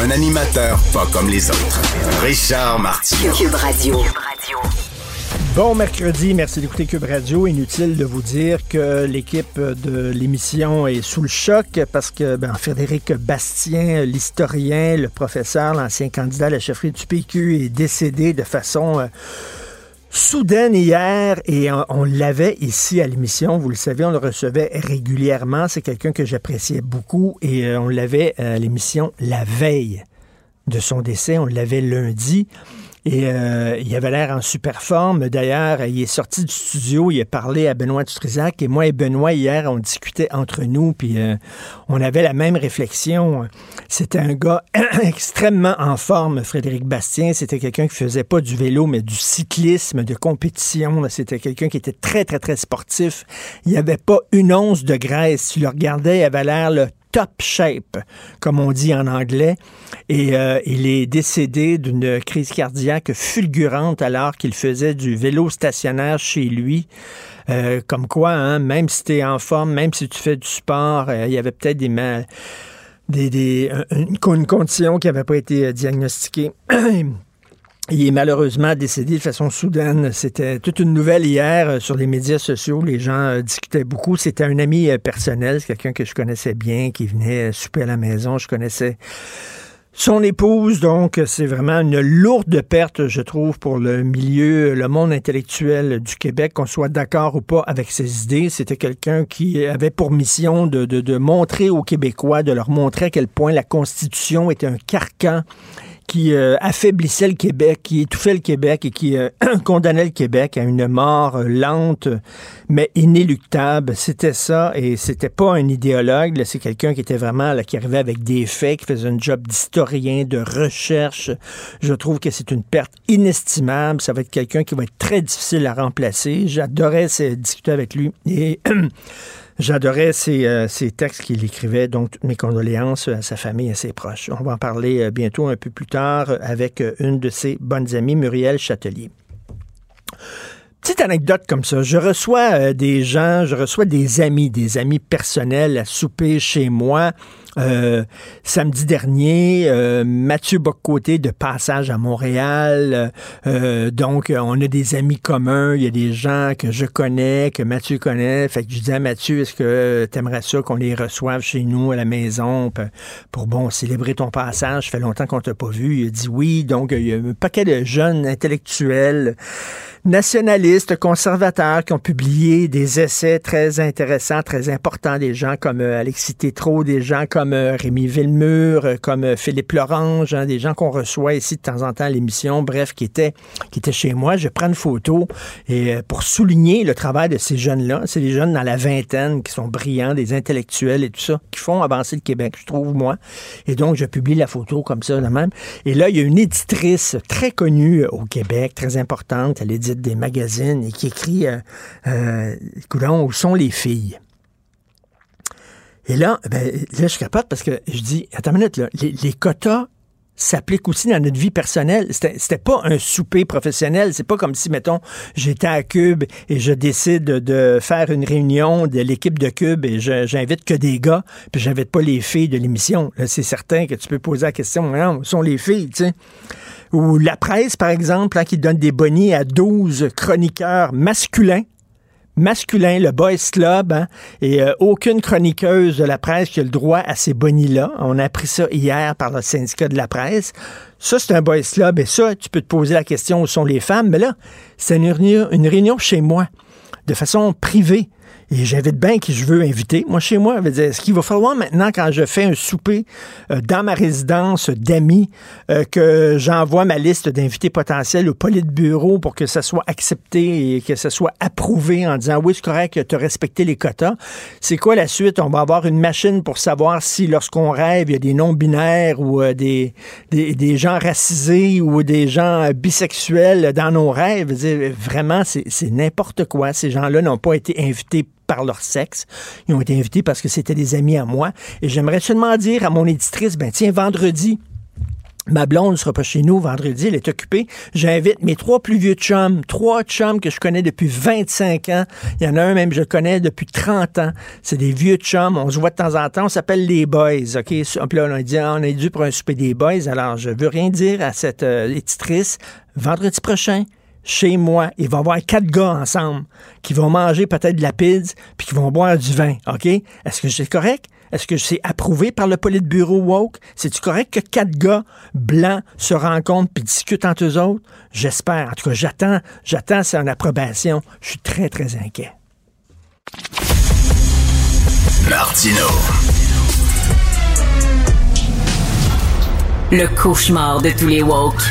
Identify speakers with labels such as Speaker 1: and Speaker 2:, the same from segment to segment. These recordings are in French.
Speaker 1: Un animateur pas comme les autres. Richard Martineau.
Speaker 2: Cube Radio.
Speaker 3: Bon mercredi, merci d'écouter Cube Radio. Inutile de vous dire que l'équipe de l'émission est sous le choc parce que ben, Frédéric Bastien, l'historien, le professeur, l'ancien candidat à la chefferie du PQ, est décédé de façon euh, soudaine hier et on, l'avait ici à l'émission. Vous le savez, on le recevait régulièrement. C'est quelqu'un que j'appréciais beaucoup et euh, on l'avait à l'émission la veille de son décès. On l'avait lundi. Et euh, il avait l'air en super forme. D'ailleurs, il est sorti du studio, il a parlé à Benoît Dutrisac. Et moi et Benoît, hier, on discutait entre nous, puis euh, on avait la même réflexion. C'était un gars extrêmement en forme, Frédéric Bastien. C'était quelqu'un qui faisait pas du vélo, mais du cyclisme, de compétition. C'était quelqu'un qui était très, très, très sportif. Il n'y avait pas une once de graisse. Tu le regardais, il avait l'air top shape, comme on dit en anglais. Et euh, il est décédé d'une crise cardiaque fulgurante alors qu'il faisait du vélo stationnaire chez lui. Euh, comme quoi, hein, même si tu es en forme, même si tu fais du sport, euh, il y avait peut-être des, mal, des, une, condition qui n'avait pas été diagnostiquée. Il est malheureusement décédé de façon soudaine. C'était toute une nouvelle hier euh, sur les médias sociaux. Les gens euh, discutaient beaucoup. C'était un ami euh, personnel, quelqu'un que je connaissais bien, qui venait souper à la maison. Je connaissais son épouse, donc c'est vraiment une lourde perte, je trouve, pour le milieu, le monde intellectuel du Québec, qu'on soit d'accord ou pas avec ses idées. C'était quelqu'un qui avait pour mission de, de, de montrer aux Québécois, de leur montrer à quel point la Constitution était un carcan qui euh, affaiblissait le Québec, qui étouffait le Québec et qui euh, condamnait le Québec à une mort euh, lente mais inéluctable. C'était ça et c'était pas un idéologue. C'est quelqu'un qui était vraiment là, qui arrivait avec des faits, qui faisait un job d'historien, de recherche. Je trouve que c'est une perte inestimable. Ça va être quelqu'un qui va être très difficile à remplacer. J'adorais discuter avec lui et J'adorais ces, euh, ces, textes qu'il écrivait, donc mes condoléances à sa famille et à ses proches. On va en parler euh, bientôt un peu plus tard avec euh, une de ses bonnes amies, Muriel Châtelier. Petite anecdote comme ça, je reçois des gens, je reçois des amis, des amis personnels à souper chez moi. Euh, samedi dernier, euh, Mathieu Boccoté de passage à Montréal. Euh, donc, on a des amis communs. Il y a des gens que je connais, que Mathieu connaît. Fait que je disais à Mathieu, est-ce que tu aimerais ça qu'on les reçoive chez nous à la maison pour, bon, célébrer ton passage? Ça fait longtemps qu'on t'a pas vu. Il a dit oui. Donc, il y a un paquet de jeunes intellectuels nationalistes, conservateurs qui ont publié des essais très intéressants, très importants, des gens comme Alexis Tétrault, des gens comme euh, Rémi Villemur, euh, comme euh, Philippe Lorange, hein, des gens qu'on reçoit ici de temps en temps à l'émission, bref, qui étaient, qui étaient chez moi. Je prends une photo et pour souligner le travail de ces jeunes-là. C'est des jeunes dans la vingtaine qui sont brillants, des intellectuels et tout ça, qui font avancer le Québec, je trouve, moi. Et donc, je publie la photo comme ça, là même. Et là, il y a une éditrice très connue au Québec, très importante. Elle des magazines et qui écrit, euh, euh, où sont les filles? Et là, ben, là, je capote parce que je dis, attends une minute, là, les, quotas s'appliquent aussi dans notre vie personnelle. C'était pas un souper professionnel. C'est pas comme si, mettons, j'étais à Cube et je décide de faire une réunion de l'équipe de Cube et j'invite que des gars, puis j'invite pas les filles de l'émission. C'est certain que tu peux poser la question, non, sont les filles, tu sais? Ou la presse, par exemple, hein, qui donne des bonnets à 12 chroniqueurs masculins masculin, le Boys Club, hein, et euh, aucune chroniqueuse de la presse qui a le droit à ces bonnies-là. On a appris ça hier par le syndicat de la presse. Ça, c'est un Boys Club, et ça, tu peux te poser la question où sont les femmes, mais là, c'est une réunion, une réunion chez moi, de façon privée. Et j'invite bien qui je veux inviter. Moi, chez moi, est-ce qu'il va falloir maintenant, quand je fais un souper euh, dans ma résidence d'amis, euh, que j'envoie ma liste d'invités potentiels au bureau pour que ça soit accepté et que ça soit approuvé en disant oui, c'est correct, tu as respecté les quotas. C'est quoi la suite? On va avoir une machine pour savoir si lorsqu'on rêve, il y a des non-binaires ou euh, des, des, gens racisés ou des gens bisexuels dans nos rêves. Vraiment, c'est n'importe quoi. Ces gens-là n'ont pas été invités par leur sexe. Ils ont été invités parce que c'était des amis à moi. Et j'aimerais seulement dire à mon éditrice, ben tiens, vendredi, Ma blonde sera pas chez nous vendredi, elle est occupée. J'invite mes trois plus vieux chums, trois chums que je connais depuis 25 ans. Il y en a un même que je connais depuis 30 ans. C'est des vieux chums, on se voit de temps en temps, on s'appelle les boys, OK? Puis là, on a dit, on est dû pour un souper des boys. Alors, je veux rien dire à cette euh, éditrice. Vendredi prochain, chez moi, ils vont avoir quatre gars ensemble qui vont manger peut-être de la pizza puis qui vont boire du vin, OK? Est-ce que c'est correct? Est-ce que c'est approuvé par le bureau woke? C'est-tu correct que quatre gars blancs se rencontrent puis discutent entre eux autres? J'espère. En tout cas, j'attends, j'attends c'est une approbation. Je suis très, très inquiet.
Speaker 2: Martino. Le cauchemar de tous les woke.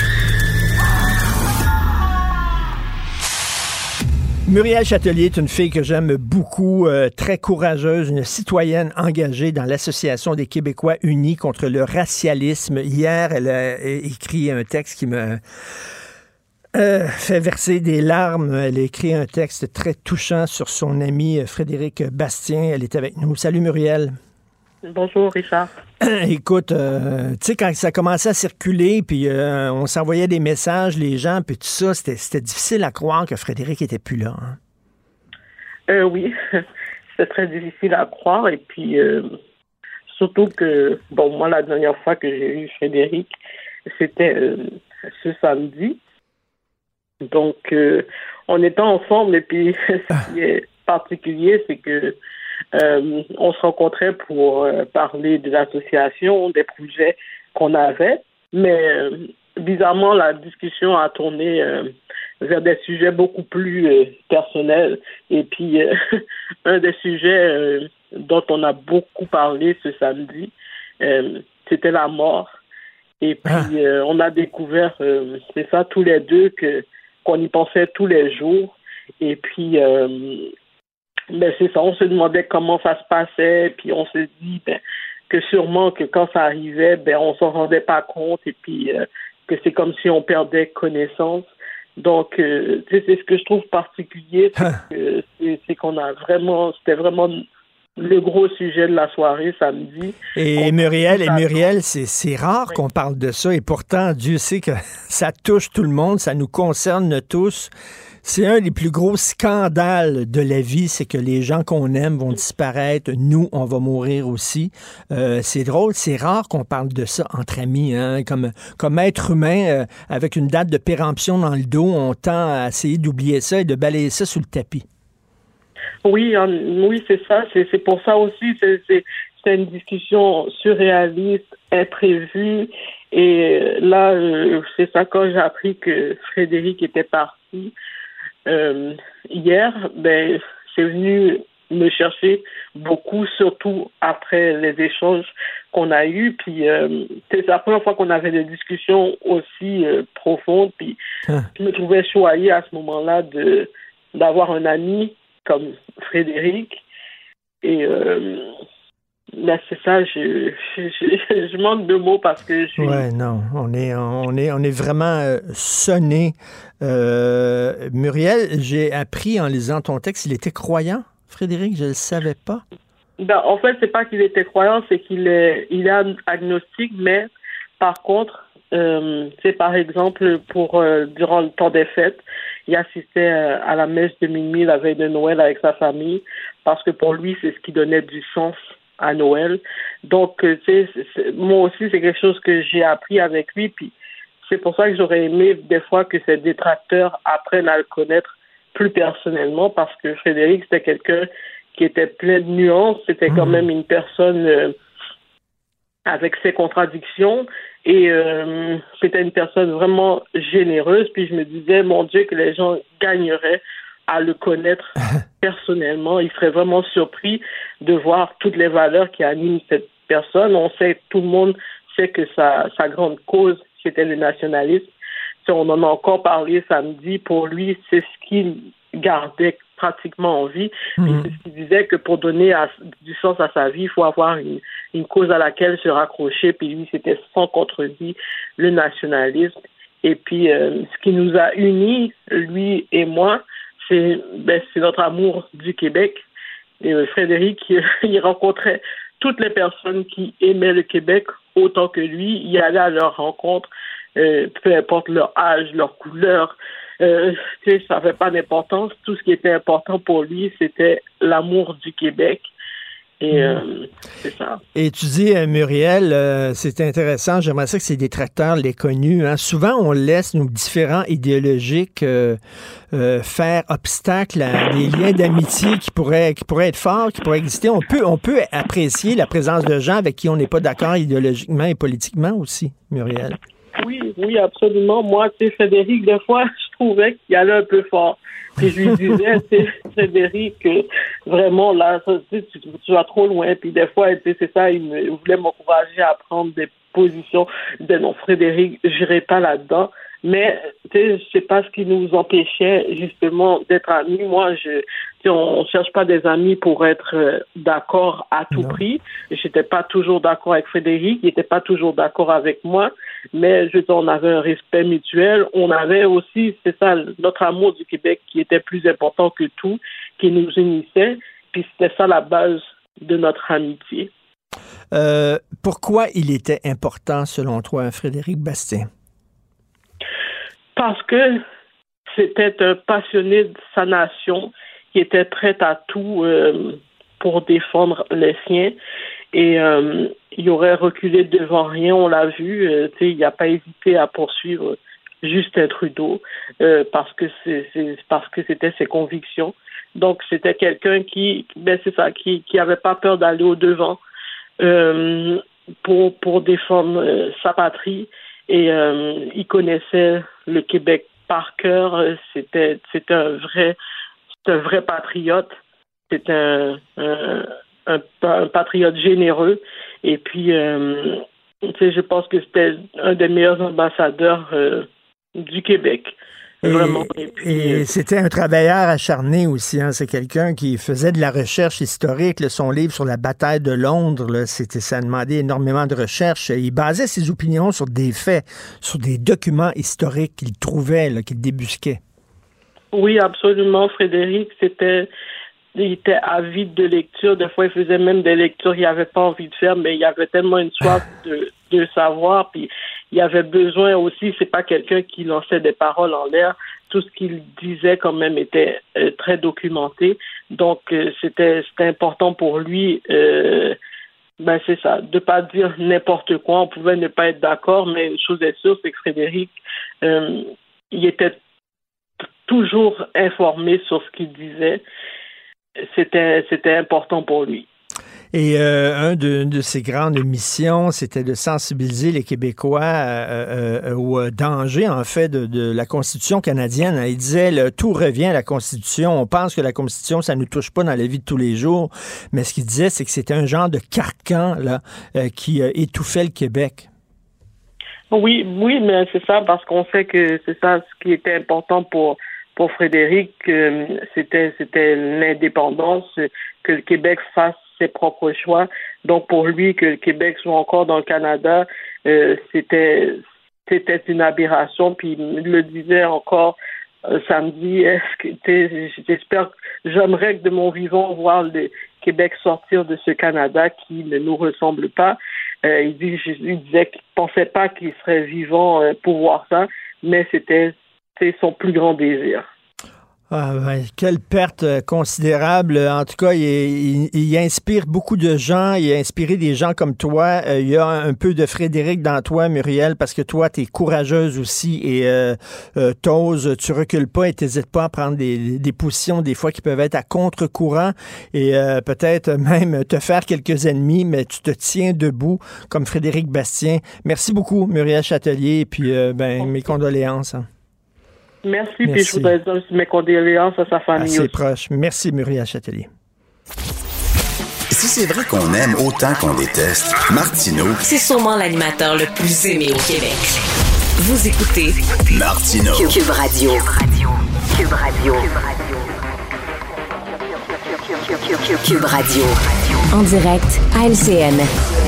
Speaker 3: Muriel Châtelier est une fille que j'aime beaucoup, euh, très courageuse, une citoyenne engagée dans l'Association des Québécois unis contre le racialisme. Hier, elle a écrit un texte qui me euh, fait verser des larmes. Elle a écrit un texte très touchant sur son ami Frédéric Bastien. Elle est avec nous. Salut Muriel.
Speaker 4: Bonjour, Richard.
Speaker 3: Écoute, euh, tu sais, quand ça commençait à circuler, puis euh, on s'envoyait des messages, les gens, puis tout ça, c'était difficile à croire que Frédéric était plus là. Hein?
Speaker 4: Euh, oui, c'était très difficile à croire. Et puis, surtout que, bon, moi, la dernière fois que j'ai eu Frédéric, c'était ce samedi. Donc, on était ensemble, et puis, ce qui est particulier, c'est que euh, on se rencontrait pour euh, parler de l'association, des projets qu'on avait, mais euh, bizarrement, la discussion a tourné vers des sujets beaucoup plus personnels. Et puis, un des sujets dont on a beaucoup parlé ce samedi, c'était la mort. Et puis, ah. on a découvert, c'est ça, tous les deux, que qu'on y pensait tous les jours. Et puis, ben c'est ça, on se demandait comment ça se passait, puis on se dit ben, que sûrement que quand ça arrivait, ben on s'en rendait pas compte, et puis euh, que c'est comme si on perdait connaissance. Donc, euh, c'est ce que je trouve particulier, c'est qu'on a vraiment, c'était vraiment le gros sujet de la soirée samedi.
Speaker 3: Et Muriel, et Muriel, c'est rare qu'on parle de ça, et pourtant, Dieu sait que ça touche tout le monde, ça nous concerne tous. C'est un des plus gros scandales de la vie, c'est que les gens qu'on aime vont disparaître, nous, on va mourir aussi. Euh, c'est drôle, c'est rare qu'on parle de ça entre amis, hein, comme, comme être humain, euh, avec une date de péremption dans le dos, on tend à essayer d'oublier ça et de balayer ça sous le tapis.
Speaker 4: Oui, oui, c'est ça. C'est pour ça aussi, c'est une discussion surréaliste, imprévue. Et là, euh, c'est ça quand j'ai appris que Frédéric était parti. Euh, hier, ben, c'est venu me chercher beaucoup, surtout après les échanges qu'on a eus. Puis euh, c'est la première fois qu'on avait des discussions aussi euh, profondes. Puis ah. je me trouvais choyé à ce moment-là de d'avoir un ami comme Frédéric. Et Là, c'est ça, je, je, manque de mots parce que je suis...
Speaker 3: Ouais, non, on est, on est, on est vraiment euh, sonné. Euh, Muriel, j'ai appris en lisant ton texte, il était croyant, Frédéric, je ne le savais pas.
Speaker 4: Ben, en fait, c'est pas qu'il était croyant, c'est qu'il est, il est agnostique, mais par contre, euh, c'est par exemple pour durant le temps des fêtes, il assistait à la messe de minuit la veille de Noël avec sa famille parce que pour lui, c'est ce qui donnait du sens à Noël. Donc, euh, tu sais, moi aussi, c'est quelque chose que j'ai appris avec lui. Puis, c'est pour ça que j'aurais aimé des fois que ses détracteurs apprennent à le connaître plus personnellement, parce que Frédéric, c'était quelqu'un qui était plein de nuances. C'était quand mmh. même une personne euh, avec ses contradictions. Et euh, c'était une personne vraiment généreuse. Puis je me disais, mon Dieu, que les gens gagneraient à le connaître personnellement. Il serait vraiment surpris de voir toutes les valeurs qui animent cette personne. On sait, tout le monde sait que sa, sa grande cause, c'était le nationalisme. on en a encore parlé samedi. Pour lui, c'est ce qu'il gardait pratiquement en vie. C'est ce qu'il disait que pour donner du sens à sa vie, il faut avoir une, une cause à laquelle se raccrocher. Puis lui, c'était sans contredit le nationalisme. Et puis, euh, ce qui nous a unis, lui et moi, c'est ben, notre amour du Québec. Et euh, Frédéric, il rencontrait toutes les personnes qui aimaient le Québec autant que lui. Il allait à leur rencontre, euh, peu importe leur âge, leur couleur. Euh, ça n'avait pas d'importance. Tout ce qui était important pour lui, c'était l'amour du Québec. Et euh, c'est ça.
Speaker 3: Et tu dis, euh, Muriel, euh, c'est intéressant, j'aimerais ça que ces détracteurs les connus. Hein. Souvent, on laisse nos différents idéologiques faire obstacle à des liens d'amitié qui pourraient, qui pourraient être forts, qui pourraient exister. On peut, on peut apprécier la présence de gens avec qui on n'est pas d'accord idéologiquement et politiquement aussi, Muriel.
Speaker 4: Oui, oui, absolument. Moi, tu sais, Frédéric, des fois, trouvais qu'il allait un peu fort. Puis je lui disais, Frédéric, vraiment là, tu, tu, vas trop loin. Puis des fois, c'est ça, il, me, voulait m'encourager à prendre des positions. de non, Frédéric, j'irai pas là-dedans. Mais tu sais, pas ce qui nous empêchait justement d'être amis. Moi, je, on cherche pas des amis pour être euh, d'accord à tout prix. J'étais pas toujours d'accord avec Frédéric, il était pas toujours d'accord avec moi, mais je on avait un respect mutuel. On avait aussi, c'est ça, notre amour du Québec qui était plus important que tout, qui nous unissait. Puis c'était ça la base de notre amitié.
Speaker 3: Euh, pourquoi il était important, selon toi, Frédéric Bastien?
Speaker 4: Parce que c'était un passionné de sa nation qui était prêt à tout euh, pour défendre les siens. Et euh, il aurait reculé devant rien, on l'a vu. Euh, il n'a pas hésité à poursuivre Justin Trudeau parce que c'est parce que c'était ses convictions. Donc c'était quelqu'un qui, ben c'est ça, qui qui pas peur d'aller au devant pour défendre sa patrie et il connaissait le Québec par cœur. C'était, un vrai, c'est un vrai patriote. C'est un, patriote généreux. Et puis, euh, je pense que c'était un des meilleurs ambassadeurs euh, du Québec.
Speaker 3: Et, euh, c'était un travailleur acharné aussi. Hein. C'est quelqu'un qui faisait de la recherche historique. son livre sur la bataille de Londres, c'était, ça demandait énormément de recherche. Il basait ses opinions sur des faits, sur des documents historiques qu'il trouvait, qu'il débusquait.
Speaker 4: Oui, absolument, Frédéric. C'était il était avide de lecture. Des fois, il faisait même des lectures qu'il n'avait pas envie de faire, mais il avait tellement une soif de, de savoir. Puis il avait besoin aussi, c'est pas quelqu'un qui lançait des paroles en l'air. Tout ce qu'il disait quand même était euh, très documenté. Donc euh, c'était important pour lui. Euh, ben c'est ça, de pas dire n'importe quoi. On pouvait ne pas être d'accord, mais une chose est sûre, c'est que Frédéric, il était toujours informé sur ce qu'il disait. C'était c'était important pour lui.
Speaker 3: Et euh, un de, de, ses grandes missions, c'était de sensibiliser les Québécois euh, euh, au danger, en fait, de, de, la Constitution canadienne. Il disait, le, tout revient à la Constitution. On pense que la Constitution, ça ne nous touche pas dans la vie de tous les jours. Mais ce qu'il disait, c'est que c'était un genre de carcan là, qui étouffait le Québec.
Speaker 4: Oui, oui, mais c'est ça, parce qu'on sait que c'est ça ce qui était important pour pour Frédéric, c'était c'était l'indépendance, que le Québec fasse ses propres choix. Donc pour lui, que le Québec soit encore dans le Canada, euh, c'était c'était une aberration. Puis il le disait encore euh, samedi. Est-ce que j'espère, j'aimerais que de mon vivant voir le Québec sortir de ce Canada qui ne nous ressemble pas. Euh, il, dit, il disait qu'il pensait pas qu'il serait vivant pour voir ça, mais c'était son plus grand désir.
Speaker 3: Ah, quelle perte euh, considérable. En tout cas, il, inspire beaucoup de gens. Il a inspiré des gens comme toi. Euh, il y a un peu de Frédéric dans toi, Muriel, parce que toi, tu es courageuse aussi et euh, euh, t'oses, tu recules pas et t'hésites pas à prendre des, des, positions des fois qui peuvent être à contre-courant et peut-être même te faire quelques ennemis, mais tu te tiens debout comme Frédéric Bastien. Merci beaucoup, Muriel Châtelier, et puis ben, mes condoléances. Hein.
Speaker 4: Merci, puis je voudrais dire mes condoléances à sa famille.
Speaker 3: Assez proche. Merci, Muriel Châtelier.
Speaker 1: Si c'est vrai qu'on aime autant qu'on déteste, Martineau.
Speaker 2: C'est sûrement l'animateur le plus aimé au Québec. Vous écoutez
Speaker 1: Martineau.
Speaker 2: Cube Radio. Cube Radio. Cube Radio. En direct à LCN.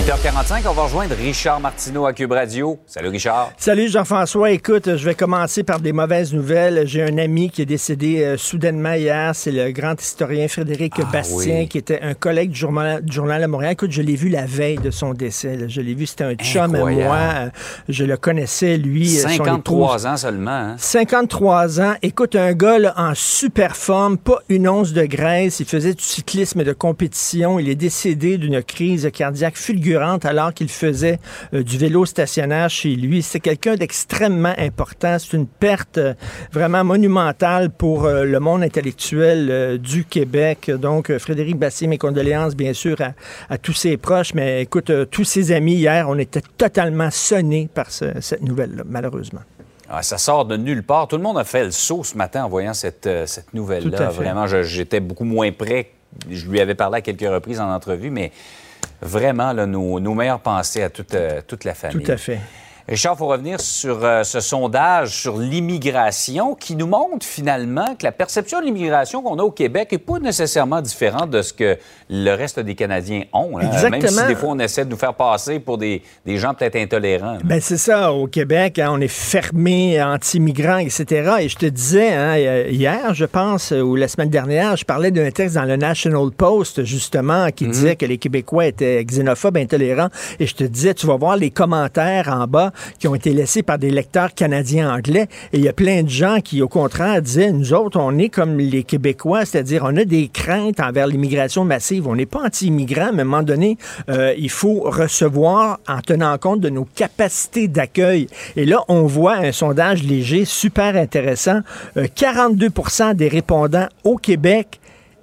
Speaker 5: 8h45, on va rejoindre Richard Martineau à Cube Radio. Salut Richard.
Speaker 3: Salut Jean-François. Écoute, je vais commencer par des mauvaises nouvelles. J'ai un ami qui est décédé euh, soudainement hier. C'est le grand historien Frédéric
Speaker 5: Ah,
Speaker 3: Bastien,
Speaker 5: oui.
Speaker 3: qui était un collègue du journal, du journal à Montréal. Écoute, je l'ai vu la veille de son décès. là. Je l'ai vu, c'était un chum à moi. Euh, Je le connaissais, lui. euh, son épouse.
Speaker 5: 53 ans seulement. Hein?
Speaker 3: 53 ans. Écoute, un gars là, en super forme, pas une once de graisse. Il faisait du cyclisme de compétition. Il est décédé d'une crise cardiaque fulgurante alors qu'il faisait euh, du vélo stationnaire chez lui. C'est quelqu'un d'extrêmement important. C'est une perte euh, vraiment monumentale pour euh, le monde intellectuel du Québec. Donc, Frédéric Bassier, mes condoléances, bien sûr, à, à tous ses proches. Mais écoute, tous ses amis hier, on était totalement sonnés par ce- cette nouvelle-là, malheureusement.
Speaker 5: Ah, ça sort de nulle part. Tout le monde a fait le saut ce matin en voyant cette, cette nouvelle-là. Vraiment, j'étais beaucoup moins près. Je lui avais parlé à quelques reprises en entrevue, mais vraiment, là, nos, nos meilleures pensées à toute, euh, toute la famille.
Speaker 3: Tout à fait.
Speaker 5: Richard, il faut revenir sur euh, ce sondage sur l'immigration qui nous montre finalement que la perception de l'immigration qu'on a au Québec n'est pas nécessairement différente de ce que le reste des Canadiens ont. hein. Même si
Speaker 3: Exactement.
Speaker 5: des fois on essaie de nous faire passer pour des, des gens peut-être intolérants.
Speaker 3: Ben c'est ça, au Québec, hein, on est fermé, anti-migrants, etc. Et je te disais, hein, hier, je pense, ou la semaine dernière, je parlais d'un texte dans le National Post, justement, qui disait que les Québécois étaient xénophobes, intolérants. Et je te disais, tu vas voir les commentaires en bas qui ont été laissés par des lecteurs canadiens anglais. Et il y a plein de gens qui, au contraire, disaient, nous autres, on est comme les Québécois, c'est-à-dire, on a des craintes envers l'immigration massive. On n'est pas anti-immigrants, mais à un moment donné, euh, il faut recevoir en tenant compte de nos capacités d'accueil. Et là, on voit un sondage léger super intéressant. Euh, 42% des répondants au Québec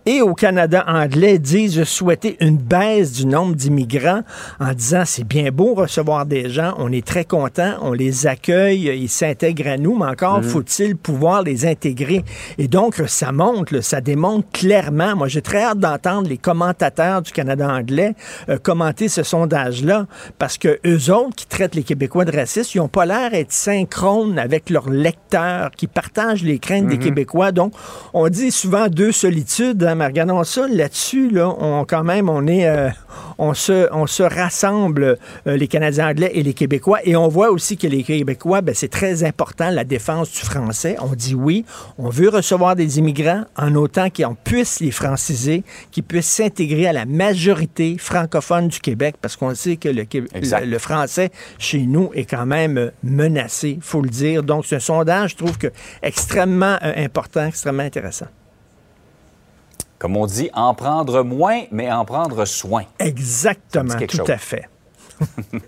Speaker 3: et au Canada anglais disent souhaiter une baisse du nombre d'immigrants en disant c'est bien beau recevoir des gens, on est très content, on les accueille, ils s'intègrent à nous, mais encore faut-il pouvoir les intégrer. Et donc ça montre, là, ça démontre clairement. Moi j'ai très hâte d'entendre les commentateurs du Canada anglais euh, commenter ce sondage-là parce que eux autres qui traitent les Québécois de racistes, ils n'ont pas l'air d'être synchrones avec leurs lecteurs qui partagent les craintes des Québécois. Donc on dit souvent deux solitudes. hein, mais regardons ça là-dessus, là, on quand même, on est, euh, on se, on se rassemble euh, les Canadiens anglais et les Québécois, et on voit aussi que les Québécois, ben, c'est très important la défense du français. On dit oui, on veut recevoir des immigrants en autant qu'on puisse les franciser, qu'ils puissent s'intégrer à la majorité francophone du Québec, parce qu'on sait que le, le- le français chez nous est quand même euh, menacé, faut le dire. Donc, c'est un sondage, je trouve que extrêmement euh, important, extrêmement intéressant.
Speaker 5: Comme on dit, en prendre moins, mais en prendre soin.
Speaker 3: Exactement, tout
Speaker 5: chose.
Speaker 3: à fait.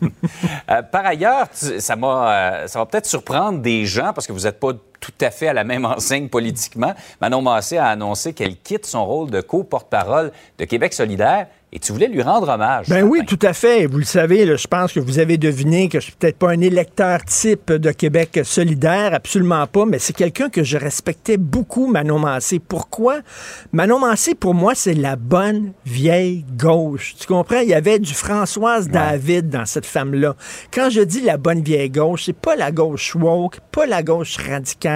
Speaker 5: Euh, par ailleurs, tu- ça, m'a, euh, ça va peut-être surprendre des gens parce que vous n'êtes pas tout à fait à la même enseigne politiquement. Manon Massé a annoncé qu'elle quitte son rôle de co-porte-parole de Québec solidaire et tu voulais lui rendre hommage.
Speaker 3: Ben oui, tout à fait. Vous le savez, là, je pense que vous avez deviné que je suis peut-être pas un électeur type de Québec solidaire, absolument pas, mais c'est quelqu'un que je respectais beaucoup, Manon Massé. Pourquoi? Manon Massé, pour moi, c'est la bonne vieille gauche. Tu comprends? Il y avait du Françoise David dans cette femme-là. Quand je dis la bonne vieille gauche, c'est pas la gauche woke, pas la gauche radicale,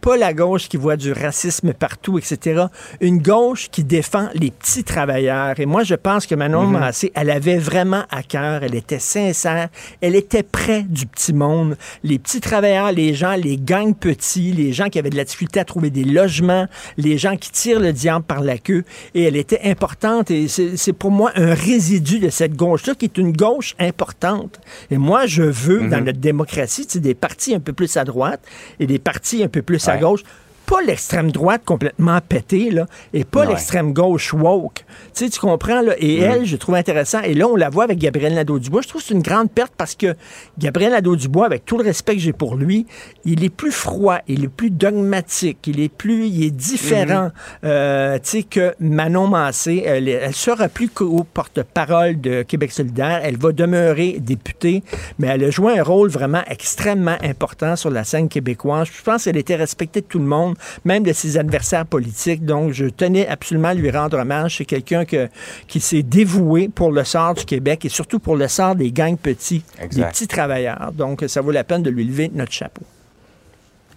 Speaker 3: pas la gauche qui voit du racisme partout, etc. Une gauche qui défend les petits travailleurs. Et moi, je pense que Manon Massé, elle avait vraiment à cœur, elle était sincère, elle était près du petit monde. Les petits travailleurs, les gens, les gangs petits, les gens qui avaient de la difficulté à trouver des logements, les gens qui tirent le diable par la queue. Et elle était importante et c'est pour moi un résidu de cette gauche-là qui est une gauche importante. Et moi, je veux, dans notre démocratie, des partis un peu plus à droite et des partis un peu plus à gauche pas l'extrême droite complètement pétée, là, et pas l'extrême gauche woke. Tu sais, tu comprends, là? Et mm. elle, je trouve intéressant. Et là, on la voit avec Gabriel Nadeau-Dubois. Je trouve que c'est une grande perte parce que Gabriel Nadeau-Dubois, avec tout le respect que j'ai pour lui, il est plus froid, il est plus dogmatique, il est plus, il est différent, mm-hmm. euh, tu sais, que Manon Massé. Elle, elle sera plus qu'au porte-parole de Québec solidaire. Elle va demeurer députée, mais elle a joué un rôle vraiment extrêmement important sur la scène québécoise. Je pense qu'elle était respectée de tout le monde, même de ses adversaires politiques. Donc, je tenais absolument à lui rendre hommage. C'est quelqu'un qui s'est dévoué pour le sort du Québec et surtout pour le sort des gangs petits, des petits travailleurs. Donc, ça vaut la peine de lui lever notre chapeau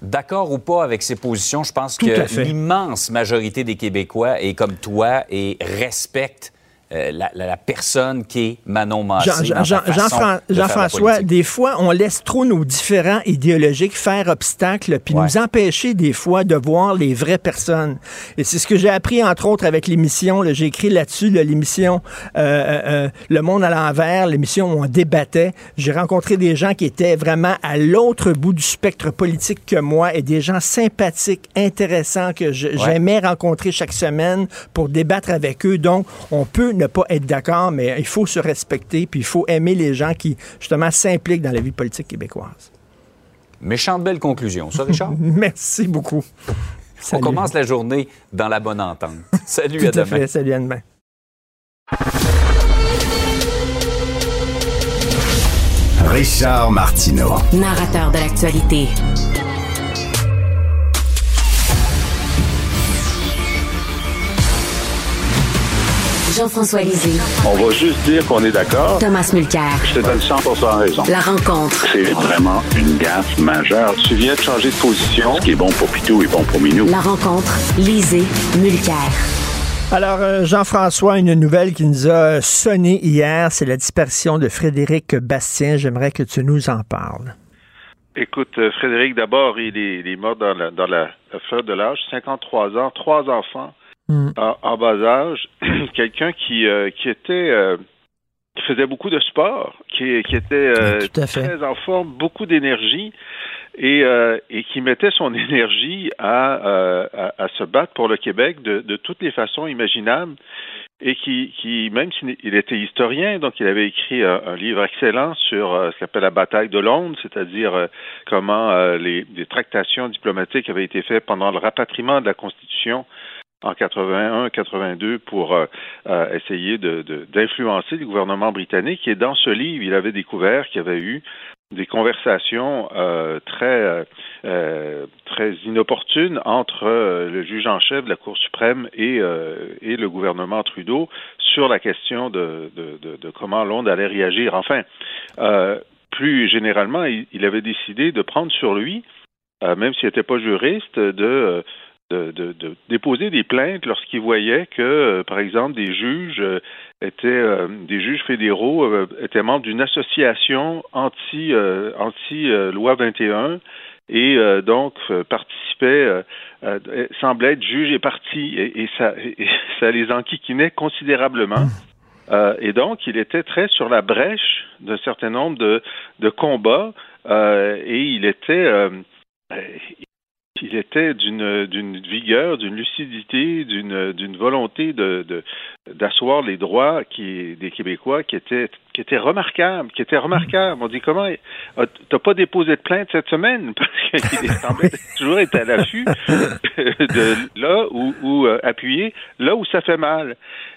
Speaker 5: d'accord ou pas avec ses positions, je pense que l'immense majorité des Québécois est comme toi et respecte euh, la, personne qui est Manon Massé.
Speaker 3: Jean-François, des fois, on laisse trop nos différents idéologiques faire obstacle, puis nous empêcher des fois de voir les vraies personnes. Et c'est ce que j'ai appris, entre autres, avec l'émission, j'ai écrit là-dessus, l'émission euh, euh, Le Monde à l'envers, l'émission où on débattait. J'ai rencontré des gens qui étaient vraiment à l'autre bout du spectre politique que moi et des gens sympathiques, intéressants que j'aimais rencontrer chaque semaine pour débattre avec eux. Donc, on peut ne pas être d'accord, mais il faut se respecter, puis il faut aimer les gens qui, justement, s'impliquent dans la vie politique québécoise.
Speaker 5: Méchante belle conclusion, ça, Richard?
Speaker 3: Merci beaucoup.
Speaker 5: On commence la journée dans la bonne entente. Salut, à demain.
Speaker 3: salut, à demain.
Speaker 1: Richard Martineau.
Speaker 2: Narrateur de l'actualité. Jean-François Lisée.
Speaker 6: On va juste dire qu'on est d'accord.
Speaker 2: Thomas Mulcair.
Speaker 6: Je te donne 100 raison.
Speaker 2: La rencontre.
Speaker 6: C'est vraiment une gaffe majeure. Tu viens de changer de position. Ce qui est bon pour Pitou est bon pour Minou.
Speaker 2: La rencontre. Lisée. Mulcair.
Speaker 3: Alors, euh, Jean-François, une nouvelle qui nous a sonné hier, c'est la disparition de Frédéric Bastien. J'aimerais que tu nous en parles.
Speaker 6: Écoute, euh, Frédéric, d'abord, il est, mort dans la, dans la, fleur de l'âge, 53 ans, trois enfants mm. en, bas âge. Quelqu'un qui, euh, qui était euh, qui faisait beaucoup de sport, qui, qui était très en forme, beaucoup d'énergie et, et qui mettait son énergie à, à, se battre pour le Québec de, de toutes les façons imaginables et qui, qui même s'il était historien, donc il avait écrit un, livre excellent sur euh, ce qu'on appelle la bataille de Londres, c'est-à-dire euh, comment euh, les, les, tractations diplomatiques avaient été faites pendant le rapatriement de la Constitution en 81-82 pour essayer d'influencer de, le gouvernement britannique. Et dans ce livre, il avait découvert qu'il y avait eu des conversations euh, très euh, euh, très inopportunes entre le juge en chef de la Cour suprême et, et le gouvernement Trudeau sur la question de, de, de, comment Londres allait réagir. Enfin, plus généralement, il, il, avait décidé de prendre sur lui, même s'il n'était pas juriste, de de, déposer des plaintes lorsqu'ils voyaient que, euh, par exemple, des juges euh, étaient euh, des juges fédéraux étaient membres d'une association anti anti loi 21 et donc participaient semblaient être juges et partis et, ça ça les enquiquinait considérablement. et donc, il était très sur la brèche d'un certain nombre de, de combats et il était il était d'une d'une vigueur, d'une lucidité, d'une d'une volonté de d'asseoir les droits qui des Québécois qui était qui était remarquable, qui était remarquable. On dit comment t'as pas déposé de plainte cette semaine? Parce qu'il semblait toujours être à l'affût de là où, où euh, appuyer là où ça fait mal.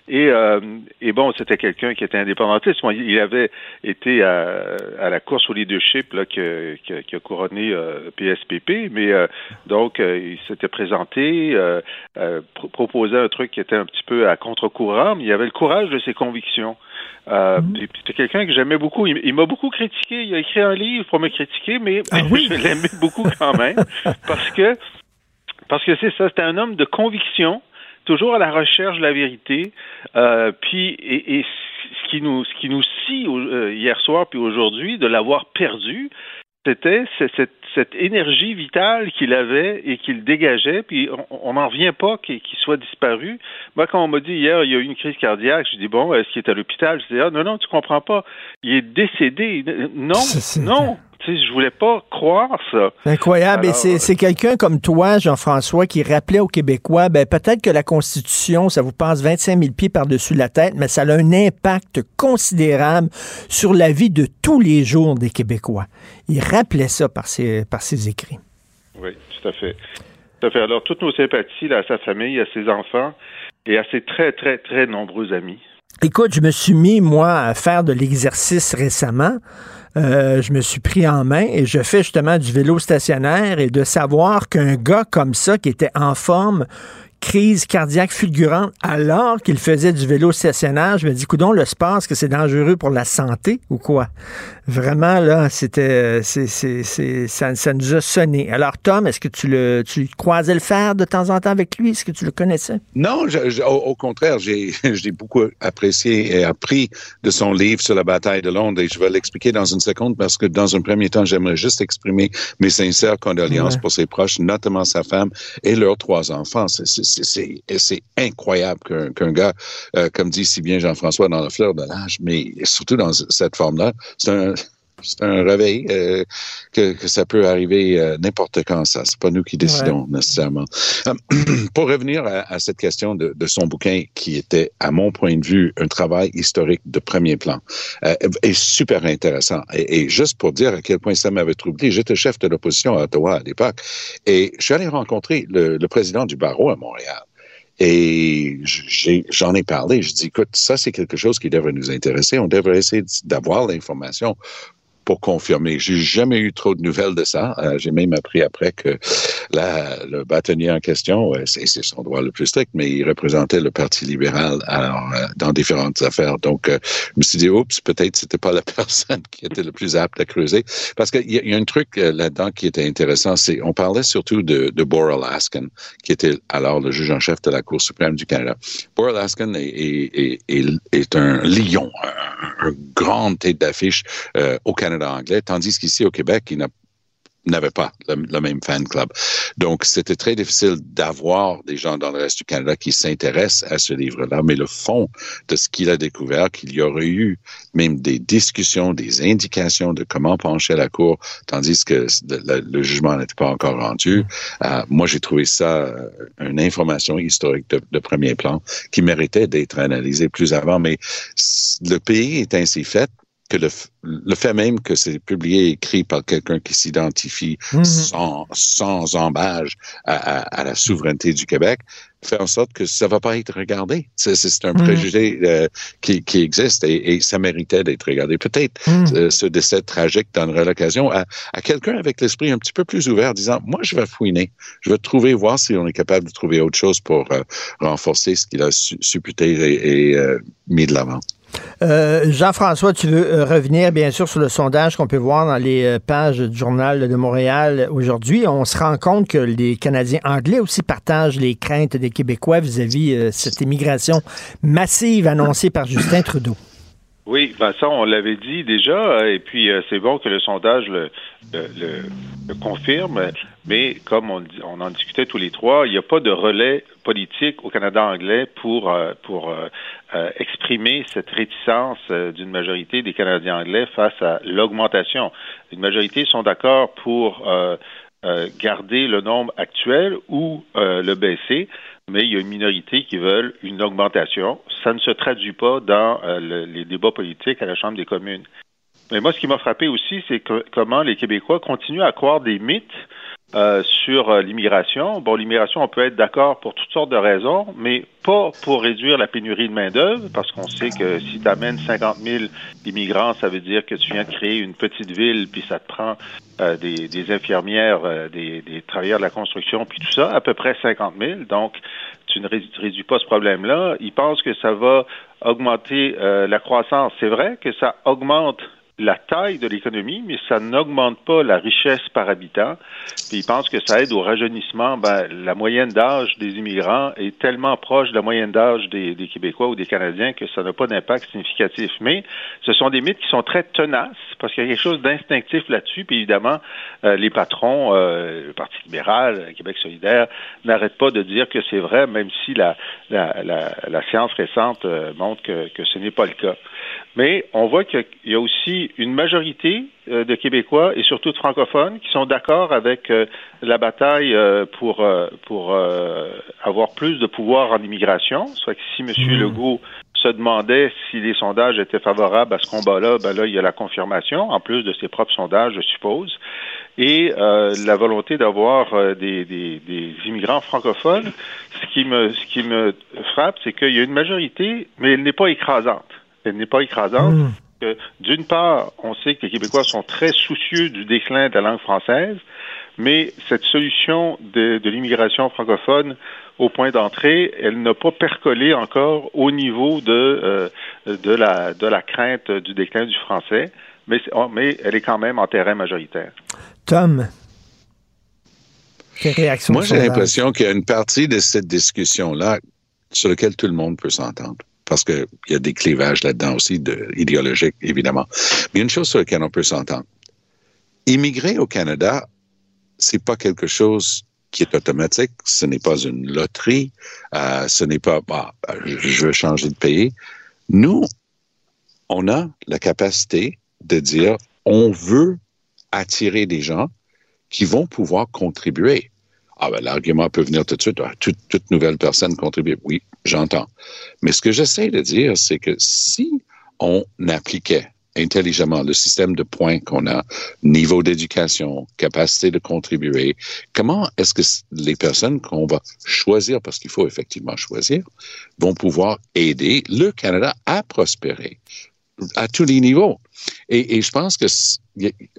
Speaker 6: Et, euh, et bon, c'était quelqu'un qui était indépendantiste. il avait été à, à, la course au leadership là, qui, qui, a couronné PSPP, euh, mais euh, donc il s'était présenté, proposait un truc qui était un petit peu à contre-courant, mais il avait le courage de ses convictions. Euh. C'était quelqu'un que j'aimais beaucoup. Il, m'a beaucoup critiqué. Il a écrit un livre pour me critiquer, mais ah je l'aimais beaucoup quand même parce que parce que c'est ça. C'était un homme de conviction toujours à la recherche de la vérité. Euh, puis et, et, ce qui nous ce qui nous scie euh, hier soir puis aujourd'hui de l'avoir perdu, c'était cette, cette, énergie vitale qu'il avait et qu'il dégageait, puis on n'en revient pas qu'il soit disparu. Moi, quand on m'a dit hier, il y a eu une crise cardiaque, je dis bon, est-ce qu'il est à l'hôpital? Je dis ah non, non, tu comprends pas. Il est décédé. Non, non, je voulais pas croire ça.
Speaker 3: Incroyable. et c'est quelqu'un comme toi, Jean-François, qui rappelait aux Québécois, ben, peut-être que la Constitution, ça vous passe 25 000 pieds par-dessus la tête, mais ça a un impact considérable sur la vie de tous les jours des Québécois. Il rappelait ça par ses, par ses écrits.
Speaker 6: Oui, tout à fait. Tout à fait. Alors, toutes nos sympathies à sa famille, à ses enfants et à ses très, très, très nombreux amis.
Speaker 3: Écoute, je me suis mis, moi, à faire de l'exercice récemment. Euh, je me suis pris en main et je fais justement du vélo stationnaire et de savoir qu'un gars comme ça, qui était en forme, crise cardiaque fulgurante alors qu'il faisait du vélo stationnaire. Je me dis, coudon, le sport, est-ce que c'est dangereux pour la santé ou quoi? Vraiment, là, c'était, c'est, c'est, c'est, ça, ça, nous a sonné. Alors, Tom, est-ce que tu le, tu croisais le faire de temps en temps avec lui? Est-ce que tu le connaissais?
Speaker 7: Non, au, contraire, j'ai, j'ai beaucoup apprécié et appris de son livre sur la bataille de Londres et je vais l'expliquer dans une seconde parce que dans un premier temps, j'aimerais juste exprimer mes sincères condoléances pour ses proches, notamment sa femme et leurs trois enfants. C'est, c'est incroyable qu'un gars, euh, comme dit si bien Jean-François, dans la fleur de l'âge, mais surtout dans cette forme-là, c'est un, c'est un réveil euh, que, que, ça peut arriver euh, n'importe quand. Ça, c'est pas nous qui décidons nécessairement. Euh, pour revenir à, à cette question de, de, son bouquin, qui était, à mon point de vue, un travail historique de premier plan, euh, est super intéressant. Et, et, juste pour dire à quel point ça m'avait troublé, j'étais chef de l'opposition à Ottawa à l'époque, et je suis allé rencontrer le, le président du barreau à Montréal. Et j'en ai, parlé. Je dis, écoute, ça, c'est quelque chose qui devrait nous intéresser. On devrait essayer d'avoir l'information pour confirmer. J'ai jamais eu trop de nouvelles de ça. Euh, j'ai même appris après que la, le bâtonnier en question, euh, c'est son droit le plus strict, mais il représentait le Parti libéral euh, dans différentes affaires. Donc, je me suis dit, oups, peut-être c'était pas la personne qui était le plus apte à creuser. Parce qu'il y, a un truc là-dedans qui était intéressant, c'est on parlait surtout de, de Bora Laskin, qui était alors le juge en chef de la Cour suprême du Canada. Bora Laskin est, est, est, est un lion, un, un grand tête d'affiche au Canada anglais, tandis qu'ici au Québec, il n'avait pas le, même fan club. Donc, c'était très difficile d'avoir des gens dans le reste du Canada qui s'intéressent à ce livre-là, mais le fond de ce qu'il a découvert, qu'il y aurait eu même des discussions, des indications de comment pencher la Cour, tandis que le, jugement n'était pas encore rendu. Euh, moi, j'ai trouvé ça euh, une information historique de, de premier plan qui méritait d'être analysée plus avant, mais le pays est ainsi fait que le, le fait même que c'est publié et écrit par quelqu'un qui s'identifie mmh. sans, sans embâge à, à, à, la souveraineté du Québec fait en sorte que ça va pas être regardé. C'est un mmh. préjugé euh, qui, qui, existe et, et ça méritait d'être regardé. Peut-être mmh. euh, ce décès tragique donnerait l'occasion à, à quelqu'un avec l'esprit un petit peu plus ouvert, disant moi je vais fouiner, je vais trouver voir si on est capable de trouver autre chose pour euh, renforcer ce qu'il a supputé et, et euh, mis de l'avant.
Speaker 3: Euh, Jean-François, tu veux euh, revenir bien sûr sur le sondage qu'on peut voir dans les euh, pages du Journal de Montréal aujourd'hui. On se rend compte que les Canadiens anglais aussi partagent les craintes des Québécois vis-à-vis -vis cette immigration massive annoncée par Justin Trudeau.
Speaker 6: Oui, ben ça, on l'avait dit déjà, et puis c'est bon que le sondage le, le, confirme, mais comme on, on, en discutait tous les trois, il n'y a pas de relais politique au Canada anglais pour, pour euh, exprimer cette réticence euh, d'une majorité des Canadiens anglais face à l'augmentation. Une majorité sont d'accord pour euh, garder le nombre actuel ou le baisser, mais il y a une minorité qui veulent une augmentation. Ça ne se traduit pas dans le, les débats politiques à la Chambre des communes. Mais moi, ce qui m'a frappé aussi, c'est comment les Québécois continuent à croire des mythes euh, sur euh, l'immigration. Bon, l'immigration, on peut être d'accord pour toutes sortes de raisons, mais pas pour réduire la pénurie de main-d'œuvre, parce qu'on sait que si tu amènes 50 000 immigrants, ça veut dire que tu viens de créer une petite ville, puis ça te prend euh, des, infirmières, des, des, travailleurs de la construction, puis tout ça, à peu près 50 000. Donc, tu ne réduis pas ce problème-là. Ils pensent que ça va augmenter la croissance. C'est vrai que ça augmente la taille de l'économie, mais ça n'augmente pas la richesse par habitant. Puis ils pensent que ça aide au rajeunissement. Ben, la moyenne d'âge des immigrants est tellement proche de la moyenne d'âge des, Québécois ou des Canadiens que ça n'a pas d'impact significatif. Mais ce sont des mythes qui sont très tenaces parce qu'il y a quelque chose d'instinctif là-dessus. Puis évidemment, euh, les patrons, euh, le Parti libéral, Québec solidaire, n'arrêtent pas de dire que c'est vrai, même si la, la, la, la science récente euh, montre que, que ce n'est pas le cas. Mais on voit qu'il y a aussi aujourd'hui une majorité euh, de Québécois et surtout de francophones qui sont d'accord avec euh, la bataille euh, pour pour avoir plus de pouvoir en immigration. Soit que si M. Mmh. Legault se demandait si les sondages étaient favorables à ce combat-là, ben là, il y a la confirmation, en plus de ses propres sondages, je suppose. Et la volonté d'avoir des, des, des, immigrants francophones. Ce qui me, ce qui me frappe, c'est qu'il y a une majorité, mais elle n'est pas écrasante. Elle n'est pas écrasante. Mmh d'une part, on sait que les Québécois sont très soucieux du déclin de la langue française, mais cette solution de, l'immigration francophone au point d'entrée, elle n'a pas percolé encore au niveau de, euh, de, la, de la crainte du déclin du français, mais, mais elle est quand même en terrain majoritaire.
Speaker 3: Tom, quelle réaction
Speaker 7: Moi, j'ai l'impression qu'il y a une partie de cette discussion-là sur laquelle tout le monde peut s'entendre parce qu'il y a des clivages là-dedans aussi, de, idéologiques, évidemment. Mais une chose sur laquelle on peut s'entendre. Immigrer au Canada, c'est pas quelque chose qui est automatique, ce n'est pas une loterie, euh, ce n'est pas, bah, je veux changer de pays. Nous, on a la capacité de dire, on veut attirer des gens qui vont pouvoir contribuer. Ah ben, l'argument peut venir tout de suite. Ah, toute, nouvelle personne contribue. Oui, j'entends. Mais ce que j'essaie de dire, c'est que si on appliquait intelligemment le système de points qu'on a, niveau d'éducation, capacité de contribuer, comment est-ce que les personnes qu'on va choisir, parce qu'il faut effectivement choisir, vont pouvoir aider le Canada à prospérer à tous les niveaux? Et, et je pense que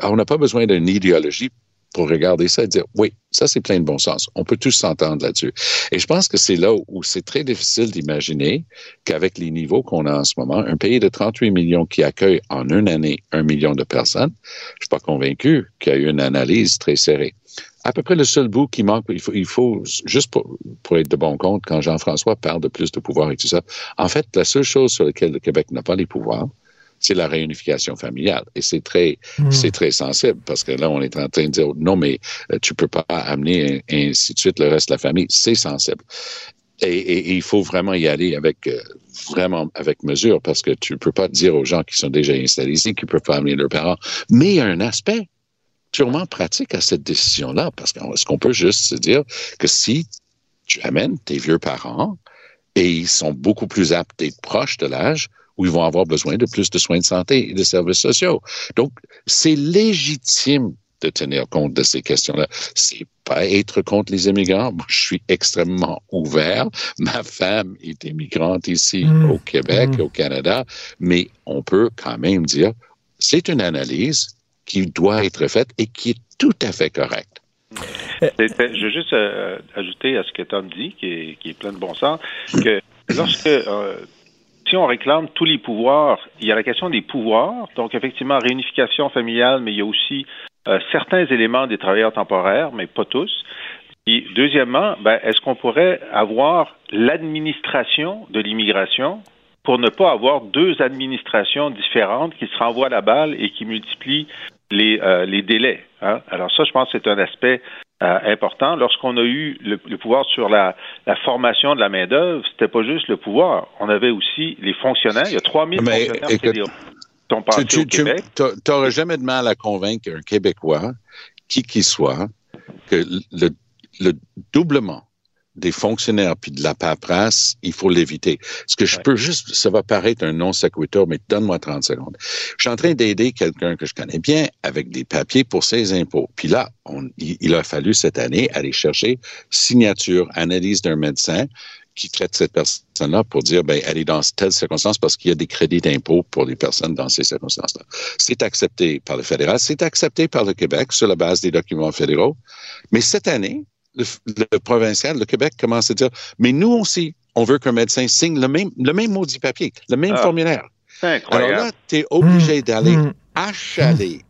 Speaker 7: on n'a pas besoin d'une idéologie pour regarder ça et dire, oui, ça c'est plein de bon sens. On peut tous s'entendre là-dessus. Et je pense que c'est là où c'est très difficile d'imaginer qu'avec les niveaux qu'on a en ce moment, un pays de 38 millions qui accueille en une année un million de personnes, je suis pas convaincu qu'il y a eu une analyse très serrée. À peu près le seul bout qui manque, il faut, juste pour, pour être de bon compte, quand Jean-François parle de plus de pouvoir et tout ça, en fait, la seule chose sur laquelle le Québec n'a pas les pouvoirs, c'est la réunification familiale. Et c'est très, c'est très sensible parce que là, on est en train de dire non, mais euh, tu peux pas amener et ainsi de suite le reste de la famille. C'est sensible. Et, il faut vraiment y aller avec euh, vraiment avec mesure parce que tu peux pas dire aux gens qui sont déjà installés ici qu'ils peuvent pas amener leurs parents. Mais il y a un aspect purement pratique à cette décision-là parce qu'est-ce qu'on peut juste se dire que si tu amènes tes vieux parents et ils sont beaucoup plus aptes d'être proches de l'âge, où ils vont avoir besoin de plus de soins de santé et de services sociaux. Donc, c'est légitime de tenir compte de ces questions-là. C'est pas être contre les immigrants. Moi, je suis extrêmement ouvert. Ma femme est immigrante ici mmh. au Québec, mmh. au Canada, mais on peut quand même dire c'est une analyse qui doit être faite et qui est tout à fait correcte.
Speaker 6: Je veux juste euh, ajouter à ce que Tom dit, qui est, qui est plein de bon sens, que lorsque euh, on réclame tous les pouvoirs, il y a la question des pouvoirs. Donc, effectivement, réunification familiale, mais il y a aussi euh, certains éléments des travailleurs temporaires, mais pas tous. Et deuxièmement, ben, est-ce qu'on pourrait avoir l'administration de l'immigration pour ne pas avoir deux administrations différentes qui se renvoient la balle et qui multiplient les, euh, délais. Hein? Alors ça, je pense que c'est un aspect euh, important. Lorsqu'on a eu le, pouvoir sur la, formation de la main-d'œuvre, c'était pas juste le pouvoir. On avait aussi les fonctionnaires. Il y a 3000 fonctionnaires fédéraux qui sont passés tu, au Québec.
Speaker 7: Tu n'aurais jamais de mal à convaincre un Québécois, qui qu'il soit, que le, le doublement des fonctionnaires puis de la paperasse, il faut l'éviter. Ce que je peux juste, ça va paraître un non sequitur, mais donne-moi 30 secondes. Je suis en train d'aider quelqu'un que je connais bien avec des papiers pour ses impôts. Puis là, on, il, a fallu cette année aller chercher signature, analyse d'un médecin qui traite cette personne-là pour dire, ben, elle est dans telle circonstance parce qu'il y a des crédits d'impôt pour les personnes dans ces circonstances-là. C'est accepté par le fédéral, c'est accepté par le Québec sur la base des documents fédéraux. Mais cette année, le, provincial, le Québec commence à dire, mais nous aussi, on veut qu'un médecin signe le même, le même maudit papier, le même ah, formulaire. Alors là, tu es obligé mmh, d'aller mmh. achaler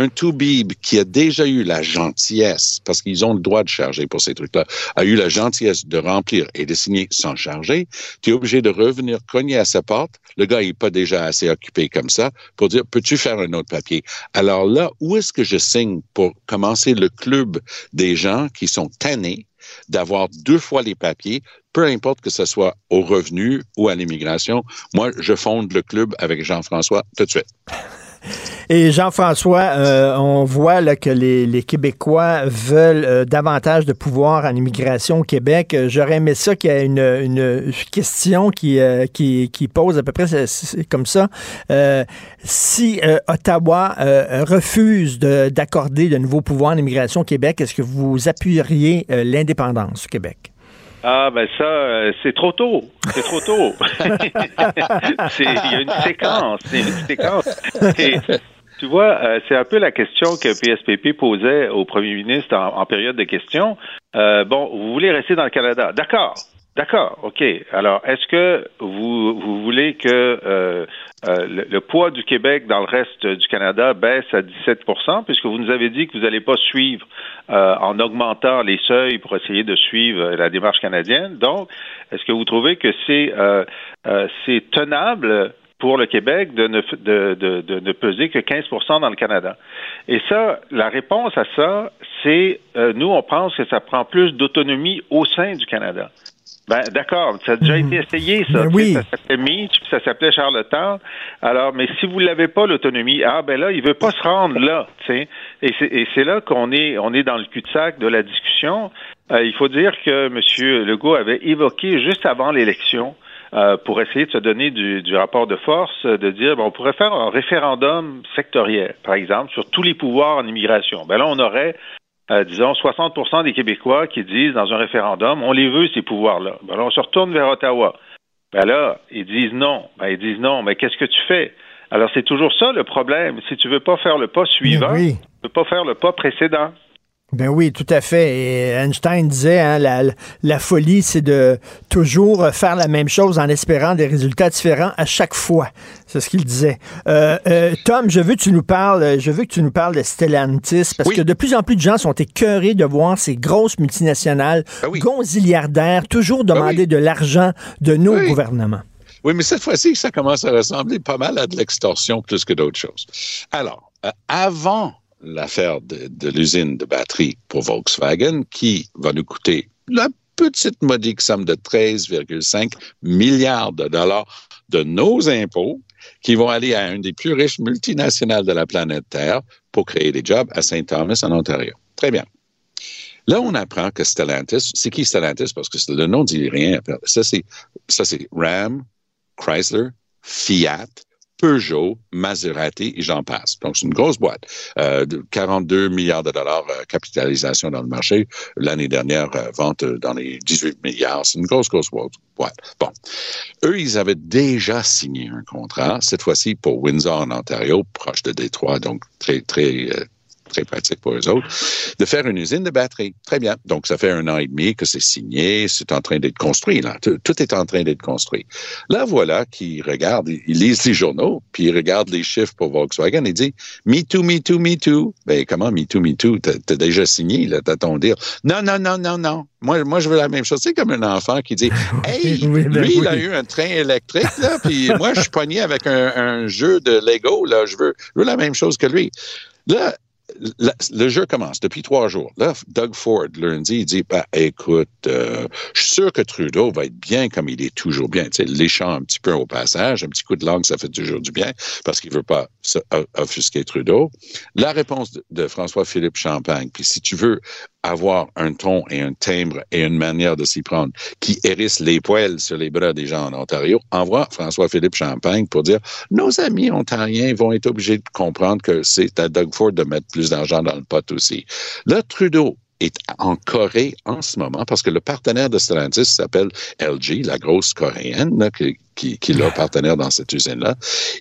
Speaker 7: un Toubib qui a déjà eu la gentillesse, parce qu'ils ont le droit de charger pour ces trucs-là, a eu la gentillesse de remplir et de signer sans charger, tu es obligé de revenir cogner à sa porte. Le gars n'est pas déjà assez occupé comme ça pour dire, peux-tu faire un autre papier? Alors là, où est-ce que je signe pour commencer le club des gens qui sont tannés d'avoir deux fois les papiers, peu importe que ce soit au revenu ou à l'immigration? Moi, je fonde le club avec Jean-François tout de suite.
Speaker 3: Et Jean-François, euh, on voit là, que les, Québécois veulent euh, davantage de pouvoir en immigration au Québec. J'aurais aimé ça qu'il y ait une, question qui, qui, qui, pose à peu près comme ça. si Ottawa refuse d'accorder de, nouveaux pouvoirs en immigration au Québec, est-ce que vous appuieriez l'indépendance du Québec?
Speaker 6: Ah ben ça, euh, c'est trop tôt. C'est trop tôt. Il y a une séquence. C'est une séquence. Tu vois, euh, c'est un peu la question que PSPP posait au premier ministre en, période de questions. Euh, bon, vous voulez rester dans le Canada. D'accord. D'accord, OK. Alors, est-ce que vous, vous voulez que euh, euh, le, poids du Québec dans le reste du Canada baisse à 17% puisque vous nous avez dit que vous n'allez pas suivre euh, en augmentant les seuils pour essayer de suivre la démarche canadienne. Donc, est-ce que vous trouvez que c'est c'est tenable pour le Québec de ne, de, de, de ne peser que 15 dans le Canada. Et ça, la réponse à ça, c'est nous, on pense que ça prend plus d'autonomie au sein du Canada. Ben, d'accord. Ça a déjà été mhm. essayé, ça.
Speaker 3: Ben oui.
Speaker 6: Ça s'appelait Mitch, ça s'appelait Charlottetown. Alors, mais si vous l'avez pas, l'autonomie, ah, ben là, il veut pas se rendre là, tu sais. Et c'est là qu'on est, on est dans le cul-de-sac de la discussion. Euh, il faut dire que M. Legault avait évoqué juste avant l'élection, euh, pour essayer de se donner du, du, rapport de force, de dire, bon, on pourrait faire un référendum sectoriel, par exemple, sur tous les pouvoirs en immigration. Ben là, on aurait euh, disons, 60% des Québécois qui disent dans un référendum, on les veut, ces pouvoirs-là. Ben là, on se retourne vers Ottawa. Ben là, ils disent non. Ben, ils disent non, mais qu'est-ce que tu fais? Alors, c'est toujours ça le problème. Si tu veux pas faire le pas suivant, tu ne peux pas faire le pas précédent.
Speaker 3: Ben oui, tout à fait. Et Einstein disait, hein, la, la, folie, c'est de toujours faire la même chose en espérant des résultats différents à chaque fois. C'est ce qu'il disait. Euh, euh, Tom, je veux que tu nous parles, je veux que tu nous parles de Stellantis parce que de plus en plus de gens sont écœurés de voir ces grosses multinationales ben gonziliardaires toujours ben demander de l'argent de nos gouvernements.
Speaker 7: Oui, mais cette fois-ci, ça commence à ressembler pas mal à de l'extorsion plus que d'autres choses. Alors, euh, avant l'affaire de, l'usine de batterie pour Volkswagen qui va nous coûter la petite modique somme de 13,5 milliards de dollars de nos impôts qui vont aller à une des plus riches multinationales de la planète Terre pour créer des jobs à Saint Thomas en Ontario. Très bien. Là, on apprend que Stellantis, c'est qui Stellantis? Parce que le nom dit rien. Ça, c'est Ram, Chrysler, Fiat, Peugeot, Maserati et j'en passe. Donc, c'est une grosse boîte. Euh, 42 milliards de dollars euh, capitalisation dans le marché. L'année dernière, euh, vente dans les 18 milliards. C'est une grosse, grosse boîte. Bon. Eux, ils avaient déjà signé un contrat, cette fois-ci pour Windsor en Ontario, proche de Détroit, donc très, très euh, très pratique pour eux autres, de faire une usine de batterie. Très bien. Donc, ça fait un an et demi que c'est signé, c'est en train d'être construit, là. Tout, est en train d'être construit. Là, voilà qu'ils regardent, ils lisent les journaux, puis ils regardent les chiffres pour Volkswagen et disent Me too, me too, me too. Ben, comment me too, me too? T'as déjà signé, là, t'as ton dire. Non, non, non, non, non. Moi, moi, je veux la même chose. C'est comme un enfant qui dit Hey, ben lui, il a eu un train électrique, là, puis moi, je suis pogné avec un, jeu de Lego, là. Je veux, je veux la même chose que lui. Là, le jeu commence depuis trois jours. Là, Doug Ford, lundi, il dit bah, écoute, euh, je suis sûr que Trudeau va être bien comme il est toujours bien. Tu sais, léchant un petit peu au passage, un petit coup de langue, ça fait toujours du bien parce qu'il veut pas offusquer Trudeau. La réponse de, de François-Philippe Champagne, puis si tu veux avoir un ton et un timbre et une manière de s'y prendre qui hérisse les poils sur les bras des gens en Ontario, envoie François-Philippe Champagne pour dire nos amis ontariens vont être obligés de comprendre que c'est à Doug Ford de mettre plus d'argent dans le pot aussi. Là, Trudeau est en Corée en ce moment parce que le partenaire de Stellantis s'appelle LG, la grosse coréenne qui, qui est leur partenaire dans cette usine-là.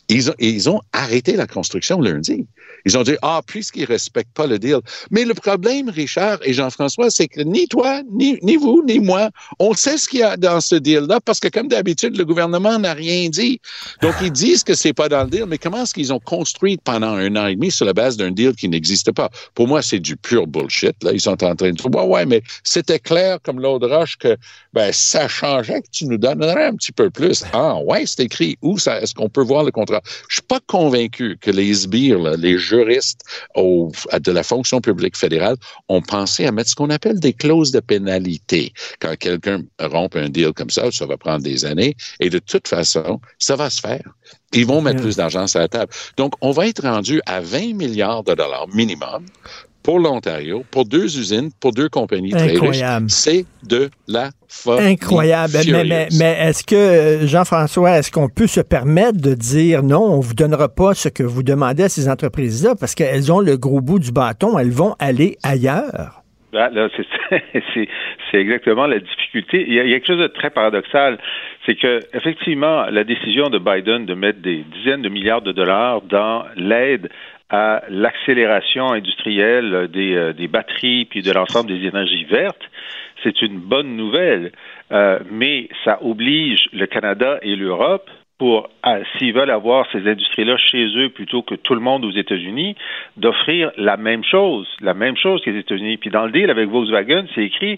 Speaker 7: Ils ont, ils ont arrêté la construction lundi. Ils ont dit, ah, puisqu'ils respectent pas le deal. Mais le problème, Richard et Jean-François, c'est que ni toi, ni, ni vous, ni moi, on sait ce qu'il y a dans ce deal-là parce que, comme d'habitude, le gouvernement n'a rien dit. Donc, ils disent que c'est pas dans le deal, mais comment est-ce qu'ils ont construit pendant un an et demi sur la base d'un deal qui n'existe pas? Pour moi, c'est du pur bullshit. Là, ils sont en train de dire, ouais, ouais, mais c'était clair comme l'eau de roche que, ben, ça changeait, que tu nous donnerais un petit peu plus. Ah, ouais, c'est écrit. Où ça, est-ce qu'on peut voir le contrat? Je suis pas convaincu que les sbires, là, les juristes au, de la fonction publique fédérale ont pensé à mettre ce qu'on appelle des clauses de pénalité. Quand quelqu'un rompt un deal comme ça, ça va prendre des années et de toute façon, ça va se faire. Ils vont mettre plus d'argent sur la table. Donc, on va être rendu à 20 milliards de dollars minimum pour l'Ontario, pour deux usines, pour deux compagnies très riches. C'est de la folie.
Speaker 3: Incroyable. Mais, mais, est-ce que, Jean-François, est-ce qu'on peut se permettre de dire non, on vous donnera pas ce que vous demandez à ces entreprises-là parce qu'elles ont le gros bout du bâton, elles vont aller ailleurs?
Speaker 6: Là, c'est exactement la difficulté. Il y, a, quelque chose de très paradoxal, c'est que effectivement, la décision de Biden de mettre des dizaines de milliards de dollars dans l'aide à l'accélération industrielle des, euh, des batteries puis de l'ensemble des énergies vertes, c'est une bonne nouvelle. Euh, mais ça oblige le Canada et l'Europe pour, s'ils veulent avoir ces industries-là chez eux plutôt que tout le monde aux États-Unis, d'offrir la même chose, la même chose que les États-Unis. Puis dans le deal avec Volkswagen, c'est écrit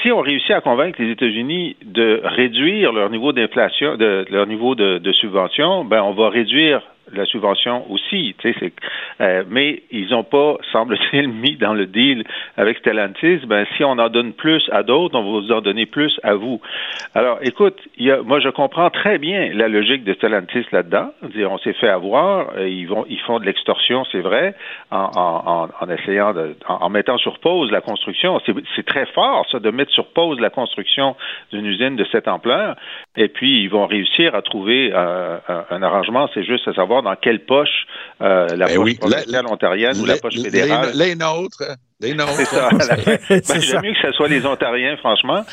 Speaker 6: si on réussit à convaincre les États-Unis de réduire leur niveau d'inflation, de, leur niveau de, de subvention, ben on va réduire la subvention aussi, tu sais, euh, mais ils n'ont pas, semble-t-il, mis dans le deal avec Stellantis, ben si on en donne plus à d'autres, on va vous en donner plus à vous. Alors, écoute, y a, moi je comprends très bien la logique de Stellantis là-dedans. On s'est fait avoir, euh, ils vont, ils font de l'extorsion, c'est vrai, en, en, en, essayant de, en, mettant sur pause la construction. C'est très fort ça de mettre sur pause la construction d'une usine de cette ampleur. Et puis ils vont réussir à trouver euh, un, un arrangement. C'est juste à savoir dans quelle poche euh, la ben poche provinciale ontarienne ou la poche fédérale.
Speaker 7: Les, nôtres. Les nôtres.
Speaker 6: C'est ça. ben, J'aime mieux que ce soit les Ontariens, franchement.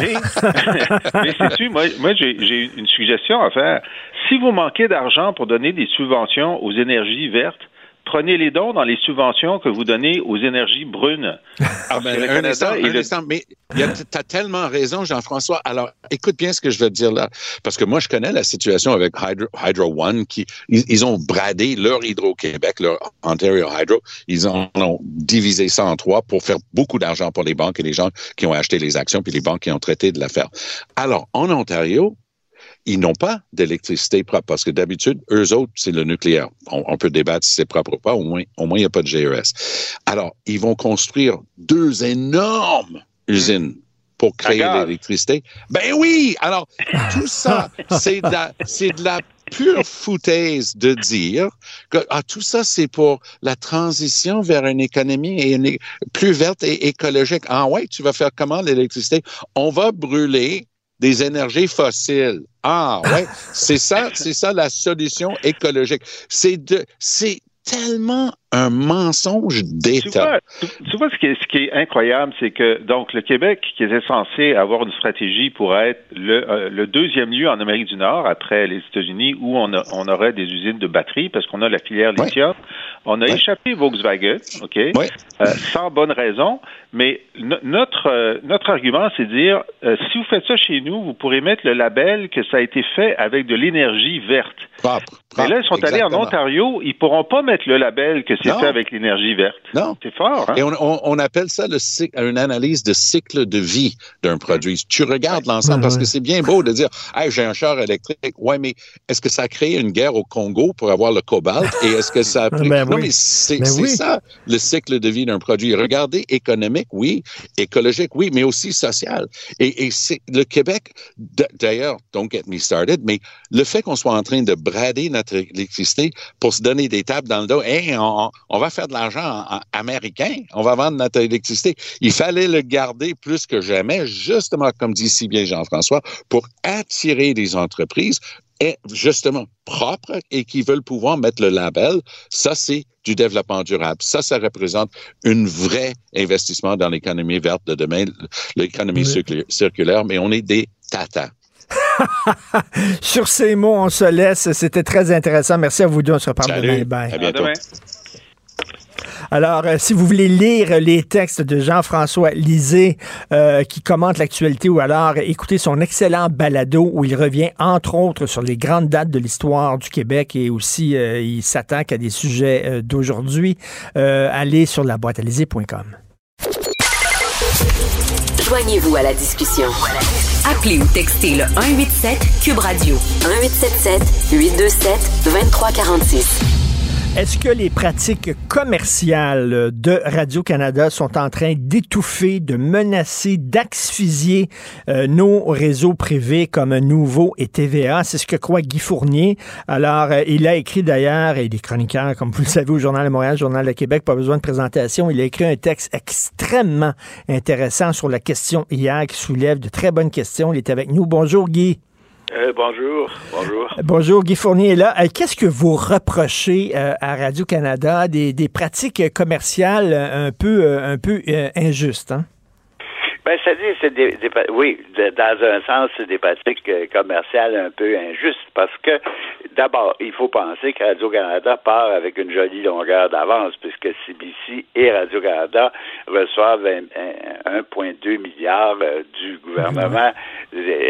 Speaker 6: Mais, mais sais-tu, moi, moi j'ai une suggestion à faire. Si vous manquez d'argent pour donner des subventions aux énergies vertes, prenez les dons dans les subventions que vous donnez aux énergies brunes.
Speaker 7: Ah ben, un instant, mais tu as tellement raison, Jean-François. Alors, écoute bien ce que je veux te dire là, parce que moi, je connais la situation avec Hydro, One, qui ils, ont bradé leur Hydro-Québec, leur Ontario Hydro, ils en ont divisé ça en trois pour faire beaucoup d'argent pour les banques et les gens qui ont acheté les actions, puis les banques qui ont traité de l'affaire. Alors, en Ontario, ils n'ont pas d'électricité propre parce que d'habitude, eux autres, c'est le nucléaire. On, peut débattre si c'est propre ou pas, au moins, au moins, il n'y a pas de GES. Alors, ils vont construire deux énormes usines pour créer l'électricité. Ben oui! Alors, tout ça, c'est de la, c'est de la pure foutaise de dire que ah, tout ça, c'est pour la transition vers une économie plus verte et écologique. Ah ouais, tu vas faire comment l'électricité? On va brûler des énergies fossiles. Ah ouais, c'est ça, c'est ça la solution écologique. C'est de, c'est tellement un mensonge d'État.
Speaker 6: Tu vois, ce, qui est, ce qui est incroyable, c'est que donc le Québec, qui était censé avoir une stratégie pour être le, euh, le deuxième lieu en Amérique du Nord, après les États-Unis, où on, a, on aurait des usines de batteries, parce qu'on a la filière lithium, on a échappé Volkswagen, OK, euh, sans bonne raison, mais notre, euh, notre argument, c'est de dire, si vous faites ça chez nous, vous pourrez mettre le label que ça a été fait avec de l'énergie verte.
Speaker 7: Propre,
Speaker 6: mais là, ils sont allés en Ontario, ils pourront pas mettre le label que c'est fait avec l'énergie verte.
Speaker 7: Non.
Speaker 6: C'est fort. Hein?
Speaker 7: Et on, on, appelle ça le une analyse de cycle de vie d'un produit. Tu regardes l'ensemble parce que c'est bien beau de dire hey, j'ai un char électrique. Ouais, mais est-ce que ça a créé une guerre au Congo pour avoir le cobalt? Et est-ce que ça a pris.
Speaker 3: Ben
Speaker 7: non, mais c'est
Speaker 3: ben
Speaker 7: ça, le cycle de vie d'un produit. Regardez, économique, oui, écologique, oui, mais aussi social. Et, et c'est le Québec, d'ailleurs, don't get me started, mais le fait qu'on soit en train de brader notre électricité pour se donner des tables dans le dos, hey, on, on va faire de l'argent américain, on va vendre notre électricité. Il fallait le garder plus que jamais, justement, comme dit si bien Jean-François, pour attirer des entreprises et justement propres et qui veulent pouvoir mettre le label. Ça, c'est du développement durable. Ça, ça représente un vrai investissement dans l'économie verte de demain, l'économie circulaire, mais on est des tatas.
Speaker 3: Sur ces mots, on se laisse. C'était très intéressant. Merci à vous deux. On se reparle demain.
Speaker 7: À bientôt.
Speaker 3: Alors, euh, si vous voulez lire les textes de Jean-François Lisée euh, qui commente l'actualité ou alors écouter son excellent balado où il revient entre autres sur les grandes dates de l'histoire du Québec et aussi euh, il s'attaque à des sujets d'aujourd'hui, allez sur la boîte
Speaker 2: Joignez-vous à la discussion. Appelez ou textez le 187 Cube Radio 1877 827 2346.
Speaker 3: Est-ce que les pratiques commerciales de Radio-Canada sont en train d'étouffer, de menacer, d'asphyxier euh, nos réseaux privés comme Nouveau et TVA? C'est ce que croit Guy Fournier. Alors, euh, il a écrit d'ailleurs, et des chroniqueurs, comme vous le savez, au Journal de Montréal, Journal de Québec, pas besoin de présentation, il a écrit un texte extrêmement intéressant sur la question hier qui soulève de très bonnes questions. Il est avec nous. Bonjour Guy.
Speaker 8: Euh, bonjour, bonjour.
Speaker 3: Bonjour, Guy Fournier est là. Euh, qu'est-ce que vous reprochez euh, à Radio-Canada? Des, des, pratiques commerciales un peu, un peu injustes? Hein?
Speaker 8: Ben, c'est-à-dire, c'est des, oui, dans un sens, c'est des pratiques commerciales un peu injustes parce que, d'abord, il faut penser que Radio-Canada part avec une jolie longueur d'avance puisque CBC et Radio-Canada reçoivent 1,2 milliard du gouvernement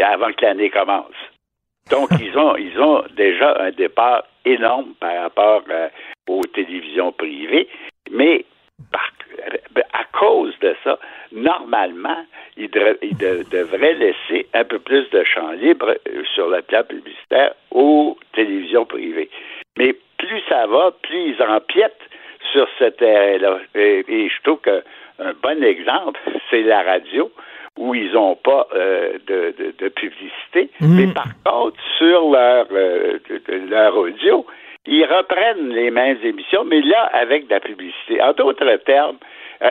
Speaker 8: avant que l'année commence. Donc, ils ont, ils ont déjà un départ énorme par rapport euh, aux télévisions privées, mais à cause de ça, normalement, ils, devraient laisser un peu plus de champ libre euh, sur le plan publicitaire aux télévisions privées. Mais plus ça va, plus ils empiètent sur ce terrain-là. Et, et, je trouve qu'un bon exemple, c'est la radio où ils n'ont pas euh, de, de, publicité, mhm. mais par contre, sur leur, euh, leur audio, ils reprennent les mêmes émissions, mais là, avec de la publicité. En d'autres termes, euh,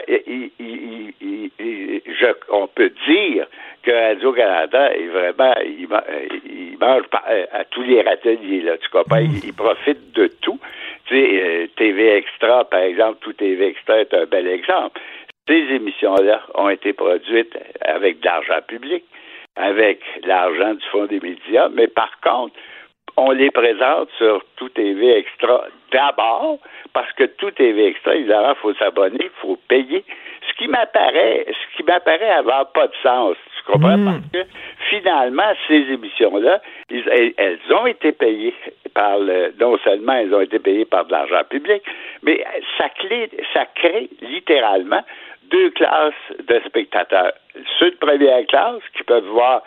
Speaker 8: je, on peut dire que Radio-Canada est vraiment, il, mange à tous les râteliers, là, tu comprends? Mhm. Il, profite de tout. Tu sais, TV Extra, par exemple, tout TV Extra est un bel exemple. Ces émissions-là ont été produites avec de l'argent public, avec l'argent du Fonds des médias, mais par contre, on les présente sur Tout TV Extra d'abord, parce que Tout TV Extra, évidemment, il faut s'abonner, il faut payer. Ce qui m'apparaît, ce qui m'apparaît avoir pas de sens. Tu comprends? Hmm. Parce que finalement, ces émissions-là, elles ont été payées par le, non seulement elles ont été payées par de l'argent public, mais ça, ça crée littéralement deux classes de spectateurs. Ceux de première classe qui peuvent voir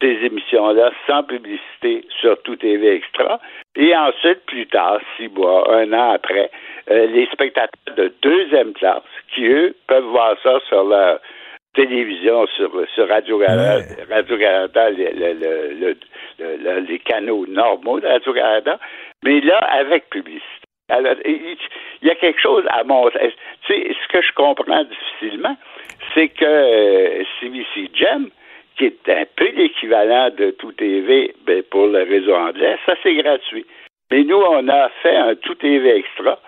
Speaker 8: ces émissions-là sans publicité sur tout TV Extra. Et ensuite, plus tard, six mois, un an après, euh, les spectateurs de deuxième classe qui, eux, peuvent voir ça sur leur télévision, sur, sur Radio-Canada, Radio-Canada les canaux normaux de Radio-Canada, mais là, avec publicité. Alors, il y a quelque chose à montrer. Tu sais, ce que je comprends difficilement, c'est que CBC euh, Gem, qui est un peu l'équivalent de Tout TV ben, pour le réseau anglais, ça c'est gratuit. Mais nous, on a fait un Tout TV extra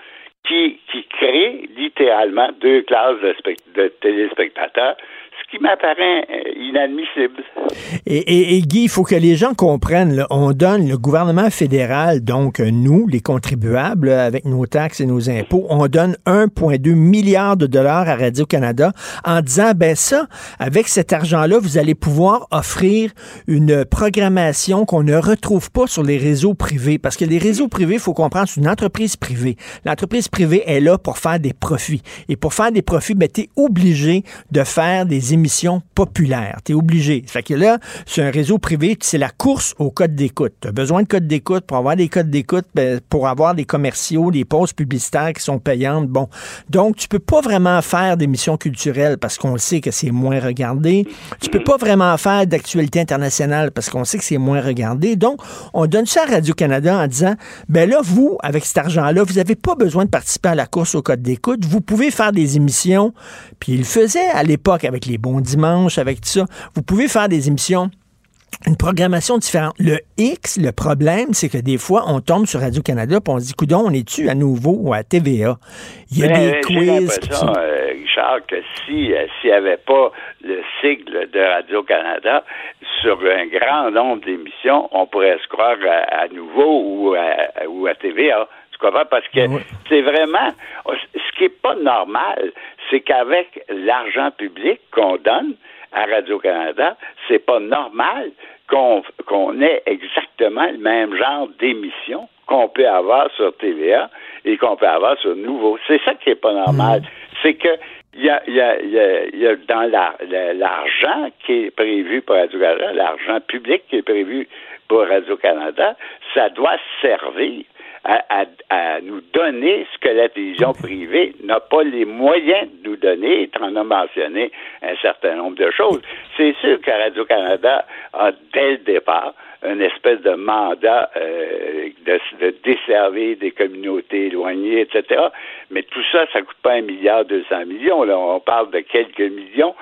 Speaker 8: qui, qui crée littéralement deux classes de, de téléspectateurs qui m'apparaît euh, inadmissible.
Speaker 3: Et, Guy, il faut que les gens comprennent, on donne le gouvernement fédéral, donc euh, nous, les contribuables, avec nos taxes et nos impôts, on donne 1,2 milliard de dollars à Radio-Canada en disant, ben ça, avec cet argent-là, vous allez pouvoir offrir une programmation qu'on ne retrouve pas sur les réseaux privés. Parce que les réseaux privés, il faut comprendre, c'est une entreprise privée. L'entreprise privée est là pour faire des profits. Et pour faire des profits, ben, tu es obligé de faire des émissions populaires. Tu es obligé. Fait que là, c'est un réseau privé, c'est la course au code d'écoute. Tu as besoin de code d'écoute pour avoir des codes d'écoute, ben, pour avoir des commerciaux, des pauses publicitaires qui sont payantes. Bon. Donc, tu peux pas vraiment faire d'émissions culturelles parce qu'on sait que c'est moins regardé. Tu peux pas vraiment faire d'actualité internationale parce qu'on sait que c'est moins regardé. Donc, on donne ça à Radio-Canada en disant, ben là, vous, avec cet argent-là, vous n'avez pas besoin de participer à la course au code d'écoute. Vous pouvez faire des émissions. Puis il le faisait à l'époque avec les Bon Dimanche, avec tout ça. Vous pouvez faire des émissions une programmation différente. Le X, le problème, c'est que des fois, on tombe sur Radio-Canada et on se dit, coudon, on est-tu à nouveau ou à TVA?
Speaker 8: Il y a des quiz. Euh, Richard, que si, euh, s'il n'y avait pas le sigle de Radio-Canada sur un grand nombre d'émissions, on pourrait se croire à, nouveau ou à, ou à TVA. Tu comprends? Parce que c'est vraiment, ce qui n'est pas normal, c'est qu'avec l'argent public qu'on donne à Radio-Canada, c'est pas normal qu'on ait exactement le même genre d'émission qu'on peut avoir sur TVA et qu'on peut avoir sur Nouveau. C'est ça qui est pas normal. Mm. C'est que il y a, y, a, y a, dans l'argent qui est prévu pour Radio-Canada, l'argent public qui est prévu pour Radio-Canada, ça doit servir à, nous donner ce que la télévision privée n'a pas les moyens de nous donner. Tu en as mentionné un certain nombre de choses. C'est sûr que Radio-Canada a, dès le départ, une espèce de mandat euh, de, desservir des communautés éloignées, etc. Mais tout ça, ça coûte pas un milliard deux cents millions. Là, on parle de quelques millions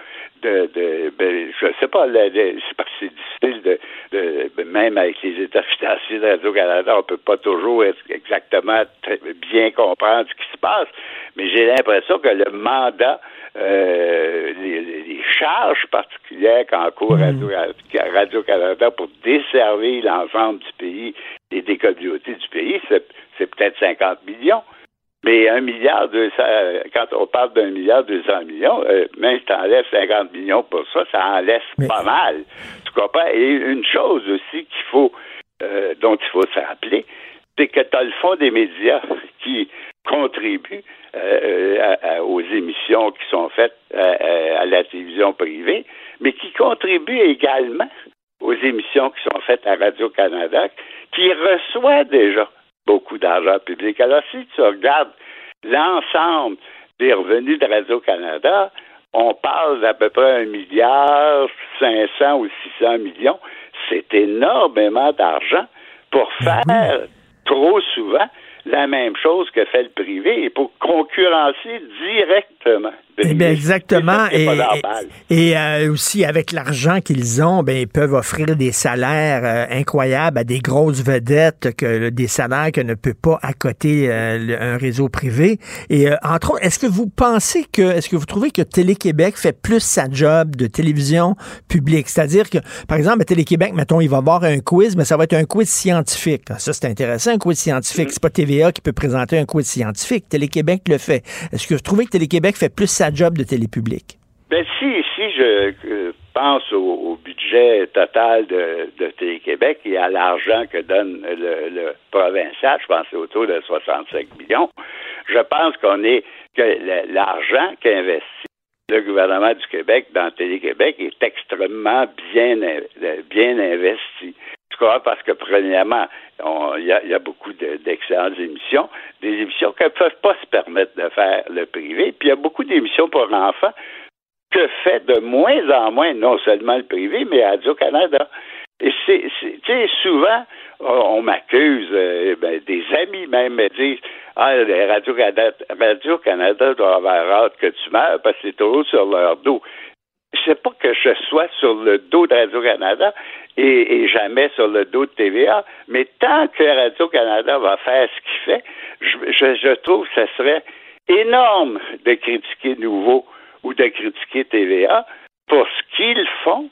Speaker 8: de, de ben, je sais pas, c'est parce que c'est difficile de, de, même avec les états financiers de Radio-Canada, on peut pas toujours exactement bien comprendre ce qui se passe, mais j'ai l'impression que le mandat euh, les, charges particulières qu'encourt mmh. Radio-Canada pour desservir l'ensemble du pays et des communautés du pays, c'est peut-être 50 millions. Mais un milliard deux quand on parle d'un milliard deux cents millions, euh, même si tu enlèves 50 millions pour ça, ça en laisse pas mal. Tu comprends? Et une chose aussi qu'il faut, euh, dont il faut se rappeler, c'est que tu as le fond des médias qui contribue euh, aux émissions qui sont faites à la télévision privée, mais qui contribue également aux émissions qui sont faites à Radio-Canada, qui reçoit déjà beaucoup d'argent public. Alors, si tu regardes l'ensemble des revenus de Radio-Canada, on parle d'à peu près un milliard, 500 ou 600 millions. C'est énormément d'argent pour ben faire trop souvent la même chose que fait le privé et pour concurrencer directement.
Speaker 3: Eh bien, exactement. Et, et, euh, aussi, avec l'argent qu'ils ont, ben, ils peuvent offrir des salaires euh, incroyables à des grosses vedettes, que des salaires que ne peut pas accoter euh, un réseau privé. Et entre autres, est-ce que vous pensez que, est-ce que vous trouvez que Télé-Québec fait plus sa job de télévision publique? C'est-à-dire que, par exemple, à Télé-Québec, mettons, il va avoir un quiz, mais ça va être un quiz scientifique. Ça, c'est intéressant, un quiz scientifique. Mm. C'est pas TVA qui peut présenter un quiz scientifique. Télé-Québec le fait. Est-ce que vous trouvez que Télé-Québec fait plus sa job de télépublic?
Speaker 8: Ben, si, si je euh, pense au, budget total de, Télé-Québec et à l'argent que donne le, provincial, je pense autour de 65 millions, je pense qu'on est que l'argent qu'investit le gouvernement du Québec dans Télé-Québec est extrêmement bien, bien investi. Crois parce que, premièrement, il y, a beaucoup d'excellentes émissions, des émissions qu'elles ne peuvent pas se permettre de faire le privé. Puis il y a beaucoup d'émissions pour enfants que fait de moins en moins, non seulement le privé, mais Radio-Canada. Et c'est, souvent, on m'accuse, euh, ben, des amis même me disent Ah, Radio-Canada Radio -Canada doit avoir hâte que tu meurs parce que c'est toujours sur leur dos. Je sais pas que je sois sur le dos de Radio-Canada et, jamais sur le dos de TVA, mais tant que Radio-Canada va faire ce qu'il fait, je, je, trouve que ce serait énorme de critiquer Nouveau ou de critiquer TVA pour ce qu'ils font,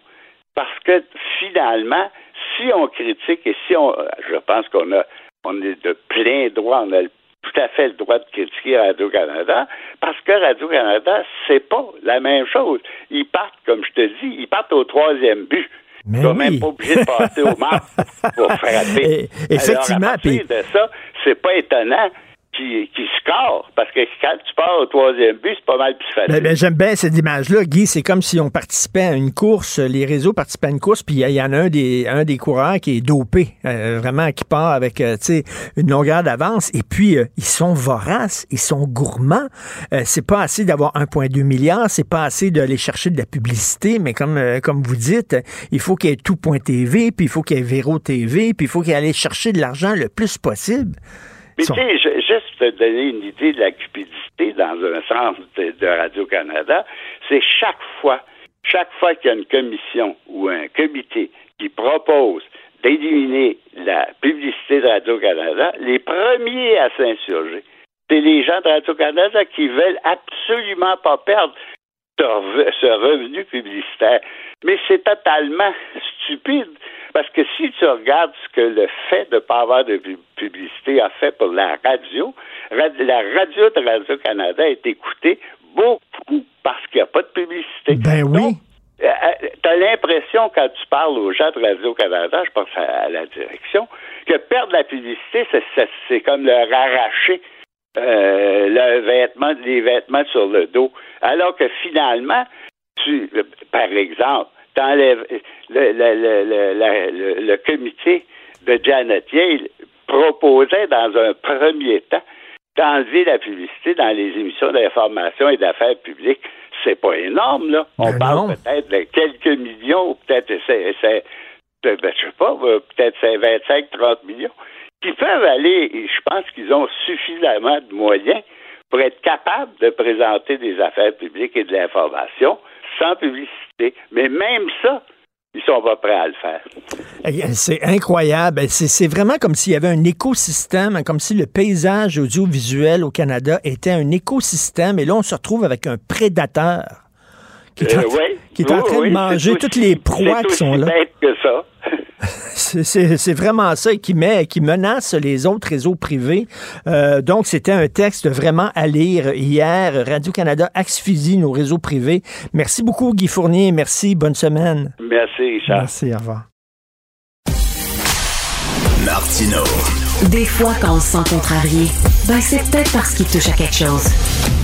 Speaker 8: parce que finalement, si on critique et si on, je pense qu'on a, on est de plein droit, on a tout à fait le droit de critiquer Radio-Canada, parce que Radio-Canada, c'est pas la même chose. Ils partent, comme je te dis, ils partent au troisième but.
Speaker 3: Mais oui.
Speaker 8: même pas obligé de passer au mars pour frapper.
Speaker 3: effectivement.
Speaker 8: Alors, à de ça, c'est pas étonnant qui, qui score. Parce que quand tu pars au troisième but, c'est pas mal plus facile.
Speaker 3: Ben, ben, J'aime bien cette image-là, Guy. C'est comme si on participait à une course, les réseaux participaient à une course, puis il y, en a un des, un des coureurs qui est dopé, euh, vraiment, qui part avec euh, une longueur d'avance. Et puis, euh, ils sont voraces, ils sont gourmands. c'est pas assez d'avoir 1,2 milliard, c'est pas assez d'aller chercher de la publicité, mais comme, comme vous dites, il faut qu'il y ait tout.tv, puis il faut qu'il y ait Véro TV, puis il faut qu'il y ait chercher de l'argent le plus possible.
Speaker 8: Mais tu sais, juste te donner une idée de la cupidité dans un sens de, Radio-Canada, c'est chaque fois, chaque fois qu'il y a une commission ou un comité qui propose d'éliminer la publicité de Radio-Canada, les premiers à s'insurger, c'est les gens de Radio-Canada qui veulent absolument pas perdre ce revenu publicitaire. Mais c'est totalement stupide. Parce que si tu regardes ce que le fait de ne pas avoir de publicité a fait pour la radio, la radio de Radio-Canada est écoutée beaucoup parce qu'il n'y a pas de publicité.
Speaker 3: Ben oui.
Speaker 8: Euh, euh, tu as l'impression, quand tu parles aux gens de Radio-Canada, je pense à, la direction, que perdre la publicité, c'est comme leur arracher euh, le vêtement, les vêtements sur le dos. Alors que finalement, tu, par exemple, t'enlèves le, le, le, le, comité de Janet Yale proposait dans un premier temps d'enlever la publicité dans les émissions d'information et d'affaires publiques. C'est pas énorme, là. On
Speaker 3: Ben
Speaker 8: parle peut-être de quelques millions, peut-être, c'est, c'est- ben, je sais pas, euh, peut-être c'est 25, 30 millions, qui peuvent aller, et je pense qu'ils ont suffisamment de moyens pour être capables de présenter des affaires publiques et de l'information sans publicité. Mais même ça, ils sont pas prêts à le faire.
Speaker 3: C'est incroyable. C'est vraiment comme s'il y avait un écosystème, comme si le paysage audiovisuel au Canada était un écosystème. Et là, on se retrouve avec un prédateur qui est en,
Speaker 8: Euh, oui.
Speaker 3: qui est en train
Speaker 8: oui,
Speaker 3: de manger toutes
Speaker 8: aussi-
Speaker 3: les proies qui sont là.
Speaker 8: bête que ça.
Speaker 3: C'est- vraiment ça qui met, qui menace les autres réseaux privés. Euh, donc, c'était un texte vraiment à lire hier. Radio-Canada asphyxie nos réseaux privés. Merci beaucoup, Guy Fournier. Merci. Bonne semaine.
Speaker 8: Merci, Richard.
Speaker 3: Merci. Au revoir.
Speaker 1: Martino.
Speaker 2: Des fois, quand on se sent contrarié, ben c'est peut-être parce qu'il touche à quelque chose.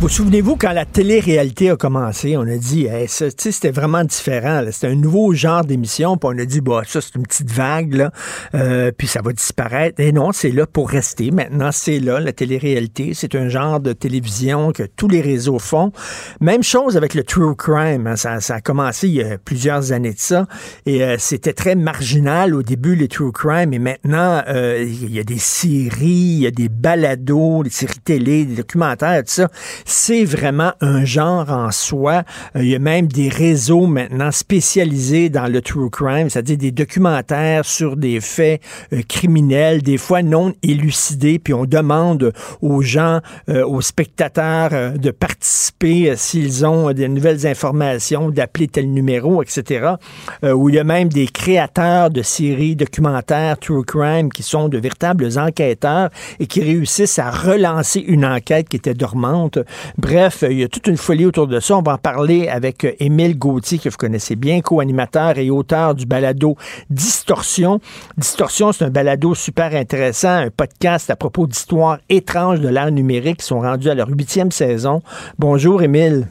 Speaker 3: Vous souvenez-vous, quand la télé-réalité a commencé, on a dit, hey, c'était vraiment différent. C'était un nouveau genre d'émission. Puis on a dit, bah, ça, c'est une petite vague, là. Euh, puis ça va disparaître. Et non, c'est là pour rester. Maintenant, c'est là, la télé-réalité. C'est un genre de télévision que tous les réseaux font. Même chose avec le true crime. hein. Ça, ça a commencé il y a plusieurs années de ça. Et euh, c'était très marginal au début, les true crime. Et maintenant, euh, il y a des séries, il y a des balados, des séries télé, des documentaires, tout ça. C'est vraiment un genre en soi. Euh, il y a même des réseaux maintenant spécialisés dans le true crime, c'est-à-dire des documentaires sur des faits euh, criminels, des fois non élucidés, puis on demande aux gens, euh, aux spectateurs de participer s'ils ont des nouvelles informations, d'appeler tel numéro, etc. Où il y a même des créateurs de séries documentaires true crime qui sont de véritables enquêteurs et qui réussissent à relancer une enquête qui était dormante. Bref, il y a toute une folie autour de ça. On va en parler avec euh, Émile Gauthier, que vous connaissez bien, co-animateur et auteur du balado Distorsion. Distorsion, c'est un balado super intéressant, un podcast à propos d'histoires étranges de l'art numérique qui sont rendus à leur huitième saison. Bonjour, Émile.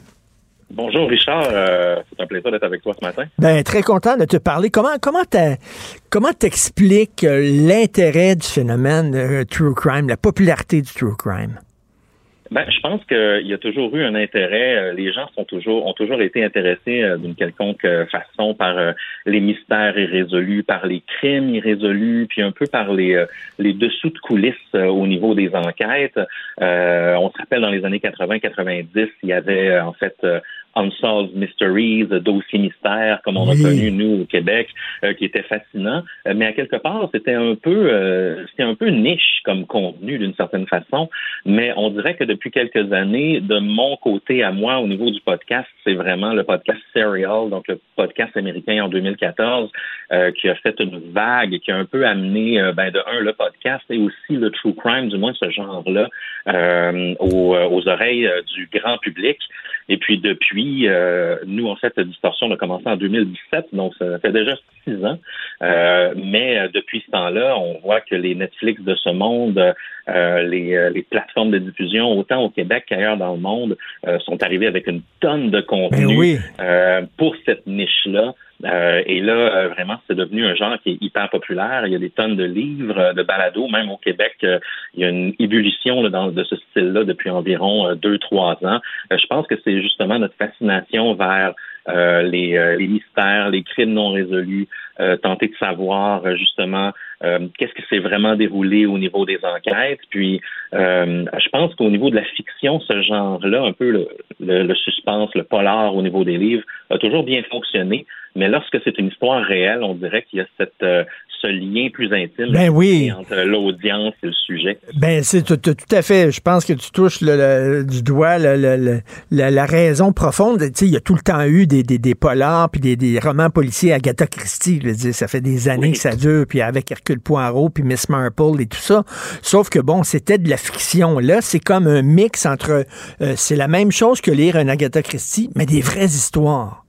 Speaker 9: Bonjour Richard, Euh, c'est un plaisir d'être avec toi ce matin.
Speaker 3: Ben, très content de te parler. Comment comment comment t'expliques euh, l'intérêt du phénomène euh, true crime, la popularité du true crime?
Speaker 9: Ben, je pense qu'il y a toujours eu un intérêt. euh, Les gens sont toujours ont toujours été intéressés euh, d'une quelconque euh, façon par les mystères irrésolus, par les crimes irrésolus, puis un peu par les les dessous de coulisses au niveau des enquêtes. On se rappelle dans les années 80-90, il y avait en fait Unsolved Mysteries, dossiers mystères, comme on
Speaker 3: Oui.
Speaker 9: a connu nous au Québec, euh, qui était fascinant. Euh, mais à quelque part, c'était un peu, euh, c'était un peu niche comme contenu d'une certaine façon. Mais on dirait que depuis quelques années, de mon côté à moi, au niveau du podcast, c'est vraiment le podcast Serial, donc le podcast américain en 2014, euh, qui a fait une vague qui a un peu amené, euh, ben, de un, le podcast et aussi le true crime, du moins ce genre-là, euh, aux, aux oreilles du grand public. Et puis depuis, euh, nous, en fait, Distorsion a commencé en 2017, donc ça fait déjà six ans. Euh, mais euh, depuis ce temps-là, on voit que les Netflix de ce monde, euh, les, euh, les plateformes de diffusion, autant au Québec qu'ailleurs dans le monde, euh, sont arrivées avec une tonne de contenu
Speaker 3: oui.
Speaker 9: pour cette niche-là. Euh, et là, euh, vraiment, c'est devenu un genre qui est hyper populaire. Il y a des tonnes de livres, euh, de balados, même au Québec. il y a une ébullition de ce style-là depuis environ deux, trois ans. Je pense que c'est justement notre fascination vers les, mystères, les crimes non résolus, tenter de savoir justement qu'est-ce qui s'est vraiment déroulé au niveau des enquêtes. Puis, je pense qu'au niveau de la fiction, ce genre-là, un peu le, le suspense, le polar au niveau des livres, a toujours bien fonctionné. Mais lorsque c'est une histoire réelle, on dirait qu'il y a cette, euh, ce lien plus intime
Speaker 3: Ben oui.
Speaker 9: entre l'audience et le sujet.
Speaker 3: Ben, c'est tout, tout- à fait. Je pense que tu touches le- le- du doigt le- le- le- la, la raison profonde. Tu sais, il y a tout le temps eu des, des, des polars puis des, des romans policiers Agatha Christie. Je veux dire, ça fait des années
Speaker 9: Oui.
Speaker 3: que ça dure, puis avec Hercule Poirot, puis Miss Marple et tout ça. Sauf que bon, c'était de la fiction. Là, c'est comme un mix entre. euh, c'est la même chose que lire un Agatha Christie, mais des vraies histoires.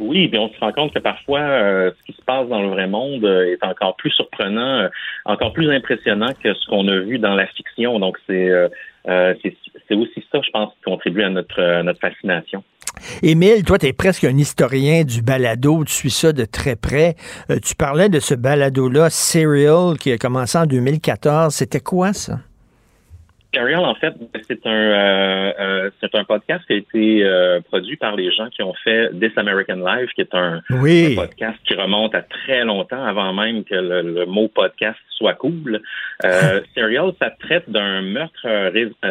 Speaker 9: Oui, mais on se rend compte que parfois, euh, ce qui se passe dans le vrai monde euh, est encore plus surprenant, euh, encore plus impressionnant que ce qu'on a vu dans la fiction. Donc, c'est euh, c'est aussi ça, je pense, qui contribue à notre, notre fascination.
Speaker 3: Émile, toi, tu es presque un historien du balado, tu suis ça de très près. tu parlais de ce balado-là, Serial, qui a commencé en 2014. C'était quoi ça?
Speaker 9: Serial, en fait, c'est un euh, euh, c'est un podcast qui a été euh, produit par les gens qui ont fait This American Life, qui est un, podcast qui remonte à très longtemps avant même que le, mot podcast soit cool. Serial, ça traite d'un meurtre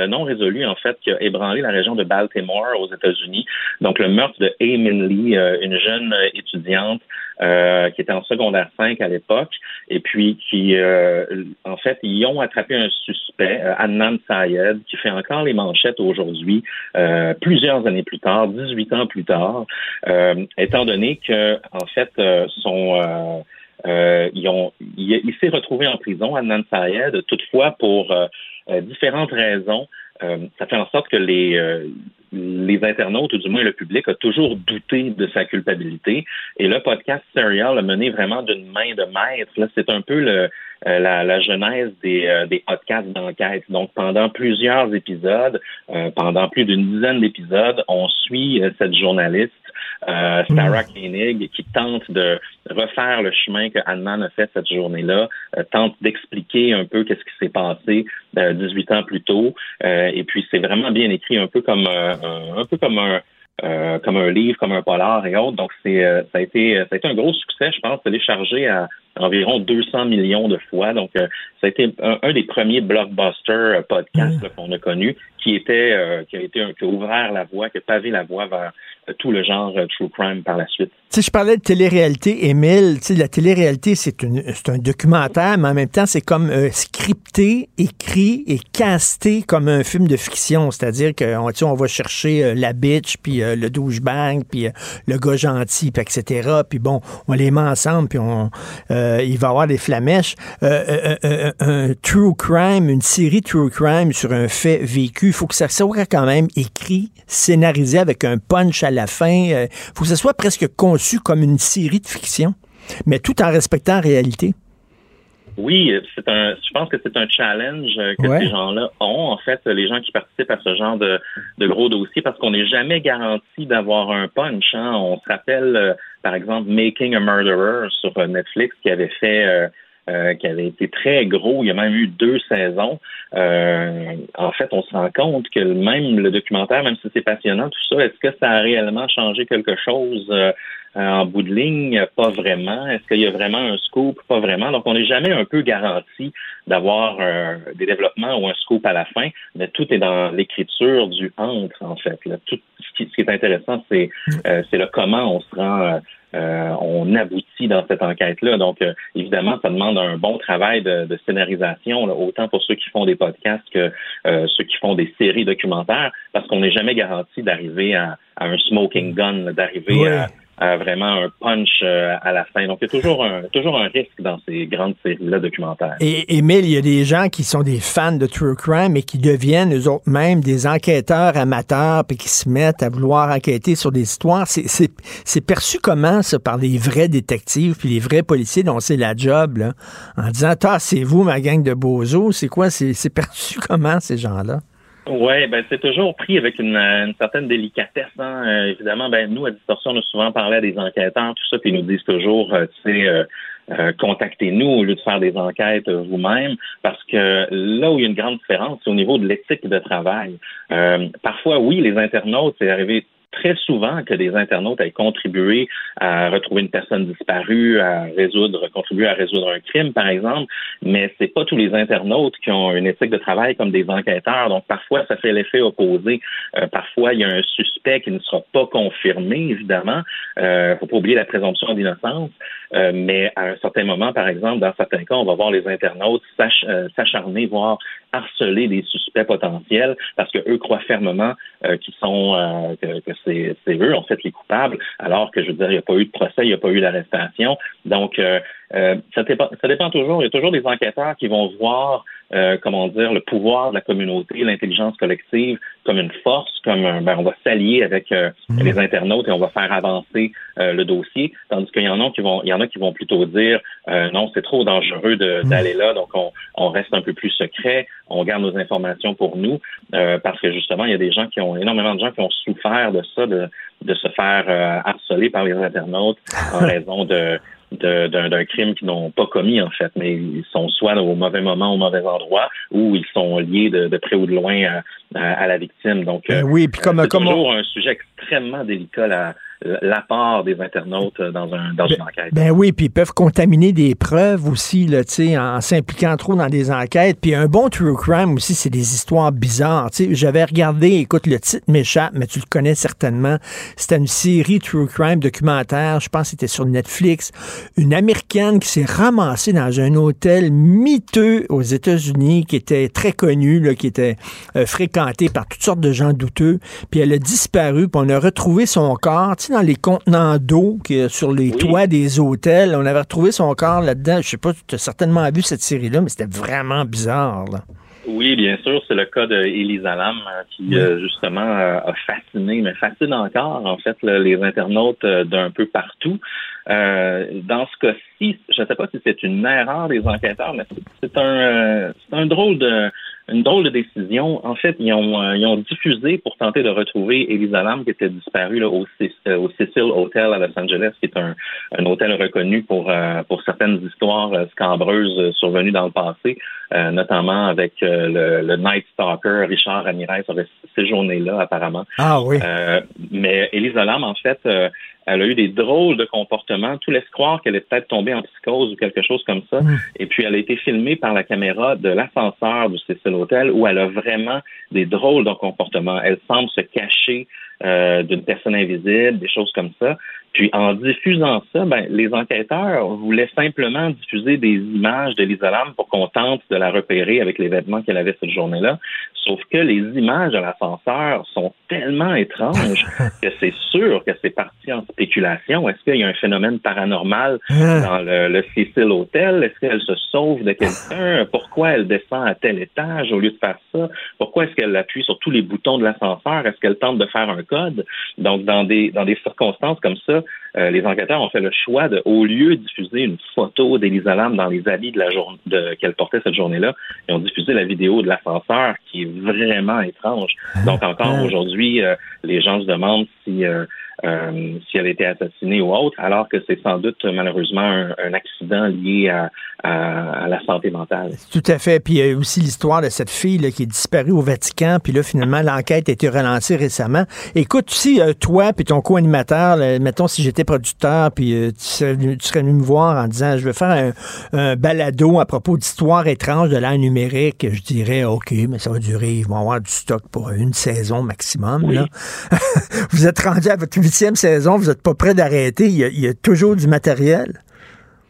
Speaker 9: non résolu en fait qui a ébranlé la région de Baltimore aux États-Unis. Donc le meurtre de Eamon Lee, une jeune étudiante euh, qui était en secondaire 5 à l'époque, et puis qui, euh, en fait, ils ont attrapé un suspect, euh, Adnan Sayed, qui fait encore les manchettes aujourd'hui, plusieurs années plus tard, 18 ans plus tard, étant donné que, en fait, son ils ont, il, s'est retrouvé en prison, Adnan Sayed, toutefois pour différentes raisons. Ça fait en sorte que les, les internautes, ou du moins le public, a toujours douté de sa culpabilité. Et le podcast Serial a mené vraiment d'une main de maître. Là, c'est un peu le, euh, la, la, genèse des, euh, des podcasts d'enquête. Donc, pendant plusieurs épisodes, euh, pendant plus d'une dizaine d'épisodes, on suit cette journaliste, Sarah mm. Koenig, qui tente de refaire le chemin que Anne a fait cette journée-là, tente d'expliquer un peu qu'est-ce qui s'est passé 18 ans plus tôt. et puis, c'est vraiment bien écrit, un peu comme un peu comme un euh, comme un livre, comme un polar et autres. Donc, c'est, euh, ça, a été, ça a été un gros succès, je pense, téléchargé à environ 200 millions de fois. Donc, euh, ça a été un, des premiers blockbuster podcasts qu'on a connus, qui était, qui a été, qui a ouvert la voie, qui a pavé la voie vers tout le genre true crime par la suite.
Speaker 3: Sais, je parlais de télé-réalité, Émile. La télé-réalité, c'est, un documentaire, mais en même temps, c'est comme scripté, écrit et casté comme un film de fiction. C'est-à-dire qu'on on va chercher la bitch, puis euh, le douchebag, puis euh, le gars gentil, puis etc. Puis bon, on les met ensemble, puis on, euh, il va y avoir des flamèches. un true crime, une série true crime sur un fait vécu, il faut que ça soit quand même écrit, scénarisé avec un punch à la fin. Il faut que ça soit presque conçu comme une série de fiction, mais tout en respectant la réalité.
Speaker 9: Oui, c'est un. Je pense que c'est un challenge que ces gens-là ont. En fait, les gens qui participent à ce genre de, de gros dossiers, parce qu'on n'est jamais garanti d'avoir un punch. Hein. On se rappelle, euh, par exemple, Making a Murderer sur euh, Netflix, qui avait fait. Euh, qui avait été très gros. Il y a même eu deux saisons. en fait, on se rend compte que même le documentaire, même si c'est passionnant, tout ça, est-ce que ça a réellement changé quelque chose euh, en bout de ligne, pas vraiment. Est-ce qu'il y a vraiment un scoop? Pas vraiment. Donc, on n'est jamais un peu garanti d'avoir euh, des développements ou un scoop à la fin, mais tout est dans l'écriture du entre, en fait. Tout, ce, qui, est intéressant, c'est euh, c'est le comment on se rend, on aboutit dans cette enquête-là. Donc, évidemment, ça demande un bon travail de, scénarisation, autant pour ceux qui font des podcasts que ceux qui font des séries documentaires, parce qu'on n'est jamais garanti d'arriver à, un smoking gun, d'arriver à vraiment un punch euh, à la fin. Donc, il y a toujours un, toujours un risque dans ces grandes séries-là documentaires.
Speaker 3: Et Émile, il y a des gens qui sont des fans de True Crime et qui deviennent eux autres même des enquêteurs amateurs puis qui se mettent à vouloir enquêter sur des histoires. C'est perçu comment, ça, par les vrais détectives puis les vrais policiers dont c'est la job, là, en disant, ah, c'est vous, ma gang de bozos. C'est quoi? C'est perçu comment, ces gens-là?
Speaker 9: Oui, ben c'est toujours pris avec une, certaine délicatesse. Hein. Euh, évidemment, ben nous à Distorsion, on a souvent parlé à des enquêteurs, tout ça, puis ils nous disent toujours, euh, tu sais, euh, contactez-nous au lieu de faire des enquêtes vous-même, parce que là où il y a une grande différence, c'est au niveau de l'éthique de travail. parfois, oui, les internautes, c'est arrivé très souvent que des internautes aient contribué à retrouver une personne disparue, à résoudre, contribuer à résoudre un crime, par exemple, mais c'est pas tous les internautes qui ont une éthique de travail comme des enquêteurs. Donc, parfois, ça fait l'effet opposé. Euh, parfois, il y a un suspect qui ne sera pas confirmé, évidemment. Euh, faut pas oublier la présomption d'innocence. Euh, mais à un certain moment, par exemple, dans certains cas, on va voir les internautes euh, s'acharner, voire harceler des suspects potentiels parce que eux croient fermement euh, qu'ils sont que, que c'est eux en fait les coupables, alors que je veux dire, il n'y a pas eu de procès, il n'y a pas eu d'arrestation. Donc ça dépend, ça dépend toujours. Il y a toujours des enquêteurs qui vont voir euh, comment dire, le pouvoir de la communauté, l'intelligence collective comme une force, comme ben, on va s'allier avec euh, mmh. les internautes et on va faire avancer euh, le dossier, tandis qu'il y en a qui vont, il y en a qui vont plutôt dire non, c'est trop dangereux mmh. d'aller là, donc on, on, reste un peu plus secret, on garde nos informations pour nous, parce que justement, il y a des gens qui ont énormément de gens qui ont souffert de ça, de, de se faire harceler par les internautes en raison de d'un crime qu'ils n'ont pas commis, en fait, mais ils sont soit au mauvais moment, au mauvais endroit, ou ils sont liés de, de près ou de loin à, à, la victime. Donc,
Speaker 3: ben oui, puis comme,
Speaker 9: c'est
Speaker 3: comme
Speaker 9: toujours un sujet extrêmement délicat, là l'apport des internautes dans, un, dans
Speaker 3: ben,
Speaker 9: une enquête.
Speaker 3: Ben oui, puis ils peuvent contaminer des preuves aussi, là, en s'impliquant trop dans des enquêtes. Puis un bon true crime aussi, c'est des histoires bizarres. J'avais regardé, écoute, le titre m'échappe, mais tu le connais certainement. C'était une série true crime documentaire, je pense que c'était sur Netflix. Une Américaine qui s'est ramassée dans un hôtel miteux aux États-Unis, qui était très connu, là, qui était euh, fréquenté par toutes sortes de gens douteux. Puis elle a disparu, puis on a retrouvé son corps dans les contenants d'eau sur les toits des hôtels. On avait retrouvé son corps là-dedans. Je sais pas, tu as certainement vu cette série-là, mais c'était vraiment bizarre.
Speaker 9: Oui, bien sûr, c'est le cas d'Elisa Lam euh, qui euh, justement euh, a fasciné, mais fascine encore en fait les internautes d'un peu partout. dans ce cas-ci, je ne sais pas si c'est une erreur des enquêteurs, mais c'est un, c'est un drôle de une drôle de décision. En fait, ils ont, euh, ils ont diffusé pour tenter de retrouver Elisa Lam qui était disparue là, au, euh, au, Cecil Hotel à Los Angeles, qui est un, un hôtel reconnu pour, euh, pour certaines histoires scabreuses survenues dans le passé, notamment avec le, le, Night Stalker Richard Ramirez aurait séjourné là apparemment.
Speaker 3: Ah oui.
Speaker 9: mais Elisa Lam, en fait, elle a eu des drôles de comportements. Tout laisse croire qu'elle est peut-être tombée en psychose ou quelque chose comme ça. Mm. Et puis, elle a été filmée par la caméra de l'ascenseur du Cecil Hotel où elle a vraiment des drôles de comportements. Elle semble se cacher euh, d'une personne invisible, des choses comme ça. Puis en diffusant ça, ben, les enquêteurs voulaient simplement diffuser des images de Lisa Lam pour qu'on tente de la repérer avec les vêtements qu'elle avait cette journée-là. Sauf que les images de l'ascenseur sont tellement étranges que c'est sûr que c'est parti en spéculation. Est-ce qu'il y a un phénomène paranormal ah. dans le, le Cecil Hotel? Est-ce qu'elle se sauve de quelqu'un? Pourquoi elle descend à tel étage au lieu de faire ça? Pourquoi est-ce qu'elle appuie sur tous les boutons de l'ascenseur? Est-ce qu'elle tente de faire un code? Donc, dans des, dans des circonstances comme ça, euh, les enquêteurs ont fait le choix de, au lieu de diffuser une photo d'Elisa Lam dans les habits de la journée qu'elle portait cette journée-là, ils ont diffusé la vidéo de l'ascenseur qui est vraiment étrange. Donc encore ah. aujourd'hui, euh, les gens se demandent si euh, si elle a été assassinée ou autre, alors que c'est sans doute malheureusement un, accident lié à, à, la santé mentale.
Speaker 3: Tout à fait. Puis il y a aussi l'histoire de cette fille là, qui est disparue au Vatican, puis là finalement l'enquête a été relancée récemment. Écoute, si euh, toi puis ton co-animateur, mettons si j'étais producteur, puis euh, tu, serais venu, me voir en disant je veux faire un, un balado à propos d'histoires étranges de l'ère numérique, je dirais ok, mais ça va durer, ils vont avoir du stock pour une saison maximum. Là. Vous êtes rendu à votre huitième saison, vous n'êtes pas prêt d'arrêter. Il, y, a, toujours du matériel.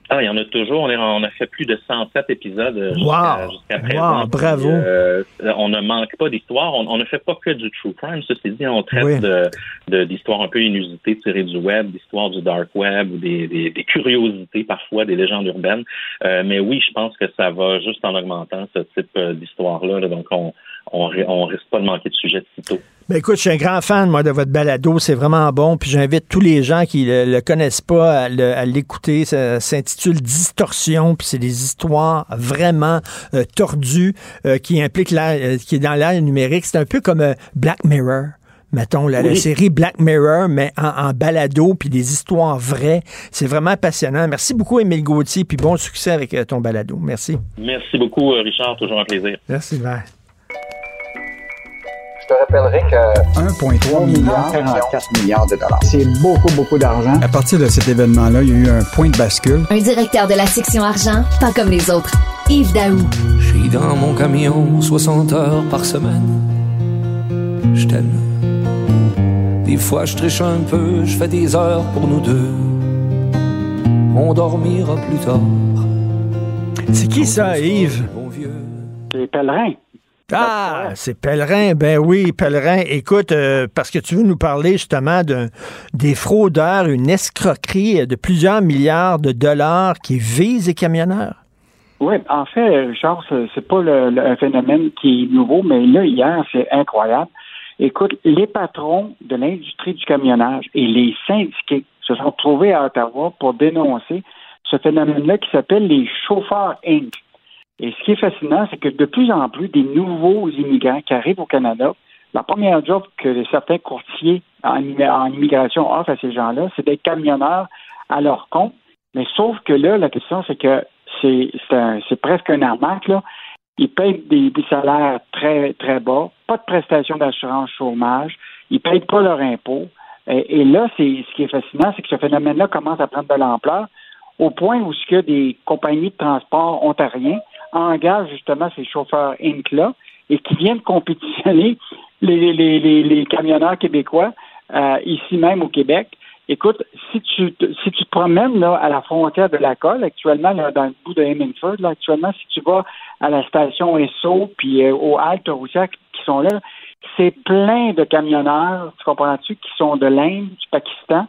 Speaker 9: Ah, il y en a toujours. On, a fait plus de 107 épisodes euh, jusqu'à présent.
Speaker 3: Wow, bravo.
Speaker 9: Euh, on ne manque pas d'histoires. On, ne fait pas que du true crime. Ceci dit, on traite d'histoires un peu inusitées tirées du web, d'histoires du dark web ou des, curiosités parfois, des légendes urbaines. Euh, mais oui, je pense que ça va juste en augmentant ce type d'histoire-là. Donc, on, on, risque pas de manquer de sujets de sitôt.
Speaker 3: Ben écoute, je suis un grand fan, moi, de votre balado. C'est vraiment bon. Puis j'invite tous les gens qui le, le connaissent pas à l'écouter. Ça s'intitule Distorsion. Puis c'est des histoires vraiment euh, tordues euh, qui impliquent l'air, euh, qui est dans l'ère numérique. C'est un peu comme Black Mirror. Mettons, la, série Black Mirror, mais en, en balado, puis des histoires vraies. C'est vraiment passionnant. Merci beaucoup, Émile Gauthier, puis bon succès avec ton balado. Merci.
Speaker 9: Merci beaucoup, Richard. Toujours un plaisir.
Speaker 3: Merci, bye.
Speaker 10: Je te rappellerai que 1,3 milliard, 44 milliards de dollars. C'est beaucoup, beaucoup d'argent.
Speaker 11: À partir de cet événement-là, il y a eu un point de bascule.
Speaker 12: Un directeur de la section argent, pas comme les autres. Yves Daou.
Speaker 13: Je suis dans mon camion 60 heures par semaine. Je t'aime. Des fois, je triche un peu, je fais des heures pour nous deux. On dormira plus tard.
Speaker 3: C'est qui ça, Yves?
Speaker 10: C'est Pèlerin.
Speaker 3: Ah, c'est Pèlerin. Ben oui, Pèlerin. Écoute, euh, parce que tu veux nous parler justement de, des fraudeurs, une escroquerie de plusieurs milliards de dollars qui visent les camionneurs.
Speaker 10: Oui, en fait, Richard, c'est pas le, un phénomène qui est nouveau, mais là, hier, c'est incroyable. Écoute, les patrons de l'industrie du camionnage et les syndiqués se sont trouvés à Ottawa pour dénoncer ce phénomène-là qui s'appelle les chauffeurs Inc. Et ce qui est fascinant, c'est que de plus en plus des nouveaux immigrants qui arrivent au Canada, la première job que certains courtiers en, immigration offrent à ces gens-là, c'est d'être camionneurs à leur compte. Mais sauf que là, la question, c'est que c'est presque un arnaque, là. Ils payent des, salaires très, très bas, pas de prestations d'assurance chômage, ils payent pas leur impôt. Et, là, c'est ce qui est fascinant, c'est que ce phénomène-là commence à prendre de l'ampleur au point où ce que des compagnies de transport ontariens engagent justement ces chauffeurs Inc-là et qui viennent compétitionner les, les, les, les camionneurs québécois euh, ici même au Québec. Écoute, si tu si tu te promènes là, à la frontière de la colle, actuellement, là, dans le bout de Hemingford, là, actuellement, si tu vas à la station Esso puis euh, aux haltes routières qui sont là, c'est plein de camionneurs, tu comprends-tu, qui sont de l'Inde, du Pakistan.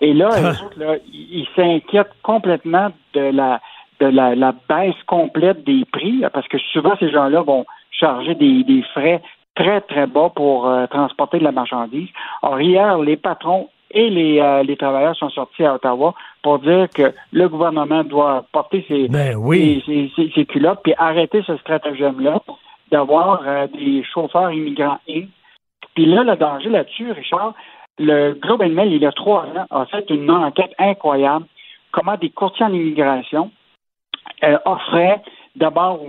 Speaker 10: Et là, là ils s'inquiètent complètement de la de la, la, baisse complète des prix, parce que souvent ces gens-là vont charger des, des frais très, très bas pour euh, transporter de la marchandise. Or, hier, les patrons et les, euh, les travailleurs sont sortis à Ottawa pour dire que le gouvernement doit porter ses,
Speaker 3: ben oui.
Speaker 10: ses, ses, culottes puis arrêter ce stratagème-là d'avoir euh, des chauffeurs immigrants et puis là, le danger là-dessus, Richard, le Globe and Mail, il y a trois ans, a fait une enquête incroyable comment des courtiers en immigration offraient d'abord,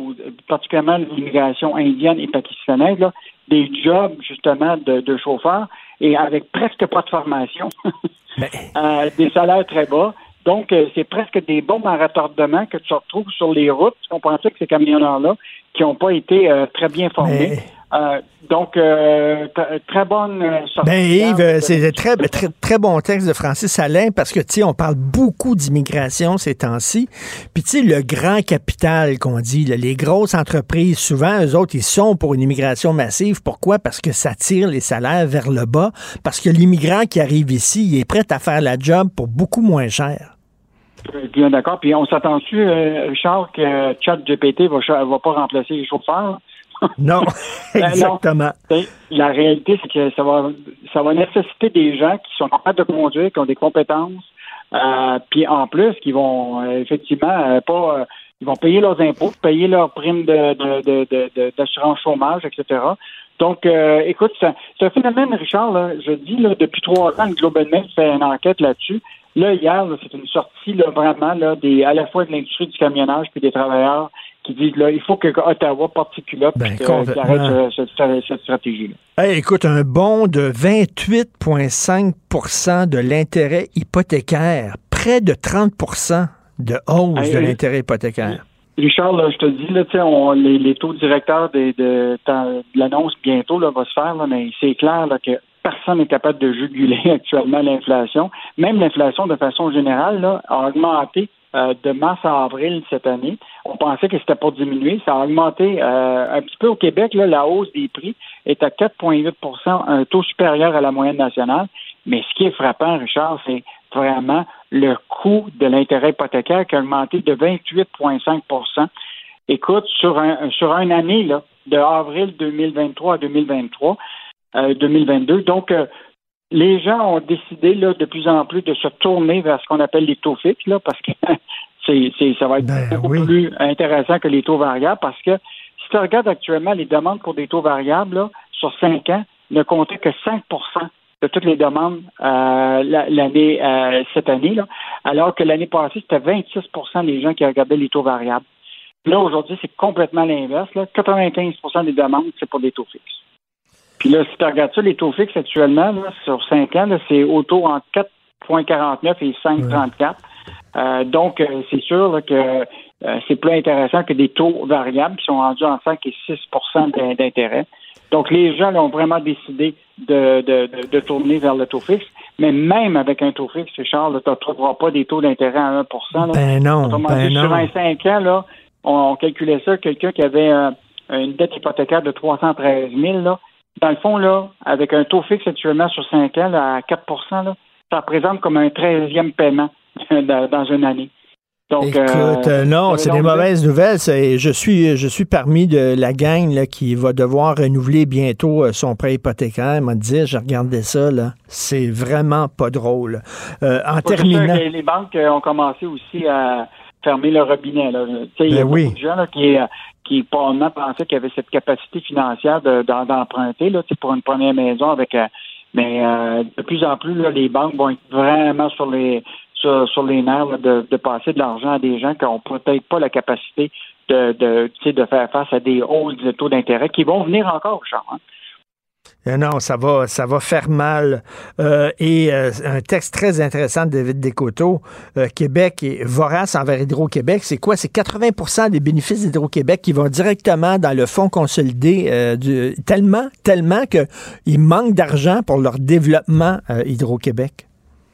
Speaker 10: particulièrement l'immigration indienne et pakistanaise, là, des jobs justement de, de chauffeurs et avec presque pas de formation, euh, des salaires très bas. Donc, euh, c'est presque des bombes à retardement que tu retrouves sur les routes. Tu comprends que ces camionneurs-là, qui n'ont pas été euh, très bien formés, euh, donc, euh, très bonne sortie.
Speaker 3: Ben Yves, c'est très, très, très bon texte de Francis Alain parce que, tu sais, on parle beaucoup d'immigration ces temps-ci. Puis, tu sais, le grand capital qu'on dit, les grosses entreprises, souvent, eux autres, ils sont pour une immigration massive. Pourquoi? Parce que ça tire les salaires vers le bas. Parce que l'immigrant qui arrive ici, il est prêt à faire la job pour beaucoup moins cher.
Speaker 10: Bien d'accord. Puis on s'attend-tu, Richard, que ChatGPT va, va pas remplacer les chauffeurs?
Speaker 3: Non, exactement.
Speaker 10: la réalité, c'est que ça va, ça va nécessiter des gens qui sont capables de conduire, qui ont des compétences, euh, puis en plus, qui vont euh, effectivement euh, pas, ils vont payer leurs impôts, payer leurs primes de, d'assurance chômage, etc. Donc, écoute, c'est un phénomène, Richard, là, je dis, là, depuis trois ans, le Global Mail fait une enquête là-dessus. Là, hier, c'est une sortie là, vraiment là, des, à la fois de l'industrie du camionnage puis des travailleurs qui disent là, il faut que Ottawa particulier ben, arrête cette, stratégie-là.
Speaker 3: écoute, un bond de 28,5% de l'intérêt hypothécaire, près de 30% de hausse de l'intérêt hypothécaire.
Speaker 10: Richard, je te dis, là, on, les, les, taux directeurs de, de, l'annonce bientôt là, va se faire, mais c'est clair là, que personne n'est capable de juguler actuellement l'inflation. Même l'inflation, de façon générale, a augmenté euh, de mars à avril cette année. On pensait que c'était pour diminuer. Ça a augmenté euh, un petit peu au Québec. La hausse des prix est à 4,8% un taux supérieur à la moyenne nationale. Mais ce qui est frappant, Richard, c'est vraiment le coût de l'intérêt hypothécaire qui a augmenté de 28,5% Écoute, sur un sur une année de avril 2023 à 2023, 2022. Euh, Donc, les gens ont décidé là, de plus en plus de se tourner vers ce qu'on appelle les taux fixes, là, parce que c'est, ça va être ben beaucoup plus intéressant que les taux variables, parce que si tu regardes actuellement les demandes pour des taux variables, là, sur cinq ans, ne comptaient que 5% de toutes les demandes euh, l'année euh, cette année, là, alors que l'année passée, c'était 26% des gens qui regardaient les taux variables. Là, aujourd'hui, c'est complètement l'inverse. 95% des demandes, c'est pour des taux fixes. Puis là, si tu regardes ça, les taux fixes actuellement, sur 5 ans, c'est autour entre 4,49 et 5,34. Euh, donc, euh, c'est sûr que euh, c'est plus intéressant que des taux variables qui sont rendus en 5 et 6% d'intérêt. Donc, les gens ont vraiment décidé de, de, de, tourner vers le taux fixe. Mais même avec un taux fixe, Charles, tu ne trouveras pas des taux d'intérêt à 1% là.
Speaker 3: Ben non, ben
Speaker 10: Sur un 5 ans, là, on, calculait ça, quelqu'un qui avait une dette hypothécaire de 313 000, là, dans le fond, là, avec un taux fixe actuellement sur 5 ans à 4 là, ça représente comme un 13e paiement dans une année.
Speaker 3: Donc, Écoute, euh, non, c'est des mauvaises nouvelles. Je suis, je suis parmi de la gang là, qui va devoir renouveler bientôt euh, son prêt hypothécaire. M'a dit, je regardais ça, là. C'est vraiment pas drôle. Euh, en terminant.
Speaker 10: Les, banques ont commencé aussi à fermer le robinet. Là. Il y a ben beaucoup de gens qui, qui probablement pensaient qu'il y avait cette capacité financière d'emprunter là, pour une première maison avec. mais de plus en plus, là, les banques vont être vraiment sur les sur, les nerfs de, passer de l'argent à des gens qui n'ont peut-être pas la capacité de, de, de faire face à des hauts taux d'intérêt qui vont venir encore, Charles. Hein.
Speaker 3: Euh, non, ça va, ça va faire mal. Euh, et euh, un texte très intéressant de David Descoteaux, Québec est vorace envers Hydro-Québec. C'est quoi? C'est 80% des bénéfices d'Hydro-Québec qui vont directement dans le fonds consolidé du, tellement, tellement qu'il manque d'argent pour leur développement Hydro-Québec.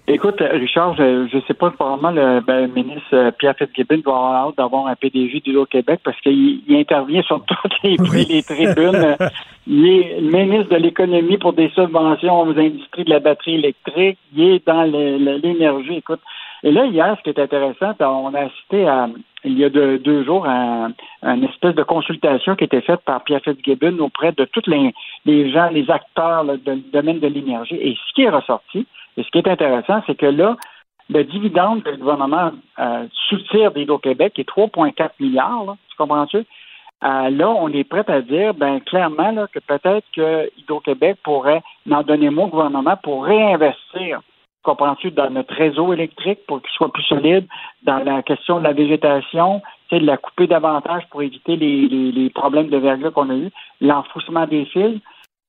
Speaker 10: Écoute, Richard, je ne sais pas, probablement le, ben, ministre euh, Pierre Fitzgibbon va avoir hâte d'avoir un PDG du Québec parce qu'il intervient sur toutes les, les tribunes. il est ministre de l'économie pour des subventions aux industries de la batterie électrique. Il est dans l'énergie. Écoute, et là, hier, ce qui est intéressant, on a assisté à, il y a deux, jours à, une espèce de consultation qui a été faite par Pierre Fitzgibbon auprès de tous les, les gens, les acteurs du domaine de l'énergie. Et ce qui est ressorti, et ce qui est intéressant, c'est que là, le dividende que le gouvernement euh, soutire d'Hydro-Québec est 3,4 milliards, tu comprends-tu? Euh, là, on est prêt à dire, ben clairement, là, que peut-être que Hydro-Québec pourrait en donner moins au gouvernement pour réinvestir, comprends-tu, dans notre réseau électrique pour qu'il soit plus solide, dans la question de la végétation, de la couper davantage pour éviter les, les, problèmes de verglas qu'on a eu, l'enfouissement des fils.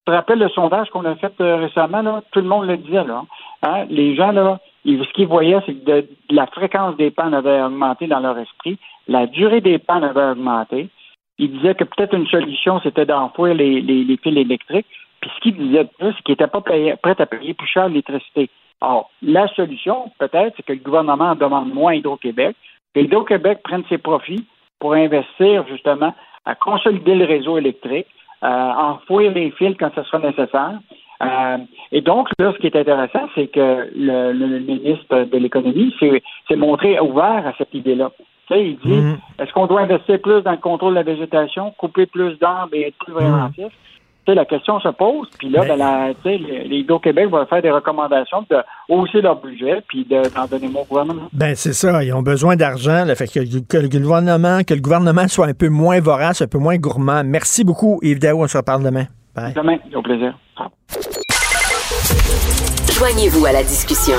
Speaker 10: Te rappelles le sondage qu'on a fait euh, récemment, là? Tout le monde le disait, là. Hein? Les gens, là, ce qu'ils voyaient, c'est que la fréquence des pannes avait augmenté dans leur esprit, la durée des pannes avait augmenté. Ils disaient que peut-être une solution, c'était d'enfouir les, les, fils électriques. Puis ce qu'ils disaient plus, c'est qu'ils n'étaient pas prêts à payer plus cher l'électricité. Or, la solution, peut-être, c'est que le gouvernement demande moins Hydro-Québec, que Hydro-Québec prenne ses profits pour investir justement à consolider le réseau électrique, enfouir les fils quand ce sera nécessaire, euh, et donc, là, ce qui est intéressant, c'est que le, ministre de l'Économie s'est montré ouvert à cette idée-là. Tu sais, il dit mhm. est-ce qu'on doit investir plus dans le contrôle de la végétation, couper plus d'arbres et être plus préventif? Tu sais, la question se pose, puis là, ben, la, les Hydro-Québec vont faire des recommandations de hausser leur budget puis d'en donner moins au gouvernement.
Speaker 3: Ben c'est ça, ils ont besoin d'argent, fait que, le gouvernement, que le gouvernement soit un peu moins vorace, un peu moins gourmand. Merci beaucoup, Yves Daou, on se reparle demain.
Speaker 10: Demain, au plaisir.
Speaker 2: Joignez-vous à la discussion.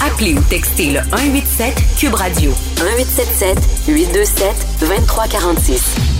Speaker 2: Appelez ou textez le 187 Cube Radio 1877 827 2346.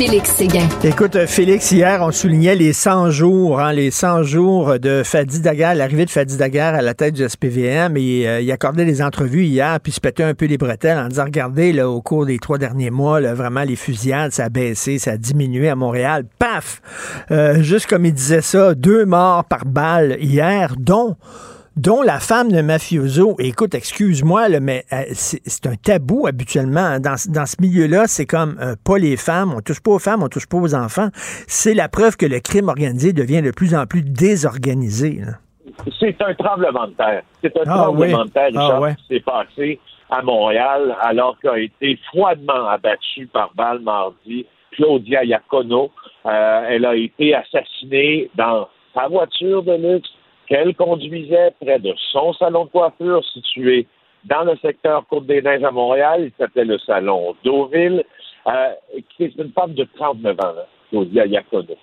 Speaker 12: Félix Séguin.
Speaker 3: Écoute, euh, Félix, hier, on soulignait les 100 jours, hein, les 100 jours de Fadi Daguerre, l'arrivée de Fadi Daguerre à la tête du SPVM. Et euh, il accordait des entrevues hier, puis se pétait un peu les bretelles en disant, regardez, là, au cours des trois derniers mois, là, vraiment, les fusillades, ça a baissé, ça a diminué à Montréal. Paf! Euh, juste comme il disait ça, deux morts par balle hier, dont dont la femme de mafioso, écoute, excuse-moi, mais euh, c'est un tabou habituellement. Hein. Dans, ce milieu-là, c'est comme euh, pas les femmes, on touche pas aux femmes, on touche pas aux enfants. C'est la preuve que le crime organisé devient de plus en plus désorganisé.
Speaker 14: C'est un tremblement de terre. C'est un ah tremblement de terre, ah Richard, qui s'est passé à Montréal alors qu'a été froidement abattu par balle mardi Claudia Iacono. Euh, elle a été assassinée dans sa voiture de luxe qu'elle conduisait près de son salon de coiffure situé dans le secteur Côte-des-Neiges à Montréal. Il s'appelait le salon Deauville, euh, qui est une femme de 39 ans, Claudia Iacono.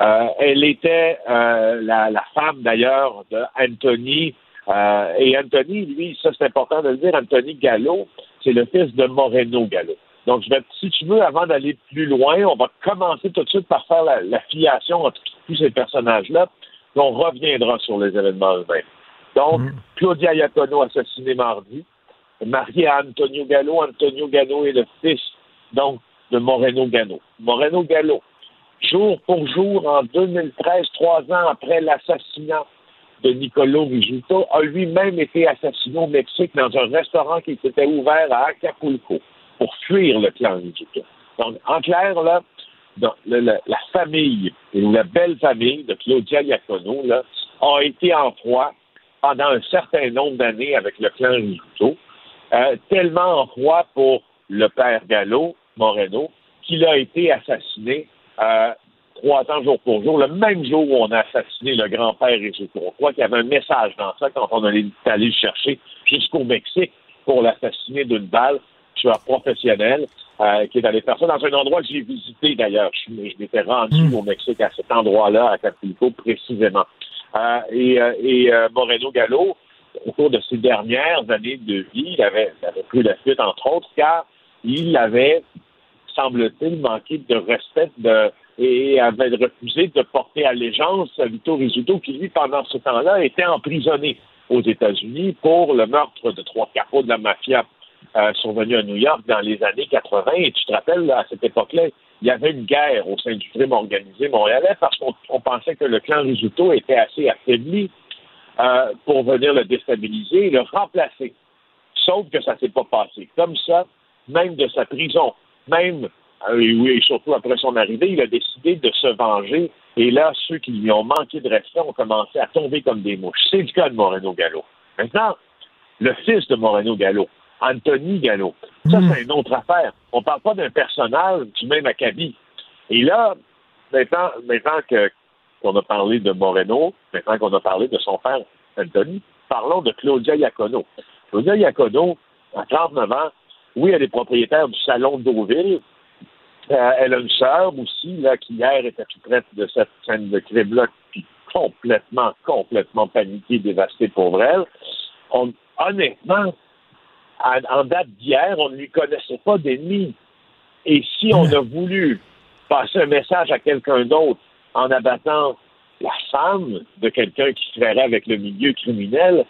Speaker 14: Euh, elle était euh, la, femme d'ailleurs d'Anthony. Euh, et Anthony, lui, ça c'est important de le dire, Anthony Gallo, c'est le fils de Moreno Gallo. Donc, si tu veux, avant d'aller plus loin, on va commencer tout de suite par faire la, la filiation entre tous ces personnages-là on reviendra sur les événements eux-mêmes. Donc, mm. Claudia Iacono assassinée mardi, mariée à Antonio Gallo. Antonio Gallo est le fils, donc, de Moreno Gallo. Moreno Gallo, jour pour jour, en 2013, trois ans après l'assassinat de Nicolo Rizzuto, a lui-même été assassiné au Mexique dans un restaurant qui s'était ouvert à Acapulco pour fuir le clan Rizzuto. Donc, en clair, là, la, famille, la belle famille de Claudia Iacono, là, a été en froid pendant un certain nombre d'années avec le clan Rizzuto, euh, tellement en froid pour le père Gallo, Moreno, qu'il a été assassiné euh, trois ans jour pour jour, le même jour où on a assassiné le grand-père Rizzuto. On croit qu'il y avait un message dans ça quand on est allé le chercher jusqu'au Mexique pour l'assassiner d'une balle, tueur professionnel, euh, qui est allé faire ça dans un endroit que j'ai visité d'ailleurs. Je, m'étais rendu hmm. au Mexique à cet endroit-là, à Capulco, précisément. Euh, et, euh, et Moreno Gallo, au cours de ses dernières années de vie, il avait, il avait pris la fuite, entre autres, car il avait, semble-t-il, manqué de respect de, et avait refusé de porter allégeance à Vito Rizzuto, qui, lui, pendant ce temps-là, était emprisonné aux États-Unis pour le meurtre de trois capots de la mafia euh, survenus à New York dans les années 80. Et tu te rappelles, à cette époque-là, il y avait une guerre au sein du crime organisé montréalais parce qu'on pensait que le clan Rizzuto était assez affaibli euh, pour venir le déstabiliser et le remplacer. Sauf que ça s'est pas passé. Comme ça, même de sa prison, même euh, et surtout après son arrivée, il a décidé de se venger. Et là, ceux qui lui ont manqué de respect ont commencé à tomber comme des mouches. C'est le cas de Moreno Gallo. Maintenant, le fils de Moreno Gallo, Anthony Gallo, ça, hmm. c'est une autre affaire. On ne parle pas d'un personnage du même acabit. Et là, maintenant, maintenant que, qu'on a parlé de Moreno, maintenant qu'on a parlé de son père Anthony, parlons de Claudia Iacono. Claudia Iacono, à 39 ans, oui, elle est propriétaire du salon Deauville, euh, elle a une sœur aussi, là, qui hier était tout près de cette scène de crime-là, puis complètement, complètement paniquée, dévastée pour elle. honnêtement, en, date d'hier, on ne lui connaissait pas d'ennemis. Et si on a voulu passer un message à quelqu'un d'autre en abattant la femme de quelqu'un qui se avec le milieu criminel,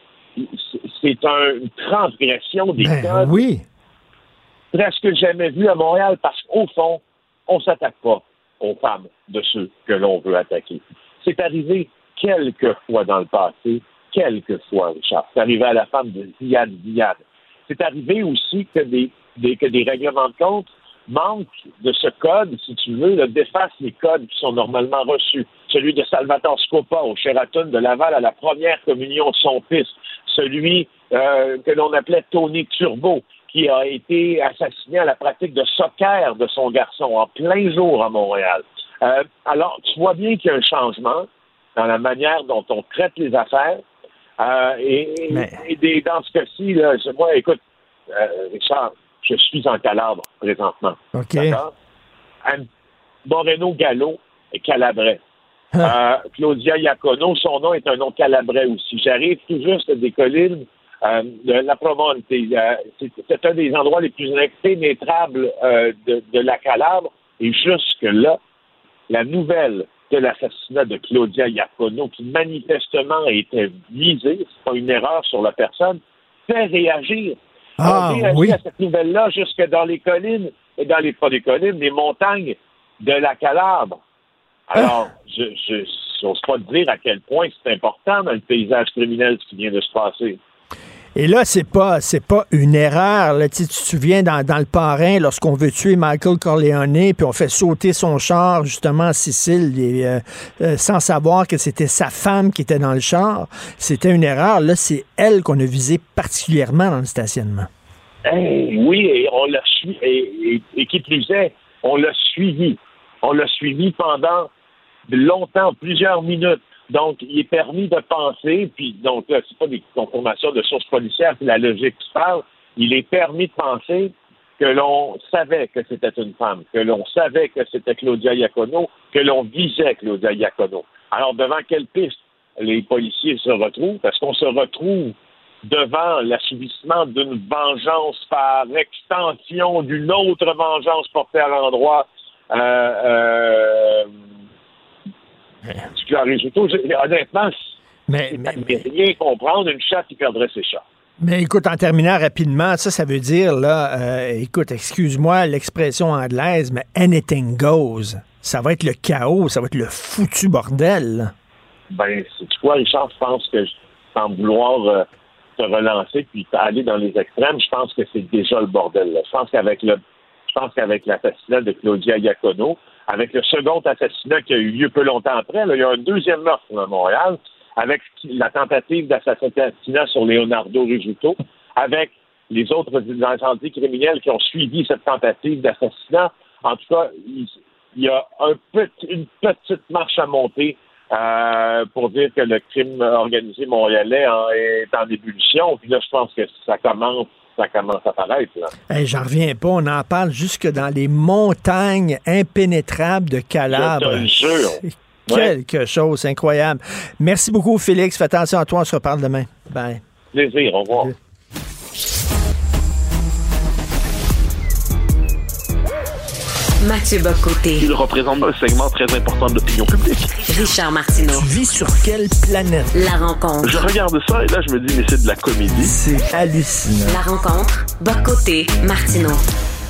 Speaker 14: c'est une transgression des ben, codes.
Speaker 3: Oui
Speaker 14: presque jamais vu à Montréal parce qu'au fond, on ne s'attaque pas aux femmes de ceux que l'on veut attaquer. C'est arrivé quelques fois dans le passé, quelques fois, Richard. C'est arrivé à la femme de Ziad Ziad. C'est arrivé aussi que des, que des règlements de compte manquent de ce code, si tu veux, le défassent les codes qui sont normalement reçus. Celui de Salvatore Scopa au Sheraton de Laval à la première communion de son fils. Celui euh, que l'on appelait Tony Turbo, qui a été assassiné à la pratique de soccer de son garçon en plein jour à Montréal. Euh, alors, tu vois bien qu'il y a un changement dans la manière dont on traite les affaires. Euh, et, dans ce cas-ci, moi, écoute, euh, Richard, je suis en Calabre présentement.
Speaker 3: OK.
Speaker 14: Moreno Gallo est calabrais. Ah. Claudia Iacono, son nom est un nom calabrais aussi. J'arrive tout juste des collines euh, la Provence, c'est un des endroits les plus impénétrables euh, de, la Calabre. Et jusque-là, la nouvelle l'assassinat de Claudia Iacono, qui manifestement était visée, c'est pas une erreur sur la personne, fait réagir.
Speaker 3: Ah, oui.
Speaker 14: à cette nouvelle-là jusque dans les collines, et dans les, pas des collines, les montagnes de la Calabre. Alors, ah. je n'ose pas dire à quel point c'est important dans le paysage criminel ce qui vient de se passer.
Speaker 3: Et là, c'est pas c'est pas une erreur. Là. Tu, te souviens dans, le parrain, lorsqu'on veut tuer Michael Corleone, puis on fait sauter son char justement à Sicile, euh, euh, sans savoir que c'était sa femme qui était dans le char. C'était une erreur. Là, c'est elle qu'on a visée particulièrement dans le stationnement.
Speaker 14: oui, et on l'a suivi. Et, et, qui plus est, on l'a suivi. On l'a suivi pendant longtemps, plusieurs minutes. Donc, il est permis de penser, puis donc là, c'est pas des confirmations de sources policières, c'est la logique qui parle. Il est permis de penser que l'on savait que c'était une femme, que l'on savait que c'était Claudia Iacono, que l'on visait Claudia Iacono. Alors, devant quelle piste les policiers se retrouvent? Parce qu'on se retrouve devant l'assouplissement d'une vengeance par extension d'une autre vengeance portée à l'endroit euh, euh, honnêtement, mais, mais, rien comprendre une chatte qui perdrait ses chats.
Speaker 3: Mais écoute, en terminant rapidement, ça, ça veut dire, là, euh, écoute, excuse-moi l'expression anglaise, mais anything goes. Ça va être le chaos, ça va être le foutu bordel.
Speaker 14: ben, tu vois, Richard, je pense que sans vouloir euh, se relancer puis aller dans les extrêmes, je pense que c'est déjà le bordel. Là. Je pense qu'avec le je pense qu'avec l'assassinat de Claudia Iacono, avec le second assassinat qui a eu lieu peu longtemps après, il y a un deuxième meurtre à Montréal, avec la tentative d'assassinat sur Leonardo Rizzuto, avec les autres incendies criminels qui ont suivi cette tentative d'assassinat. En tout cas, il, y a un une petite marche à monter euh, pour dire que le crime organisé montréalais est en ébullition. Puis là, je pense que ça commence ça commence à paraître.
Speaker 3: J'en reviens pas. On en parle jusque dans les montagnes impénétrables de Calabre. Quelque chose incroyable. Merci beaucoup, Félix. Fais attention à toi. On se reparle demain. Bye.
Speaker 14: Plaisir. Au revoir.
Speaker 2: Mathieu Bocoté.
Speaker 15: Il représente un segment très important de l'opinion publique.
Speaker 2: Richard Martineau.
Speaker 3: Tu vis sur quelle planète?
Speaker 2: La rencontre.
Speaker 15: Je regarde ça et là, je me dis, mais c'est de la comédie.
Speaker 3: C'est hallucinant.
Speaker 2: La rencontre. Bocoté. Martineau.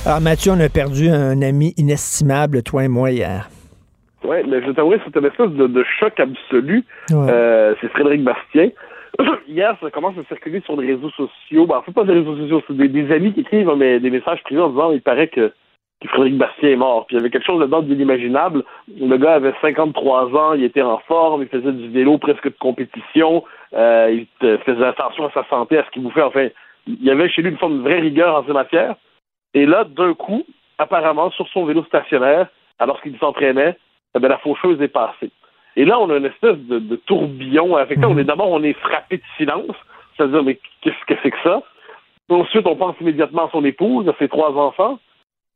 Speaker 3: Alors, Mathieu, on a perdu un ami inestimable, toi et moi, hier.
Speaker 15: Oui, mais je t'avouer, c'est une espèce de, choc absolu. Euh, c'est Frédéric Bastien. Hier, ça commence à circuler sur les réseaux sociaux. Ben, en fait, pas des réseaux sociaux, c'est des, amis qui écrivent des messages privés en disant il paraît que Frédéric Bastien est mort. Puis il y avait quelque chose dedans d'inimaginable. Le gars avait 53 ans, il était en forme, il faisait du vélo presque de compétition, euh, il faisait attention à sa santé, à ce qu'il bouffait. Enfin, il y avait chez lui une forme de vraie rigueur en ces matières. Et là, d'un coup, apparemment, sur son vélo stationnaire, alors qu'il s'entraînait, eh la faucheuse est passée. Et là, on a une espèce de, tourbillon affecté. On est d'abord, on est frappé de silence. C'est-à-dire, mais qu'est-ce que c'est que ça? Ensuite, on pense immédiatement à son épouse, à ses trois enfants.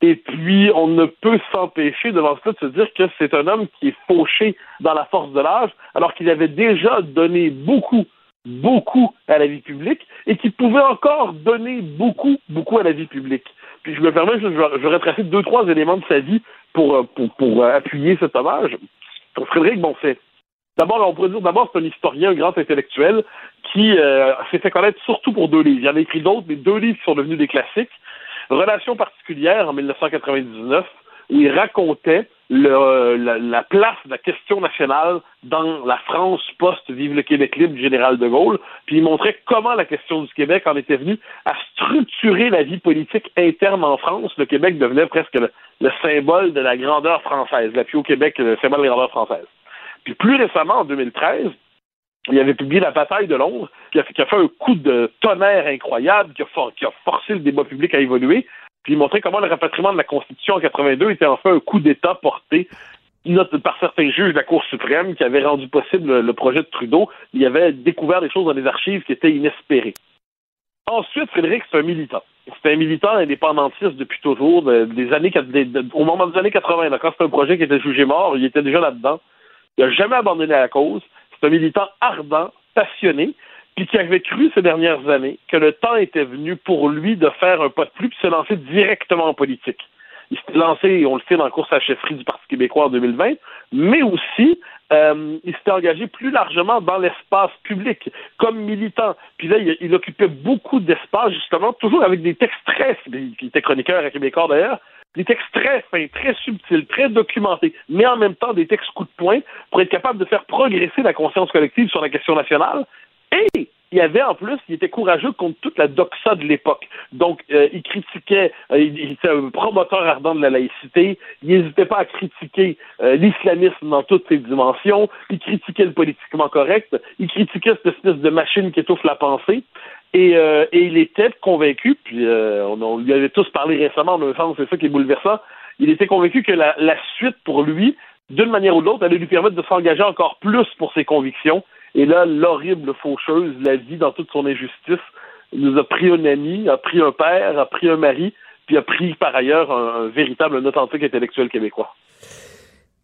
Speaker 15: Et puis, on ne peut s'empêcher devant cela de se dire que c'est un homme qui est fauché dans la force de l'âge, alors qu'il avait déjà donné beaucoup, beaucoup à la vie publique et qu'il pouvait encore donner beaucoup, beaucoup à la vie publique. Puis je me permets, je, vais retracer deux, trois éléments de sa vie pour, pour, pour appuyer cet hommage. Frédéric Bonfait. D'abord, on pourrait dire, d'abord, c'est un historien, un grand intellectuel qui euh, s'est fait connaître surtout pour deux livres. Il y en a écrit d'autres, mais deux livres qui sont devenus des classiques. Relation particulière en 1999 où il racontait le, la, place de la question nationale dans la France post-Vive le Québec libre du général de Gaulle, puis il montrait comment la question du Québec en était venue à structurer la vie politique interne en France. Le Québec devenait presque le, symbole de la grandeur française, l'appui au Québec, le symbole de la grandeur française. Puis plus récemment, en 2013, il avait publié La bataille de Londres, qui a, fait, un coup de tonnerre incroyable, qui a, forcé le débat public à évoluer, puis il montrait comment le rapatriement de la Constitution en 82 était en fait un coup d'État porté par certains juges de la Cour suprême qui avaient rendu possible le, projet de Trudeau. Il avait découvert des choses dans les archives qui étaient inespérées. Ensuite, Frédéric, c'est un militant. C'est un militant indépendantiste depuis toujours, des années, au moment des années 80. quand c'était un projet qui était jugé mort, il était déjà là-dedans. Il n'a jamais abandonné la cause. C'est un militant ardent, passionné, puis qui avait cru ces dernières années que le temps était venu pour lui de faire un pas de plus et se lancer directement en politique. Il s'est lancé, on le sait, dans la course à la chefferie du Parti québécois en 2020, mais aussi euh, il s'était engagé plus largement dans l'espace public comme militant. Puis là, il, occupait beaucoup d'espace, justement, toujours avec des textes très... Il était chroniqueur à Québécois, d'ailleurs, des textes très fins, très subtils, très documentés, mais en même temps des textes coup de poing pour être capable de faire progresser la conscience collective sur la question nationale. Et il y avait en plus, il était courageux contre toute la doxa de l'époque. Donc, euh, il critiquait, euh, il, était un promoteur ardent de la laïcité, il n'hésitait pas à critiquer euh, l'islamisme dans toutes ses dimensions, il critiquait le politiquement correct, il critiquait cette espèce de machine qui étouffe la pensée. Et, et il était convaincu, puis on, lui avait tous parlé récemment, en même temps, c'est ça qui est bouleversant, il était convaincu que la, la suite pour lui, d'une manière ou de l'autre, allait lui permettre de s'engager encore plus pour ses convictions. Et là, l'horrible faucheuse, la vie dans toute son injustice, nous a pris un ami, a pris un père, a pris un mari, puis a pris par ailleurs un, un véritable, un authentique intellectuel québécois.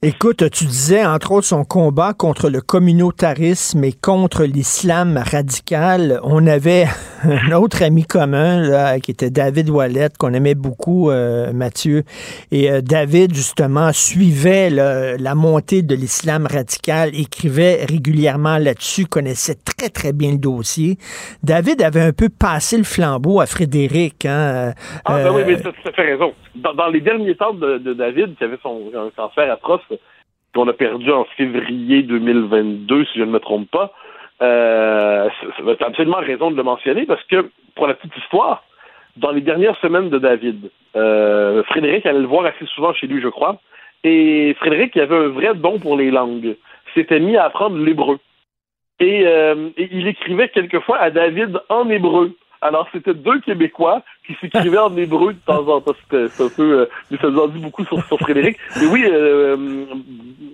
Speaker 3: Écoute, tu disais entre autres son combat contre le communautarisme et contre l'islam radical. On avait un autre ami commun là, qui était David Wallet, qu'on aimait beaucoup, euh, Mathieu. Et euh, David, justement, suivait la montée de l'islam radical, écrivait régulièrement là-dessus, connaissait très, très bien le dossier. David avait un peu passé le flambeau à Frédéric. Hein,
Speaker 15: ah, ben oui, mais tu as fait raison. Dans, les derniers temps de, David, qui avait son un cancer atroce, qu'on a perdu en février 2022, si je ne me trompe pas. Euh, tu as absolument raison de le mentionner parce que, pour la petite histoire, dans les dernières semaines de David, euh, Frédéric allait le voir assez souvent chez lui, je crois, et Frédéric, avait un vrai don pour les langues, s'était mis à apprendre l'hébreu. Euh, et, il écrivait quelquefois à David en hébreu. Alors, c'était deux Québécois qui s'écrivaient en hébreu de temps en temps. C'était un peu... Euh, ça nous en dit beaucoup sur, sur Frédéric. Mais oui, euh,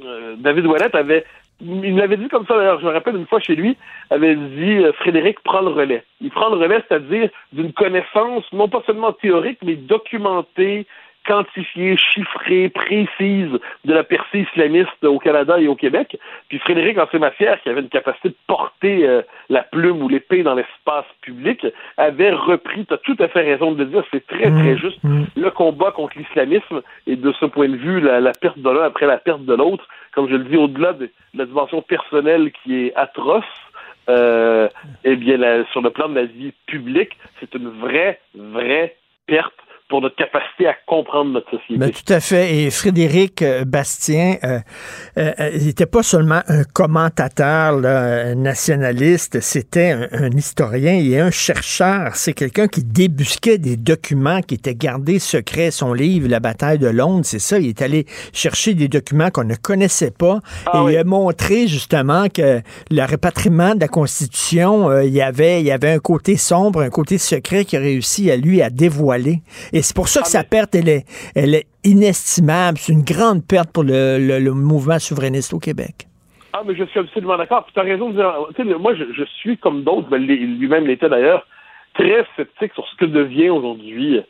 Speaker 15: euh David Ouellet avait... Il m'avait dit comme ça, d'ailleurs, je me rappelle une fois chez lui, avait dit euh, Frédéric prend le relais. Il prend le relais, c'est-à-dire d'une connaissance non pas seulement théorique, mais documentée, quantifiée, chiffrée, précise de la percée islamiste au Canada et au Québec. Puis Frédéric Ancet-Massière, qui avait une capacité de porter euh, la plume ou l'épée dans l'espace public, avait repris, tu as tout à fait raison de le dire, c'est très, très mmh, juste, mmh. le combat contre l'islamisme et de ce point de vue, la, perte de l'un après la perte de l'autre, comme je le dis, au-delà de, la dimension personnelle qui est atroce, euh, eh bien, sur le plan de la vie publique, c'est une vraie, vraie perte pour notre capacité à comprendre notre société.
Speaker 3: Ben, tout à fait. Et Frédéric euh, Bastien, euh, euh, il n'était pas seulement un commentateur là, nationaliste, c'était un, historien et un chercheur. C'est quelqu'un qui débusquait des documents qui étaient gardés secrets. Son livre, La bataille de Londres, c'est ça. Il est allé chercher des documents qu'on ne connaissait pas ah et il a montré justement que le répatriement de la Constitution, il, y avait, il y avait un côté sombre, un côté secret qui a réussi à lui à dévoiler. Et et c'est pour ça que sa perte, elle est, elle est inestimable. C'est une grande perte pour le, mouvement souverainiste au Québec.
Speaker 15: Ah, mais je suis absolument d'accord. Tu as raison de dire. Moi, je, suis comme d'autres, ben, lui-même l'était d'ailleurs, très sceptique sur ce que devient aujourd'hui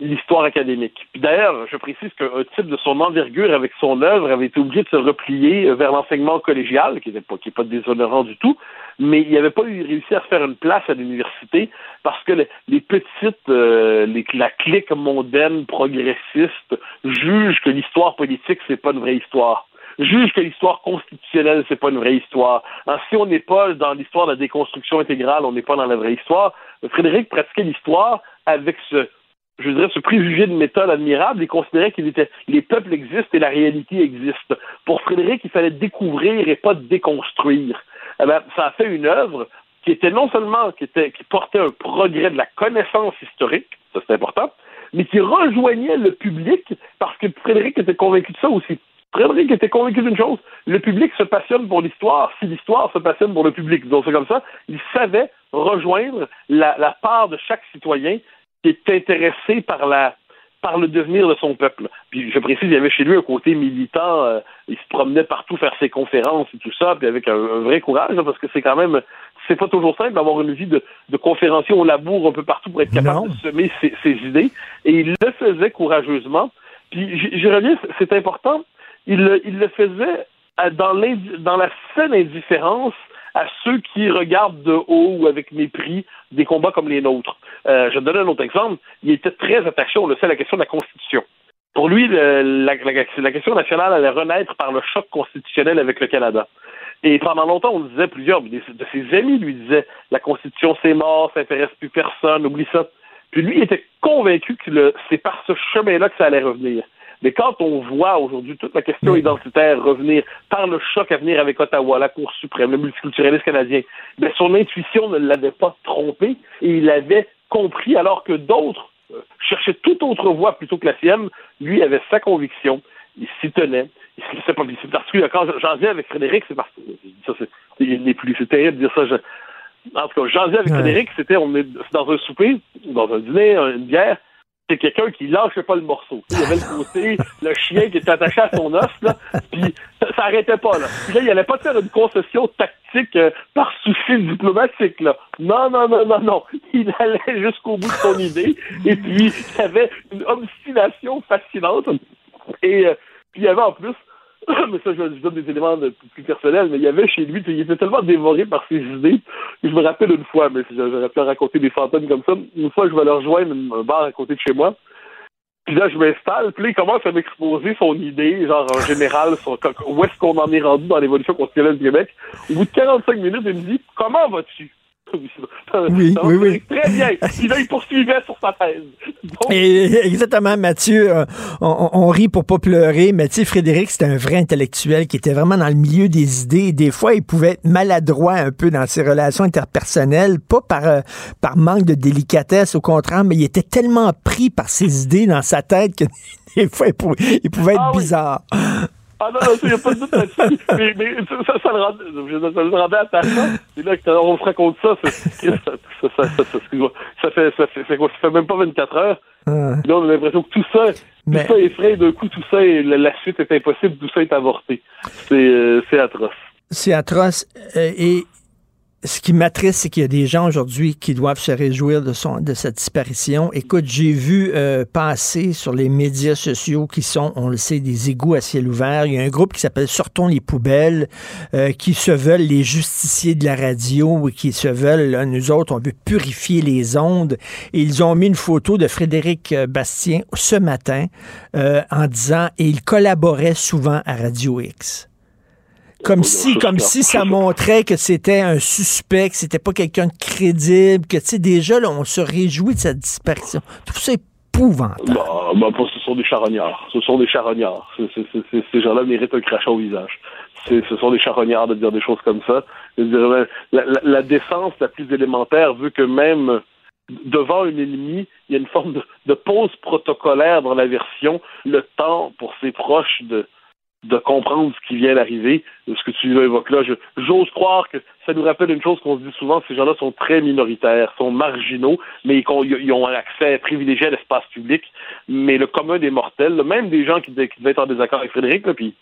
Speaker 15: l'histoire académique. Puis d'ailleurs, je précise qu'un type de son envergure avec son œuvre avait été obligé de se replier vers l'enseignement collégial, qui n'est pas, pas déshonorant du tout, mais il n'avait pas réussi à faire une place à l'université parce que les, petites, euh, la clique mondaine progressiste juge que l'histoire politique, c'est pas une vraie histoire juge que l'histoire constitutionnelle, c'est pas une vraie histoire. si on n'est pas dans l'histoire de la déconstruction intégrale, on n'est pas dans la vraie histoire. Frédéric pratiquait l'histoire avec ce, je dirais, ce préjugé de méthode admirable et considérait qu'il était les peuples existent et la réalité existe. Pour Frédéric, il fallait découvrir et pas déconstruire. Eh ben, ça a fait une œuvre qui était non seulement qui était qui portait un progrès de la connaissance historique, ça c'est important, mais qui rejoignait le public parce que Frédéric était convaincu de ça aussi. Frédéric était convaincu d'une chose, le public se passionne pour l'histoire si l'histoire se passionne pour le public. Donc c'est comme ça, il savait rejoindre la, la part de chaque citoyen qui est intéressé par la par le devenir de son peuple. Puis je précise, il y avait chez lui un côté militant, euh, il se promenait partout faire ses conférences et tout ça, puis avec un, vrai courage, parce que c'est quand même, c'est pas toujours simple d'avoir une vie de, de conférencier au labour un peu partout pour être capable de semer ses, ses, idées, et il le faisait courageusement. Puis je reviens, c'est important, il le, il le faisait dans, dans la saine indifférence à ceux qui regardent de haut ou avec mépris des combats comme les nôtres. Euh, je donne un autre exemple. Il était très attaché, on le sait, à la question de la Constitution. Pour lui, la, question nationale allait renaître par le choc constitutionnel avec le Canada. Et pendant longtemps, on disait, plusieurs de ses amis lui disaient, la Constitution c'est mort, ça intéresse plus personne, oublie ça. Puis lui, il était convaincu que c'est par ce chemin-là que ça allait revenir. Mais quand on voit aujourd'hui toute la question identitaire revenir par le choc à venir avec Ottawa, la Cour suprême, le multiculturalisme canadien, mais son intuition ne l'avait pas trompé et il avait compris alors que d'autres euh, cherchaient toute autre voie plutôt que la sienne. Lui avait sa conviction, il s'y tenait. C'est pas c'est particulier. Quand j'en viens avec Frédéric, c'est parce que ça, c'est, il n'est plus. C'est terrible de dire ça. en tout cas, j'en viens avec Frédéric, c'était on est dans un souper, dans un dîner, une bière, c'est quelqu'un qui lâchait pas le morceau. Il y avait le côté, le chien qui était attaché à son os, là, puis ça, s'arrêtait pas, là. Puis là, il allait pas faire une concession tactique euh, par souci diplomatique, là. Non, non, non, non, non. Il allait jusqu'au bout de son idée, et puis il avait une obstination fascinante. Et euh, puis il y avait en plus mais ça, je, donne des éléments plus personnels, mais il y avait chez lui, il était tellement dévoré par ses idées. je me rappelle une fois, mais j'aurais pu raconter des fantômes comme ça. Une fois, je vais le rejoindre un bar à côté de chez moi. Puis là, je m'installe, puis là, il commence à m'exposer son idée, genre en général, où est-ce qu'on en est rendu dans l'évolution constitutionnelle du Québec. Au bout de 45 minutes, il me dit Comment vas-tu
Speaker 3: Oui, oui, oui.
Speaker 15: Très bien. Il, poursuivait sur sa thèse.
Speaker 3: exactement, Mathieu. Euh, on, rit pour pas pleurer, mais tu sais, Frédéric, c'était un vrai intellectuel qui était vraiment dans le milieu des idées. Des fois, il pouvait être maladroit un peu dans ses relations interpersonnelles, pas par, euh, par manque de délicatesse, au contraire, mais il était tellement pris par ses idées dans sa tête que des fois, il pouvait, être ah bizarre.
Speaker 15: Ah non, il n'y a pas de doute là-dessus. mais, mais ça, ça, le rendait, ça le rendait attachant. Et là, on se raconte ça, ça, ça, ça, ça, fait, ça, fait, quoi, ça fait même pas 24 heures. Ah. Là, on a l'impression que tout ça, tout ça est frais d'un coup, tout ça, est, la, suite est impossible, tout ça est avorté. C'est euh, atroce.
Speaker 3: C'est atroce. Euh, et ce qui m'attriste, c'est qu'il y a des gens aujourd'hui qui doivent se réjouir de, son, de sa disparition. Écoute, j'ai vu euh, passer sur les médias sociaux qui sont, on le sait, des égouts à ciel ouvert. Il y a un groupe qui s'appelle Sortons les poubelles, euh, qui se veulent les justiciers de la radio et qui se veulent, nous autres, on veut purifier les ondes. Et ils ont mis une photo de Frédéric euh, Bastien ce matin en disant, et il collaborait souvent à Radio X. Comme si, comme si ça montrait que c'était un suspect, que c'était pas quelqu'un de crédible, que tu sais, déjà, là, on se réjouit de sa disparition. Tout ça est épouvantable.
Speaker 15: Bah, bah, ce sont des charognards. Ce sont des charognards. ces gens-là méritent un crachat au visage. Ce sont des charognards de dire des choses comme ça. la, la, décence la plus élémentaire veut que même devant un ennemi, il y a une forme de, de pause protocolaire dans la version, le temps pour ses proches de, de comprendre ce qui vient d'arriver, ce que tu évoques là. J'ose croire que ça nous rappelle une chose qu'on se dit souvent, ces gens-là sont très minoritaires, sont marginaux, mais ils ont un accès privilégié à l'espace public. Mais le commun des mortels, même des gens qui, devaient être en désaccord avec Frédéric, puis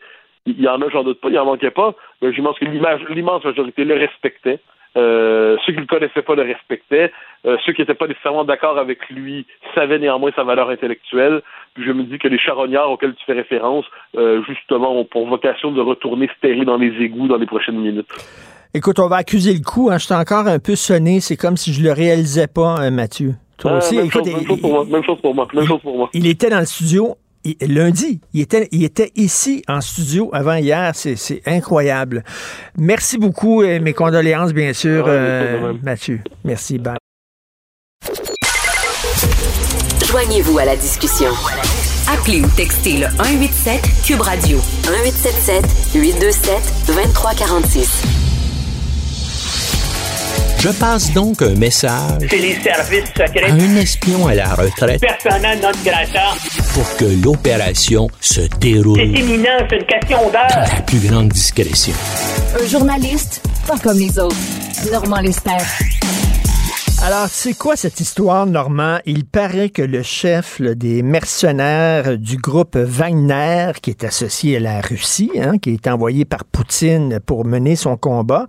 Speaker 15: il y en a, j'en doute pas, il en manquait pas, mais je pense que l'immense majorité le respectait. Euh, ceux qui ne le connaissaient pas le respectaient. Euh, ceux qui n'étaient pas nécessairement d'accord avec lui savaient néanmoins sa valeur intellectuelle. Puis je me dis que les charognards auxquels tu fais référence, euh, justement, ont pour vocation de retourner se dans les égouts dans les prochaines minutes.
Speaker 3: Écoute, on va accuser le coup. Hein. Je encore un peu sonné. C'est comme si je le réalisais pas, hein, Mathieu.
Speaker 15: Toi aussi. Même, chose, pour moi. Même chose pour moi. Même chose pour moi.
Speaker 3: Il était dans le studio lundi, il était, il était ici en studio avant hier. C'est incroyable. Merci beaucoup et mes condoléances, bien sûr, euh, Mathieu. Merci. Bye.
Speaker 2: Joignez-vous à la discussion. Appelez ou textez le 187 Cube Radio 1877 827 2346.
Speaker 16: Je passe donc un message
Speaker 17: C'est les services secrets.
Speaker 16: à un espion à la retraite
Speaker 17: Personnel notre grata.
Speaker 16: pour que l'opération se déroule
Speaker 17: C'est imminent, c'est une question d'heure.
Speaker 16: à la plus grande discrétion.
Speaker 12: Un journaliste pas comme les autres. Normand Lester.
Speaker 3: Alors, c'est quoi cette histoire, Normand? Il paraît que le chef des mercenaires du groupe Wagner, qui est associé à la Russie, hein, qui est envoyé par Poutine pour mener son combat,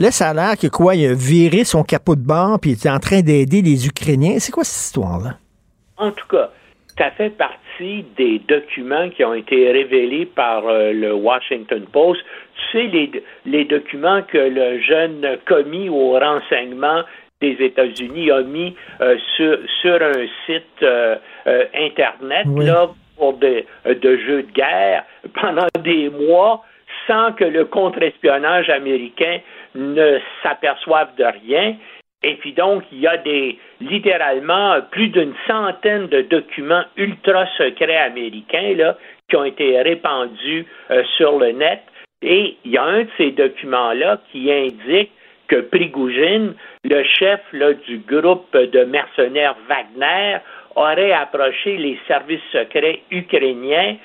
Speaker 3: Là, ça a l'air que quoi, il a viré son capot de bord puis il était en train d'aider les Ukrainiens. C'est quoi cette histoire-là?
Speaker 17: En tout cas, ça fait partie des documents qui ont été révélés par euh, le Washington Post. Tu sais, les, les documents que le jeune commis au renseignement des États-Unis a mis euh, sur, sur, un site euh, Internet là, pour de, de jeux de guerre pendant des mois sans que le contre-espionnage américain ne s'aperçoivent de rien. Et puis donc, il y a littéralement plus d'une centaine de documents ultra secrets américains qui ont été répandus euh, sur le net. Et il y a un de ces documents-là qui indique que Prigogine, le chef du groupe de mercenaires Wagner, aurait approché les services secrets ukrainiens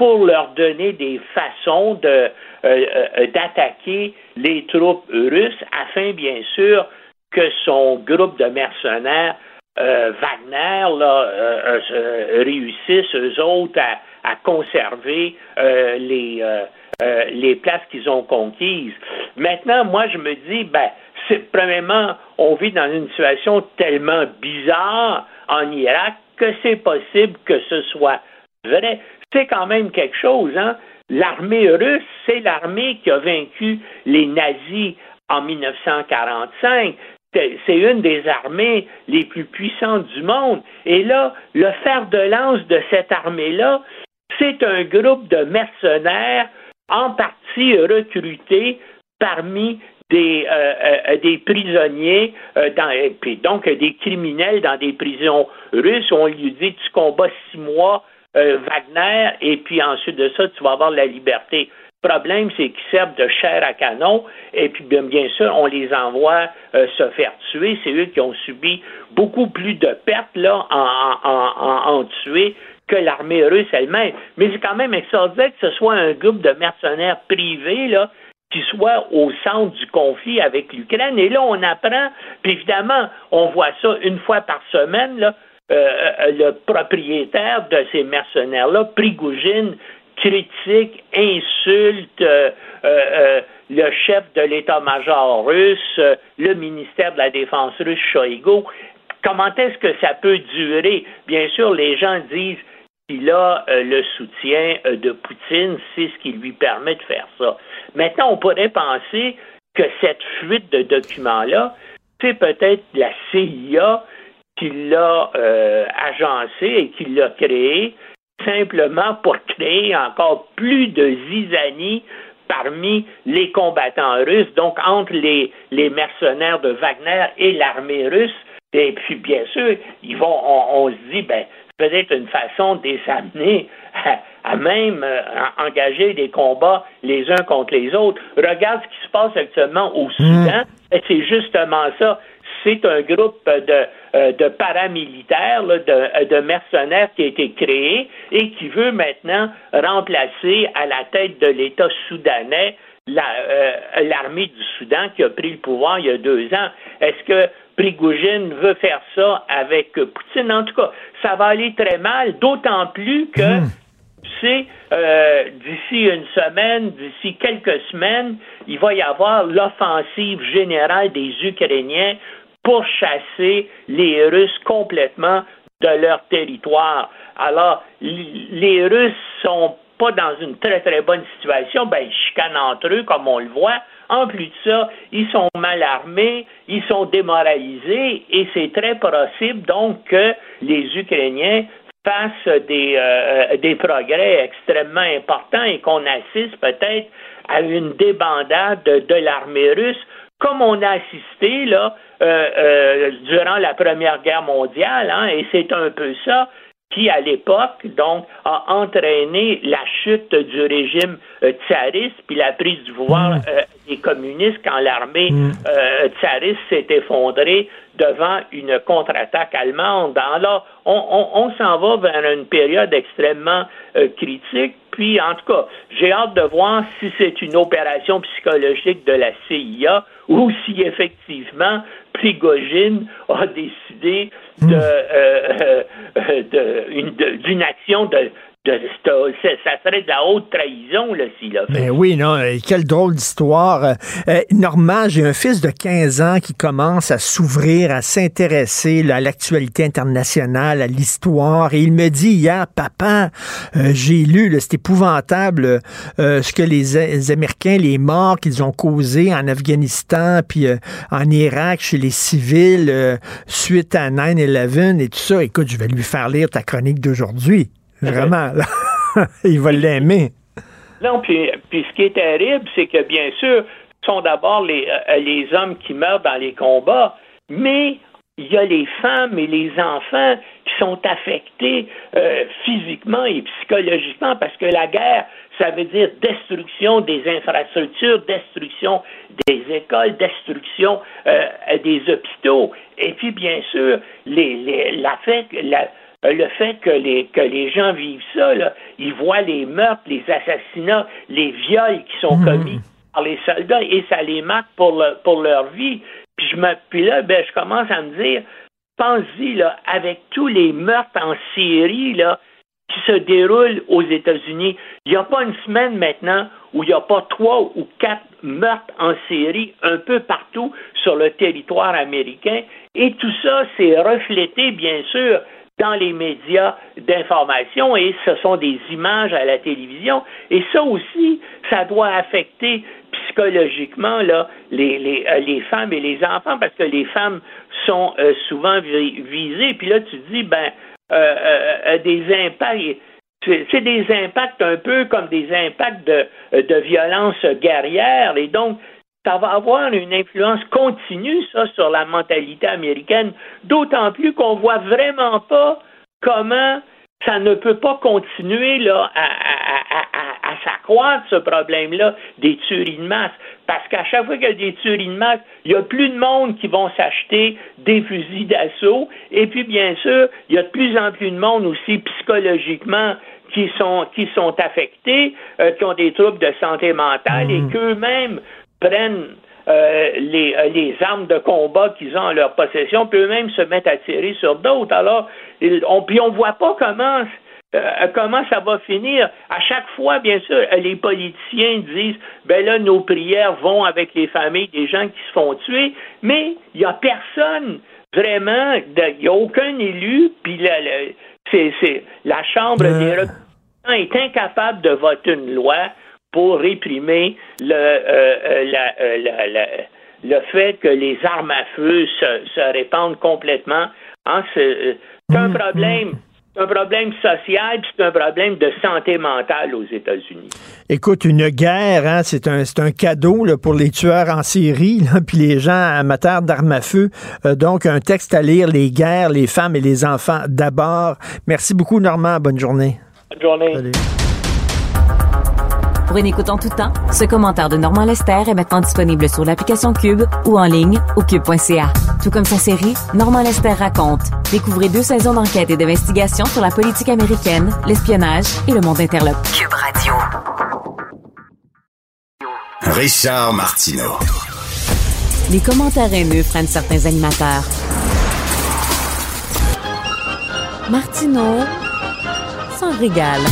Speaker 17: pour leur donner des façons euh, euh, d'attaquer les troupes russes afin, bien sûr, que son groupe de mercenaires euh, Wagner là, réussisse, eux autres, à, conserver les, les places qu'ils ont conquises. Maintenant, moi, je me dis, ben, c'est, premièrement, on vit dans une situation tellement bizarre en Irak que c'est possible que ce soit vrai c'est quand même quelque chose, hein? L'armée russe, c'est l'armée qui a vaincu les nazis en 1945. C'est une des armées les plus puissantes du monde. Et là, le fer de lance de cette armée-là, c'est un groupe de mercenaires en partie recrutés parmi des, des prisonniers, dans, puis donc des criminels dans des prisons russes. On lui dit tu combats six mois Wagner et puis ensuite de ça tu vas avoir la liberté. Le problème, c'est qu'ils servent de chair à canon et puis bien, bien sûr, on les envoie euh, se faire tuer. C'est eux qui ont subi beaucoup plus de pertes là, en, en, que l'armée russe elle-même. Mais c'est quand même extraordinaire que ce soit un groupe de mercenaires privés là, qui soit au centre du conflit avec l'Ukraine. Et là, on apprend, puis évidemment, on voit ça une fois par semaine, là, euh, euh, le propriétaire de ces mercenaires-là, Prigogine, critique, insulte euh, euh, euh, le chef de l'état-major russe, le ministère de la Défense russe, Shoigu. Comment est-ce que ça peut durer? Bien sûr, les gens disent qu'il a le soutien de Poutine, c'est ce qui lui permet de faire ça. Maintenant, on pourrait penser que cette fuite de documents-là, c'est peut-être la CIA qui l'a agencé et qui l'a créé simplement pour créer encore plus de zizanie parmi les combattants russes, donc entre les, les mercenaires de Wagner et l'armée russe. Et puis, bien sûr, ils vont, on, se dit, ben, peut-être une façon de les amener à, même euh, engager des combats les uns contre les autres. Regarde ce qui se passe actuellement au Soudan. Mmh. C'est justement ça c'est un groupe de, euh, de paramilitaires, de, de, mercenaires qui a été créé et qui veut maintenant remplacer à la tête de l'État soudanais euh, l'armée du Soudan qui a pris le pouvoir il y a deux ans. Est-ce que Prigogine veut faire ça avec Poutine? En tout cas, ça va aller très mal, d'autant plus que hmm. tu euh, d'ici une semaine, d'ici quelques semaines, il va y avoir l'offensive générale des Ukrainiens pour chasser les Russes complètement de leur territoire. Alors, les Russes sont pas dans une très très bonne situation, ben ils chicanent entre eux comme on le voit. En plus de ça, ils sont mal armés, ils sont démoralisés et c'est très possible donc que les Ukrainiens fassent des, euh, des progrès extrêmement importants et qu'on assiste peut-être à une débandade de l'armée russe comme on a assisté là euh, euh, durant la Première Guerre mondiale, hein, et c'est un peu ça qui, à l'époque, donc, a entraîné la chute du régime euh, tsariste, puis la prise du pouvoir mm. des communistes quand l'armée mm. tsariste s'est effondrée devant une contre-attaque allemande. Alors, on, on s'en va vers une période extrêmement critique. Puis, en tout cas, j'ai hâte de voir si c'est une opération psychologique de la CIA ou si effectivement Prigogine a décidé euh, euh, d'une action de, ça serait de la haute trahison, là, s'il a fait.
Speaker 3: Ben oui, non, euh, quelle drôle d'histoire. Euh, Normand, j'ai un fils de 15 ans qui commence à s'ouvrir, à s'intéresser à l'actualité internationale, à l'histoire, et il me dit hier, papa, euh, j'ai lu, c'est épouvantable ce que les, Américains, les morts qu'ils ont causés en Afghanistan, puis en Irak, chez les civils, suite à 9-11 et tout ça. Écoute, je vais lui faire lire ta chronique d'aujourd'hui. Vraiment, il va l'aimer.
Speaker 17: Non, puis, puis ce qui est terrible, c'est que bien sûr, ce sont d'abord les, euh, les hommes qui meurent dans les combats, mais il y a les femmes et les enfants qui sont affectés euh, physiquement et psychologiquement parce que la guerre, ça veut dire destruction des infrastructures, destruction des écoles, destruction euh, des hôpitaux. Et puis, bien sûr, les, les, la, la, le fait que les, que les gens vivent ça, là, ils voient les meurtres, les assassinats, les viols qui sont mhm. commis par les soldats et ça les marque pour, pour leur vie. Puis, je me, puis là, ben, je commence à me dire, pense-y, là, avec tous les meurtres en Syrie, là, qui se déroulent aux États-Unis, il n'y a pas une semaine maintenant où il n'y a pas trois ou quatre meurtres en Syrie un peu partout sur le territoire américain. Et tout ça, c'est reflété, bien sûr, dans les médias d'information et ce sont des images à la télévision. Et ça aussi, ça doit affecter psychologiquement là, les, les, euh, les femmes et les enfants parce que les femmes sont euh, souvent visées. Puis là, tu dis, ben, euh, des impacts. C'est des impacts un peu comme des impacts de, de violence guerrière. Et donc, ça va avoir une influence continue, ça, sur la mentalité américaine, d'autant plus qu'on voit vraiment pas comment ça ne peut pas continuer là, à, à, à, s'accroître ce problème-là des tueries de masse. Parce qu'à chaque fois qu'il y a des tueries de masse, il y a plus de monde qui vont s'acheter des fusils d'assaut. Et puis, bien sûr, il y a de plus en plus de monde aussi psychologiquement qui sont, qui sont affectés, euh, qui ont des troubles de santé mentale et mmh. qu'eux-mêmes prennent euh, les, euh, les, armes de combat qu'ils ont en leur possession, puis eux-mêmes se mettent à tirer sur d'autres. Alors, on, puis on voit pas comment euh, comment ça va finir. À chaque fois, bien sûr, les politiciens disent ben là, nos prières vont avec les familles des gens qui se font tuer, mais il n'y a personne vraiment, il n'y a aucun élu, puis la, c'est, la Chambre des représentants est incapable de voter une loi pour réprimer le, euh, euh, la, le fait que les armes à feu se, se répandent complètement. Hein, c'est, un mm, problème. Mm. un problème social, c'est un problème de santé mentale aux États-Unis.
Speaker 3: Écoute, une guerre, hein, c'est un, un cadeau là, pour les tueurs en série, là, puis les gens amateurs d'armes à feu. Euh, donc, un texte à lire, les guerres, les femmes et les enfants d'abord. Merci beaucoup, Normand. Bonne journée.
Speaker 17: Bonne journée. Salut.
Speaker 2: Pour une écoute en tout temps, ce commentaire de Normand Lester est maintenant disponible sur l'application Cube ou en ligne au cube.ca. Tout comme sa série, Normand Lester raconte. Découvrez deux saisons d'enquête et d'investigation sur la politique américaine, l'espionnage et le monde interlope.
Speaker 1: Cube Radio. Richard Martineau.
Speaker 2: Les commentaires haineux freinent certains animateurs. Martineau s'en régale.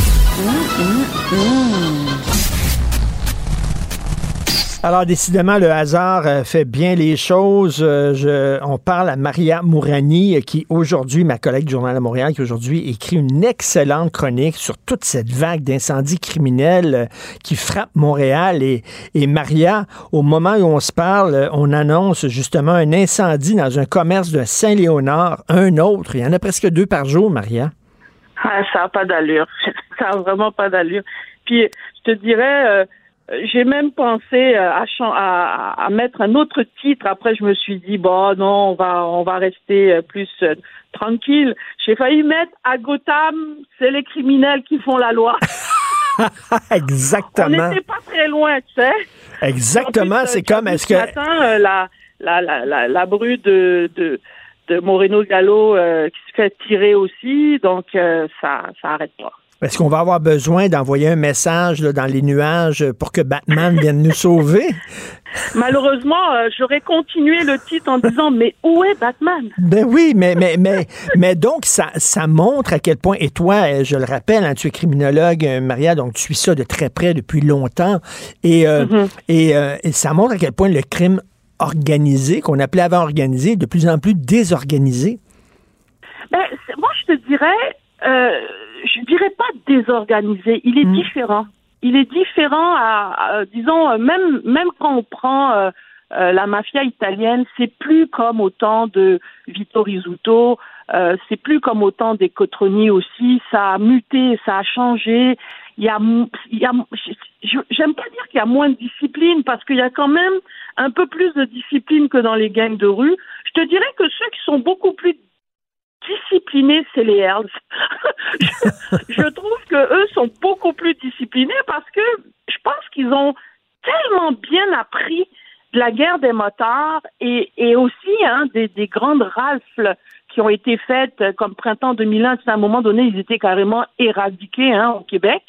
Speaker 2: Mmh, mmh, mmh.
Speaker 3: Alors, décidément, le hasard euh, fait bien les choses. Euh, je, on parle à Maria Mourani, euh, qui aujourd'hui, ma collègue du Journal de Montréal, qui aujourd'hui écrit une excellente chronique sur toute cette vague d'incendies criminels qui frappe Montréal. Et, Maria, au moment où on se parle, on annonce justement un incendie dans un commerce de Saint-Léonard, un autre. Il y en a presque deux par jour, Maria.
Speaker 18: Ah, ça n'a pas d'allure. Ça n'a vraiment pas d'allure. Puis, je te dirais j'ai même pensé euh, à, à, à, mettre un autre titre. Après, je me suis dit bon, non, on va on va rester euh, plus euh, tranquille. J'ai failli mettre à Gotham, c'est les criminels qui font la loi.
Speaker 3: Exactement.
Speaker 18: On n'était pas très loin, tu sais.
Speaker 3: Exactement. C'est comme est-ce que
Speaker 18: ce matin la, la la la la bru de de de Moreno Gallo qui se fait tirer aussi, donc ça ça arrête pas.
Speaker 3: Est-ce qu'on va avoir besoin d'envoyer un message dans les nuages pour que Batman vienne nous sauver?
Speaker 18: Malheureusement, euh, j'aurais continué le titre en disant mais où est Batman?
Speaker 3: Ben oui, mais mais mais mais donc ça ça montre à quel point et toi, euh, je le rappelle, hein, tu es criminologue, euh, Maria, donc tu suis ça de très près depuis longtemps et et, et, ça montre à quel point le crime organisé qu'on appelait avant organisé est de plus en plus désorganisé.
Speaker 18: Ben, moi je te dirais je dirais pas désorganisé, il est hmm. différent. Il est différent à, disons, même, même quand on prend euh, euh, la mafia italienne, c'est plus comme au temps de Vito Rizzuto, euh, c'est plus comme au temps des Cotroni aussi, ça a muté, ça a changé. Il y a, il y a j'aime pas dire qu'il y a moins de discipline parce qu'il y a quand même un peu plus de discipline que dans les gangs de rue. Je te dirais que ceux qui sont beaucoup plus disciplinés, c'est les Hells. je, trouve que eux sont beaucoup plus disciplinés parce que je pense qu'ils ont tellement bien appris de la guerre des motards et, aussi hein, des, des, grandes rafles qui ont été faites comme printemps 2001. À un moment donné, ils étaient carrément éradiqués hein, au Québec.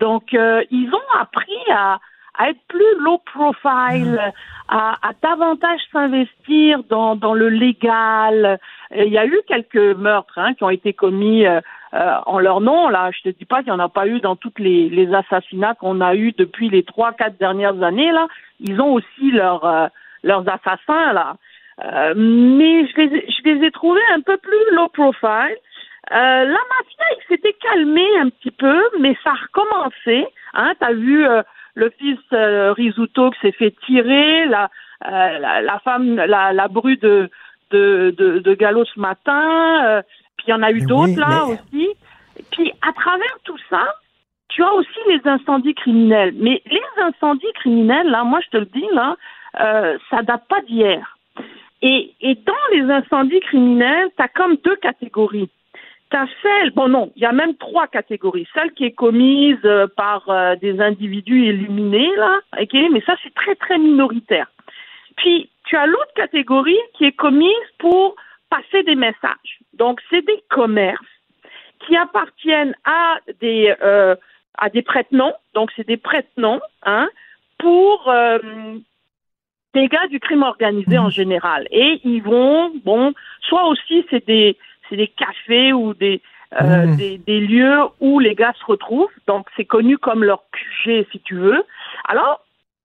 Speaker 18: Donc, euh, ils ont appris à, à être plus low profile, à, à davantage s'investir dans, dans le légal. Il y a eu quelques meurtres hein, qui ont été commis euh, euh, en leur nom. Là, je te dis pas qu'il n'y en a pas eu dans tous les, les assassinats qu'on a eu depuis les trois, quatre dernières années. Là, ils ont aussi leurs euh, leurs assassins là. mais je les, je les ai trouvés un peu plus low profile. la mafia, s'était calmé un petit peu, mais ça a recommencé. Hein, T'as vu le fils euh, Risuto qui s'est fait tirer, la, euh, la, femme, la, la bru de, de, de, de Gallo ce matin, euh, puis il y en a eu d'autres là aussi. Puis à travers tout ça, tu as aussi les incendies criminels. Mais les incendies criminels, là, moi je te le dis, là, euh, ça date pas d'hier. Et, et dans les incendies criminels, tu as comme deux catégories. As celle, bon non, il y a même trois catégories. Celle qui est commise euh, par euh, des individus illuminés, là, ok, mais ça c'est très très minoritaire. Puis tu as l'autre catégorie qui est commise pour passer des messages. Donc c'est des commerces qui appartiennent à des euh, à des prête-noms. Donc c'est des prête-noms, hein, pour euh, des gars du crime organisé en général. Et ils vont, bon, soit aussi c'est des c'est des cafés ou des euh,
Speaker 19: Mmh.
Speaker 18: des, des lieux où les gars se retrouvent. Donc, c'est connu comme leur QG, si tu veux. Alors,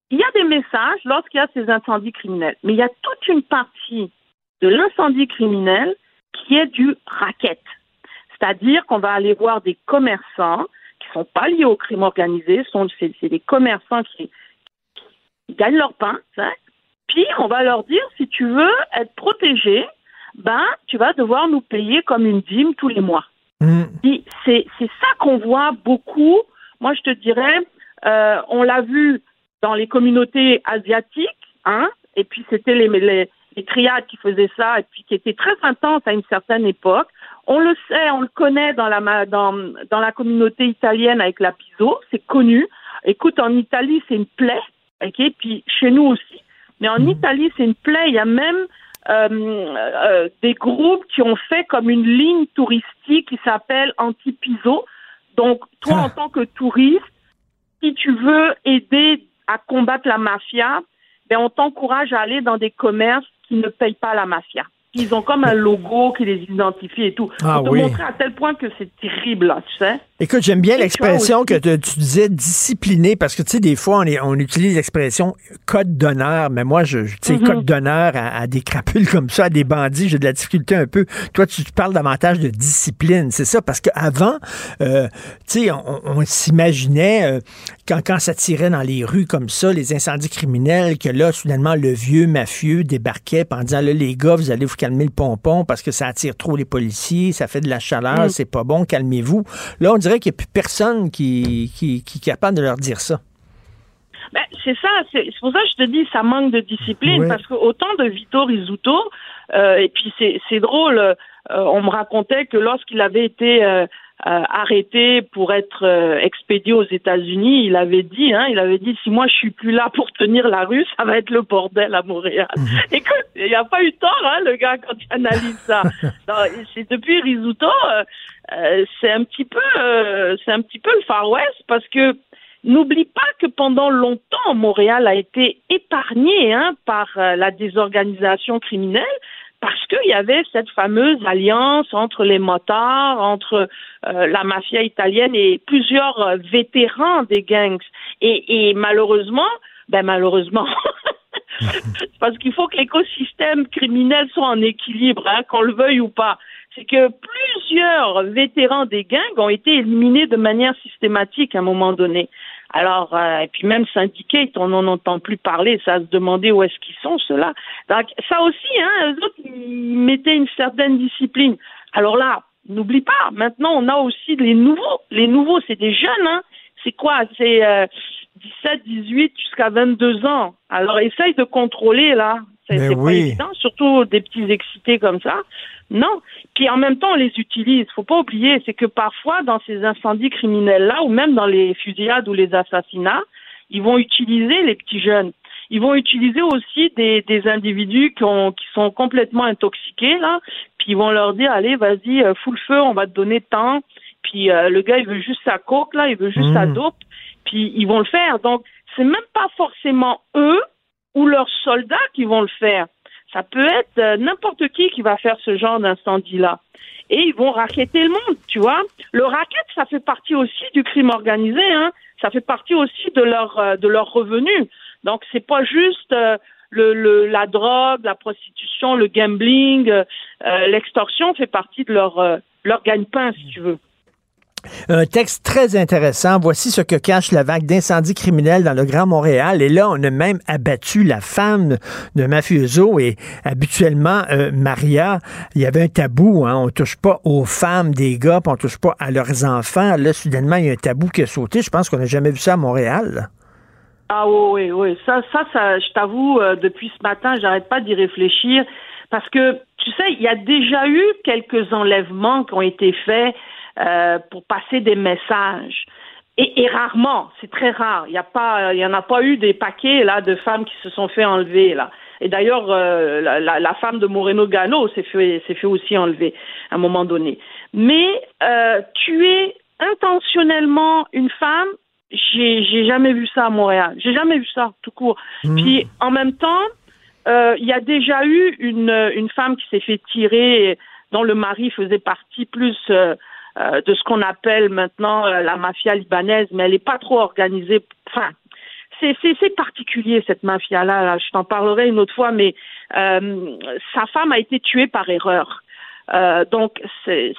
Speaker 18: il y a des messages lorsqu'il y a ces incendies criminels. Mais il y a toute une partie de l'incendie criminel qui est du racket. C'est-à-dire qu'on va aller voir des commerçants qui sont pas liés au crime organisé, sont c'est, c'est des commerçants qui, qui gagnent leur pain, hein. puis on va leur dire si tu veux être protégé, ben tu vas devoir nous payer comme une dîme tous les mois. Puis c'est c'est ça qu'on voit beaucoup. Moi, je te dirais, euh, on l'a vu dans les communautés asiatiques, hein, et puis c'était les, les, les triades qui faisaient ça, et puis qui étaient très intenses à une certaine époque. On le sait, on le connaît dans la, dans, dans la communauté italienne avec la Piso, c'est connu. Écoute, en Italie, c'est une plaie, ok, puis chez nous aussi. Mais en Italie, c'est une plaie. Il y a même euh, euh, des groupes qui ont fait comme une ligne touristique qui s'appelle Antipiso. Donc, toi, en tant que touriste, si tu veux aider à combattre la mafia, ben, on t'encourage à aller dans des commerces qui ne payent pas la mafia. Ils ont comme un logo qui les identifie et tout.
Speaker 3: Ah
Speaker 18: Pour te
Speaker 3: oui.
Speaker 18: montrer à tel point que c'est terrible, là, tu sais.
Speaker 3: Écoute, j'aime bien l'expression que te- tu disais discipliné parce que tu sais des fois on, est- on utilise l'expression code d'honneur, mais moi je, tu sais
Speaker 18: Mhm.
Speaker 3: code d'honneur à, à des crapules comme ça, à des bandits, j'ai de la difficulté un peu. Toi tu, tu parles davantage de discipline, c'est ça? Parce qu'avant, euh, tu sais on, on s'imaginait euh, quand quand ça tirait dans les rues comme ça, les incendies criminels, que là soudainement le vieux mafieux débarquait en disant là les gars vous allez vous calmer le pompon parce que ça attire trop les policiers, ça fait de la chaleur,
Speaker 18: Mm.
Speaker 3: c'est pas bon, calmez-vous. Là, on dirait qu'il n'y a plus personne qui, qui, qui est capable de leur dire ça.
Speaker 18: Ben, c'est ça, c'est pour ça que je te dis, ça manque de discipline, parce que autant de Vito Rizzuto, euh, et puis c'est c'est drôle, euh, on me racontait que lorsqu'il avait été euh, arrêté pour être euh, expédié aux États-Unis, il avait dit, hein, il avait dit, si moi je suis plus là pour tenir la rue, ça va être le bordel à Montréal. Écoute, il n'y a pas eu tort, hein, le gars, quand il analyse ça. C'est depuis Rizzuto, euh, euh, c'est un petit peu, euh, c'est un petit peu le Far West, parce que N'oublie pas que pendant longtemps, Montréal a été épargné hein, par euh, la désorganisation criminelle parce qu'il y avait cette fameuse alliance entre les motards, entre euh, la mafia italienne et plusieurs euh, vétérans des gangs. Et, et malheureusement, ben malheureusement, parce qu'il faut que l'écosystème criminel soit en équilibre, hein, qu'on le veuille ou pas. C'est que plusieurs vétérans des gangs ont été éliminés de manière systématique à un moment donné. Alors, euh, et puis même syndicate, on n'en entend plus parler, ça se demander où est-ce qu'ils sont, ceux-là. Donc, ça aussi, hein, eux autres, ils mettaient une certaine discipline. Alors là, n'oublie pas, maintenant, on a aussi les nouveaux. Les nouveaux, c'est des jeunes, hein. C'est quoi? C'est euh, 17, 18 jusqu'à 22 ans. Alors, essaye de contrôler, là. C'est pas évident, surtout des petits excités comme ça. Non. Puis en même temps, on les utilise. Faut pas oublier, c'est que parfois, dans ces incendies criminels-là, ou même dans les fusillades ou les assassinats, ils vont utiliser les petits jeunes. Ils vont utiliser aussi des, des individus qui, ont, qui sont complètement intoxiqués, là. Puis ils vont leur dire, allez, vas-y, euh, fous le feu, on va te donner tant. Puis euh, le gars, il veut juste sa coke, là, il veut juste sa
Speaker 19: Mm.
Speaker 18: dope. Puis ils vont le faire. Donc, c'est même pas forcément eux ou leurs soldats qui vont le faire. Ça peut être euh, n'importe qui qui va faire ce genre d'incendie-là. Et ils vont racketter le monde, tu vois. Le racket, ça fait partie aussi du crime organisé, hein. Ça fait partie aussi de leur euh, de leurs revenus. Donc c'est pas juste euh, le, la drogue, la prostitution, le gambling, l'extorsion fait partie de leur leur gagne-pain, si tu veux.
Speaker 3: Un texte très intéressant. Voici ce que cache la vague d'incendies criminels dans le Grand Montréal. Et là, on a même abattu la femme de mafioso. Et habituellement, euh, Maria, il y avait un tabou. Hein, on touche pas aux femmes des gars, on touche pas à leurs enfants. Là, soudainement, il y a un tabou qui a sauté. Je pense qu'on n'a jamais vu ça à Montréal.
Speaker 18: Ah oui, oui, oui. Ça, ça, ça je t'avoue, euh, depuis ce matin, j'arrête pas d'y réfléchir. Parce que, tu sais, il y a déjà eu quelques enlèvements qui ont été faits euh, pour passer des messages. Et, et rarement, c'est très rare. Il y a pas, il y en a pas eu des paquets là de femmes qui se sont fait enlever là. Et d'ailleurs, euh, la, la, la, femme de Moreno Gano s'est fait, s'est fait aussi enlever à un moment donné. Mais euh, tuer intentionnellement une femme, j'ai, j'ai jamais vu ça à Montréal. J'ai jamais vu ça, tout court. Mmh. Puis en même temps, euh, il y a déjà eu une, une femme qui s'est fait tirer, dont le mari faisait partie plus euh, de ce qu'on appelle maintenant euh, la mafia libanaise, mais elle n'est pas trop organisée. Enfin, c'est particulier cette mafia-là. Là. Je t'en parlerai une autre fois, mais euh, sa femme a été tuée par erreur. Euh, donc c'est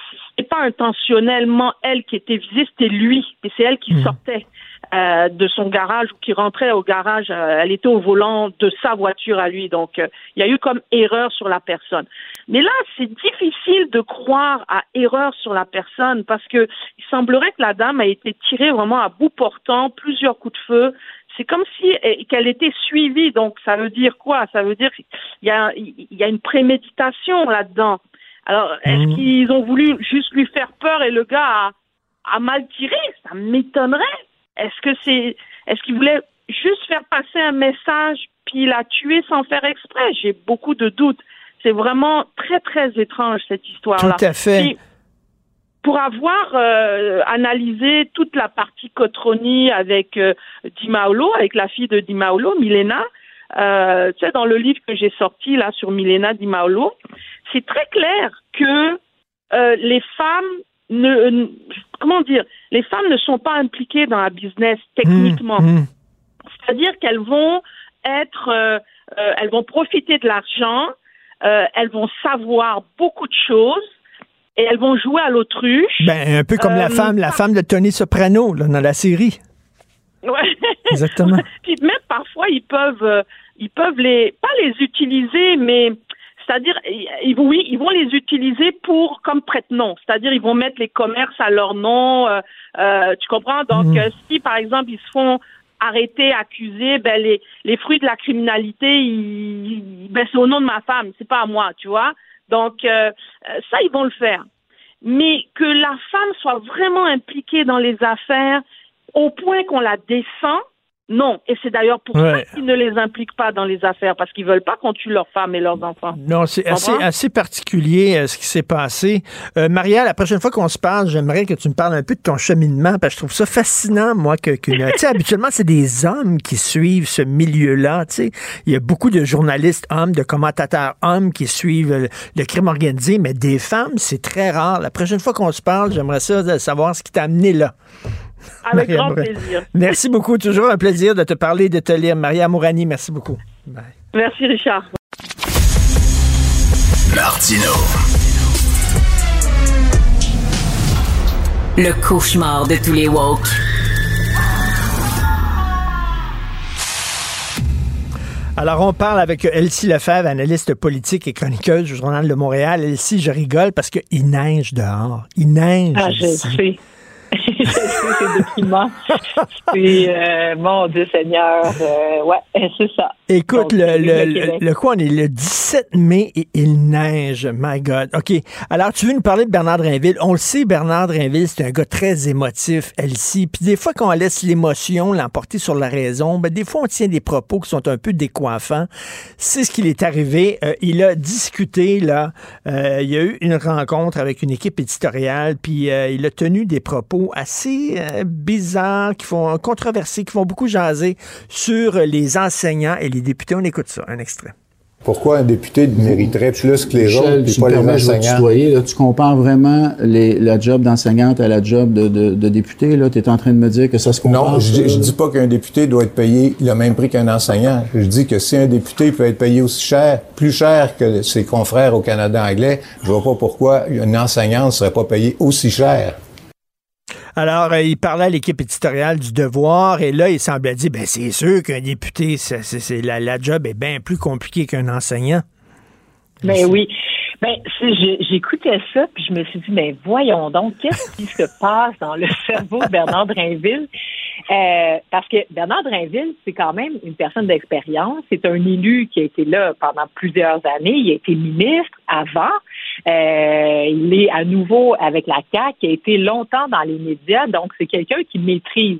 Speaker 18: pas intentionnellement elle qui était visée, c'était lui, et c'est elle qui mmh. sortait euh, de son garage ou qui rentrait au garage. Euh, elle était au volant de sa voiture à lui, donc euh, il y a eu comme erreur sur la personne. Mais là, c'est difficile de croire à erreur sur la personne parce que il semblerait que la dame a été tirée vraiment à bout portant, plusieurs coups de feu c'est comme si eh, qu'elle était suivie. Donc, ça veut dire quoi? Ça veut dire qu'il y a, il y a une préméditation là-dedans. Alors, est-ce mmh. qu'ils ont voulu juste lui faire peur et le gars a, a mal tiré? Ça m'étonnerait. Est-ce que c'est, est-ce qu'ils voulaient juste faire passer un message puis la tuer sans faire exprès? J'ai beaucoup de doutes. C'est vraiment très très étrange cette histoire-là.
Speaker 3: Tout à fait.
Speaker 18: Pour avoir euh, analysé toute la partie Cotroni avec euh, Dimaolo, avec la fille de Dimaolo, Milena, euh, tu sais, dans le livre que j'ai sorti là sur Milena Dimaolo, c'est très clair que euh, les femmes ne, ne, comment dire, les femmes ne sont pas impliquées dans la business techniquement. Mmh, mmh. C'est-à-dire qu'elles vont être, euh, elles vont profiter de l'argent, elles vont savoir beaucoup de choses et elles vont jouer à l'autruche.
Speaker 3: Ben, un peu comme la femme, la femme de Tony Soprano là, dans la série.
Speaker 18: Ouais.
Speaker 3: Exactement.
Speaker 18: Puis même parfois ils peuvent, euh, ils peuvent les, pas les utiliser, mais c'est-à-dire, ils, oui, ils vont les utiliser pour comme prête-nom. C'est-à-dire, ils vont mettre les commerces à leur nom. Euh, euh, tu comprends? Donc,
Speaker 3: Mm.
Speaker 18: euh, si par exemple ils se font arrêter, accuser, ben les, les fruits de la criminalité, ils, ben c'est au nom de ma femme, c'est pas à moi, tu vois? Donc euh, euh, ça, ils vont le faire. Mais que la femme soit vraiment impliquée dans les affaires au point qu'on la descend, non. Et c'est d'ailleurs pour
Speaker 3: Ouais.
Speaker 18: ça qu'ils ne les impliquent pas dans les affaires, parce qu'ils veulent pas qu'on tue leurs femmes et leurs enfants.
Speaker 3: Non, c'est assez, assez particulier euh, ce qui s'est passé. Euh, Maria, la prochaine fois qu'on se parle, j'aimerais que tu me parles un peu de ton cheminement, parce que je trouve ça fascinant, moi, que, que tu sais, habituellement, c'est des hommes qui suivent ce milieu-là, tu sais. Il y a beaucoup de journalistes hommes, de commentateurs hommes qui suivent euh, le crime organisé, mais des femmes, c'est très rare. La prochaine fois qu'on se parle, j'aimerais ça de savoir ce qui t'a amené là.
Speaker 18: Avec
Speaker 3: Maria
Speaker 18: grand
Speaker 3: Mourani.
Speaker 18: plaisir.
Speaker 3: Merci beaucoup. Toujours un plaisir de te parler, de te lire. Maria Mourani, merci beaucoup. Bye.
Speaker 18: Merci, Richard.
Speaker 1: Martino.
Speaker 12: Le cauchemar de tous les woke.
Speaker 3: Alors, on parle avec Elsie Lefebvre, analyste politique et chroniqueuse du Journal de Montréal. Elsie, je rigole parce qu'il neige dehors. Il neige.
Speaker 20: Ah, je
Speaker 3: ici.
Speaker 20: sais. c'est déprimant. Puis, euh, mon Dieu Seigneur, euh, ouais, c'est ça.
Speaker 3: Écoute,
Speaker 20: Donc,
Speaker 3: le, le,
Speaker 20: le
Speaker 3: quoi, on est le 17 mai et il neige. My God. OK. Alors, tu veux nous parler de Bernard Drinville? On le sait, Bernard Drinville, c'est un gars très émotif, Elsie. Puis des fois, quand on laisse l'émotion l'emporter sur la raison, ben, des fois, on tient des propos qui sont un peu décoiffants. C'est ce qu'il est arrivé. Euh, il a discuté, là. euh, il y a eu une rencontre avec une équipe éditoriale, puis euh, il a tenu des propos assez euh, bizarres, qui font controversés, qui font beaucoup jaser sur les enseignants et les députés. On écoute ça, un extrait.
Speaker 21: Pourquoi un député mériterait plus que les
Speaker 11: Michel,
Speaker 21: autres, puis
Speaker 11: tu
Speaker 21: pas les
Speaker 11: je
Speaker 21: enseignants?
Speaker 11: tutoyer, là. tu compares vraiment les, la job d'enseignante à la job de, de, de député. Tu es en train de me dire que ça se compare.
Speaker 21: Non, je, dis- je
Speaker 11: là?
Speaker 21: dis pas qu'un député doit être payé le même prix qu'un enseignant. Je dis que si un député peut être payé aussi cher, plus cher que ses confrères au Canada anglais, je vois pas pourquoi une enseignante ne serait pas payée aussi cher.
Speaker 3: Alors, euh, il parlait à l'équipe éditoriale du Devoir et là, il semblait dire, ben c'est sûr qu'un député, c'est, c'est- c'est- la, la job est bien plus compliquée qu'un enseignant.
Speaker 20: Ben oui. Ben, j'écoutais ça, puis je me suis dit, mais voyons donc, qu'est-ce qui se passe dans le cerveau de Bernard Drinville? Euh, parce que Bernard Drinville, c'est quand même une personne d'expérience. C'est un élu qui a été là pendant plusieurs années. Il a été ministre avant. Euh, il est à nouveau avec la CAQ, qui a été longtemps dans les médias. Donc, c'est quelqu'un qui maîtrise.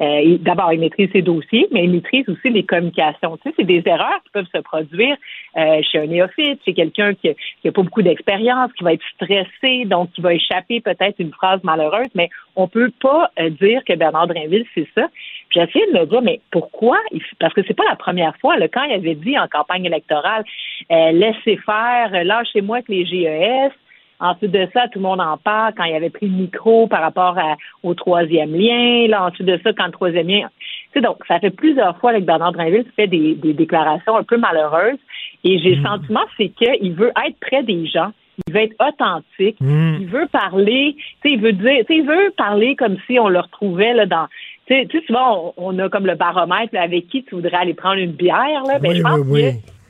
Speaker 20: Euh, D'abord, il maîtrise ses dossiers, mais il maîtrise aussi les communications. Tu sais, c'est des erreurs qui peuvent se produire euh, chez un néophyte. C'est quelqu'un qui n'a pas beaucoup d'expérience, qui va être stressé, donc qui va échapper peut-être une phrase malheureuse, mais on peut pas euh, dire que Bernard Drinville, c'est ça. J'ai essayé de me dire, mais pourquoi? Parce que c'est pas la première fois. Là, quand il avait dit en campagne électorale, euh, laissez faire, lâchez-moi avec les GES. Ensuite de ça, tout le monde en parle quand il avait pris le micro par rapport au troisième lien. Là, ensuite de ça, quand le troisième lien. Tu sais, donc, ça fait plusieurs fois que Bernard Drinville fait des, déclarations un peu malheureuses. Et j'ai le mmh. sentiment, c'est qu'il veut être près des gens il veut être authentique, hmm. il veut parler, il veut dire, il veut parler comme si on le retrouvait là, dans. Tu sais, souvent, on, a comme le baromètre avec qui tu voudrais aller prendre une bière. Là. Ben, je pense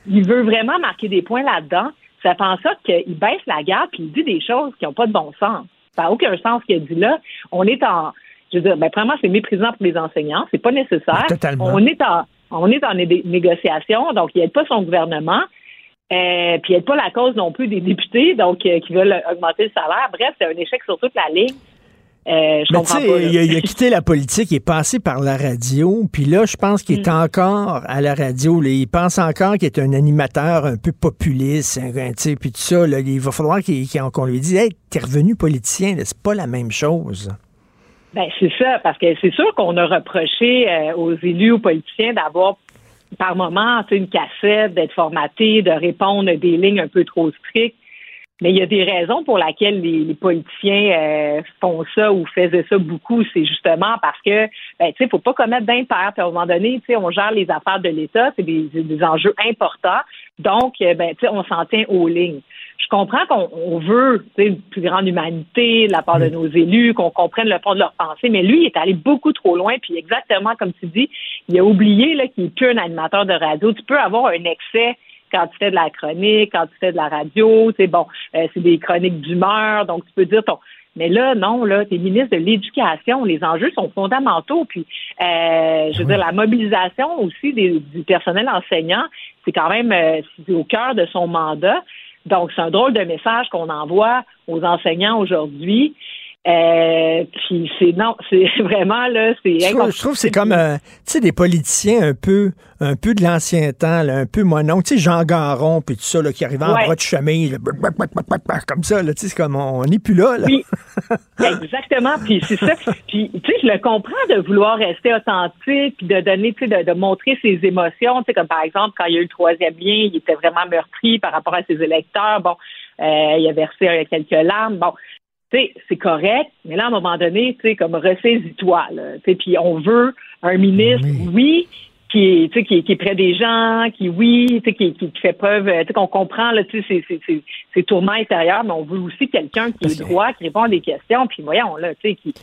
Speaker 20: qu'il veut vraiment marquer des points là-dedans. Ça fait en sorte qu'il baisse la garde et il dit des choses qui n'ont pas de bon sens. Ça n'a aucun sens ce qu'il a dit là. On est en. Je veux dire, ben, vraiment, c'est méprisant pour les enseignants. C'est pas nécessaire. On est en. On est en négociation, donc il n'aide pas son gouvernement. Euh, puis n'est pas la cause non plus des députés, donc euh, qui veulent augmenter le salaire. Bref, c'est un échec sur toute la ligne. Euh, je comprends pas,
Speaker 3: il, a, il, a, quitté la politique, il est passé par la radio, puis là, je pense qu'il est mm. encore à la radio. il pense encore qu'il est un animateur un peu populiste, puis tout ça. Là, il va falloir qu'on lui dise Hey, t'es revenu politicien, c'est pas la même chose.
Speaker 20: Ben, c'est ça, parce que c'est sûr qu'on a reproché aux élus, aux politiciens d'avoir par moment, une cassette, d'être formaté, de répondre à des lignes un peu trop strictes. Mais il y a des raisons pour lesquelles les, politiciens euh, font ça ou faisaient ça beaucoup. C'est justement parce que, ben, tu sais, faut pas commettre d'impair. À un moment donné, tu sais, on gère les affaires de l'État, c'est des, des, enjeux importants. Donc, euh, ben, tu sais, on s'en tient aux lignes je comprends qu'on veut une plus grande humanité de la part de nos élus, qu'on comprenne le fond de leur pensée, mais lui, il est allé beaucoup trop loin, puis exactement comme tu dis, il a oublié qu'il n'est plus un animateur de radio. Tu peux avoir un excès quand tu fais de la chronique, quand tu fais de la radio, c'est bon, euh, c'est des chroniques d'humeur, donc tu peux dire ton. Mais là, non, là, tu es ministre de l'Éducation. Les enjeux sont fondamentaux. Puis, euh, je veux dire, la mobilisation aussi du personnel enseignant, c'est quand même euh, au cœur de son mandat. Donc, c'est un drôle de message qu'on envoie aux enseignants aujourd'hui. Euh, puis c'est non, c'est vraiment là, c'est.
Speaker 3: Je, trouve, je trouve que c'est comme, euh, tu sais, des politiciens un peu, un peu de l'ancien temps, là, un peu monon, tu sais, Jean Garon puis tout ça là, qui arrivait en bras de chemin, comme ça, là, tu sais, c'est comme on n'est plus là. là.
Speaker 20: Oui, exactement. Puis c'est ça. Puis tu sais, je le comprends de vouloir rester authentique, puis de donner, tu sais, de, de, montrer ses émotions, tu sais, comme par exemple quand il y a eu le troisième lien, il était vraiment meurtri par rapport à ses électeurs. Bon, euh, il a versé quelques larmes. Bon, c'est correct, mais là, à un moment donné, tu sais, comme ressaisis-toi, puis on veut un ministre, oui, qui est, qui, qui est près des gens, qui, oui, qui, qui, qui fait preuve, qu'on comprend là, ses, tourments intérieurs, mais on veut aussi quelqu'un qui est droit, qui répond à des questions, puis voyons, là, tu sais, qui,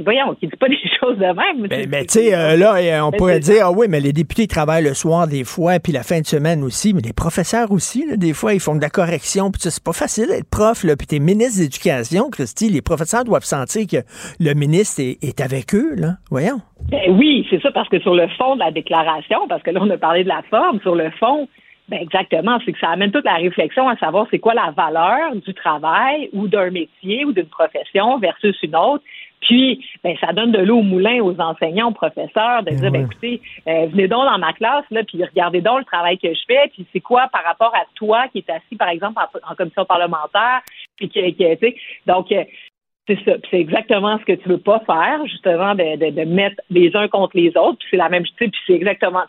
Speaker 20: voyons, qui dit pas des choses de même.
Speaker 3: Ben, mais tu sais, euh, là, on ben, pourrait dire, ah oui, mais les députés travaillent le soir des fois, puis la fin de semaine aussi, mais les professeurs aussi, des fois, ils font de la correction, puis c'est pas facile d'être prof, là, puis t'es ministre d'éducation, Christy, les professeurs doivent sentir que le ministre est, avec eux, là, voyons.
Speaker 20: Ben oui, c'est ça, parce que sur le fond de la déclaration, parce que là, on a parlé de la forme, sur le fond, ben exactement, c'est que ça amène toute la réflexion à savoir c'est quoi la valeur du travail ou d'un métier ou d'une profession versus une autre. Puis, ben, ça donne de l'eau au moulin aux enseignants, aux professeurs, de dire, ben, écoutez, euh, venez donc dans ma classe, là, puis regardez donc le travail que je fais, puis c'est quoi par rapport à toi qui est assis, par exemple, en, commission parlementaire, puis qui, qui tu sais, donc, euh, c'est ça. C'est exactement ce que tu veux pas faire, justement, de, de, de mettre les uns contre les autres. Puis c'est la même chose. Puis c'est exactement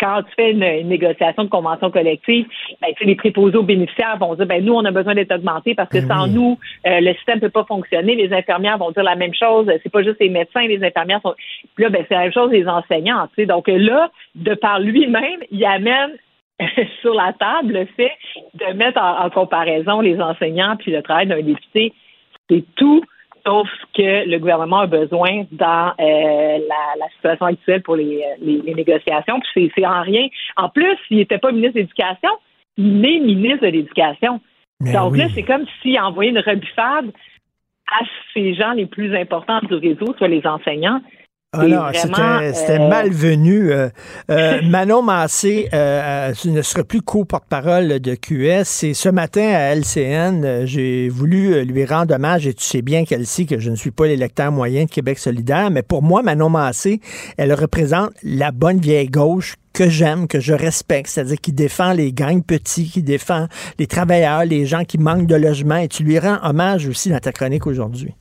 Speaker 20: quand tu fais une, négociation de convention collective, ben, les préposés aux bénéficiaires vont dire ben nous, on a besoin d'être augmentés parce que ben sans nous, euh, le système ne peut pas fonctionner. Les infirmières vont dire la même chose. C'est pas juste les médecins, les infirmières sont. Puis là, ben, c'est la même chose les enseignants. Donc là, de par lui-même, il amène sur la table le fait de mettre en, en comparaison les enseignants puis le travail d'un député. C'est tout sauf que le gouvernement a besoin dans euh, la, situation actuelle pour les, négociations. Puis c'est en rien. En plus, s'il n'était pas ministre de l'Éducation, il est ministre de l'Éducation. Donc là, c'est comme s'il envoyait une rebuffade à ces gens les plus importants du réseau, soit les enseignants.
Speaker 3: Ah non, c'était
Speaker 18: euh,
Speaker 3: malvenu. Euh, euh, Manon Massé ne serait plus co-porte-parole de QS. Et ce matin à LCN, j'ai voulu lui rendre hommage, et tu sais bien, Kelsey, que je ne suis pas l'électeur moyen de Québec solidaire, mais pour moi, Manon Massé, elle représente la bonne vieille gauche que j'aime, que je respecte, c'est-à-dire qui défend les gangs petits, qui défend les travailleurs, les gens qui manquent de logement. Et tu lui rends hommage aussi dans ta chronique aujourd'hui.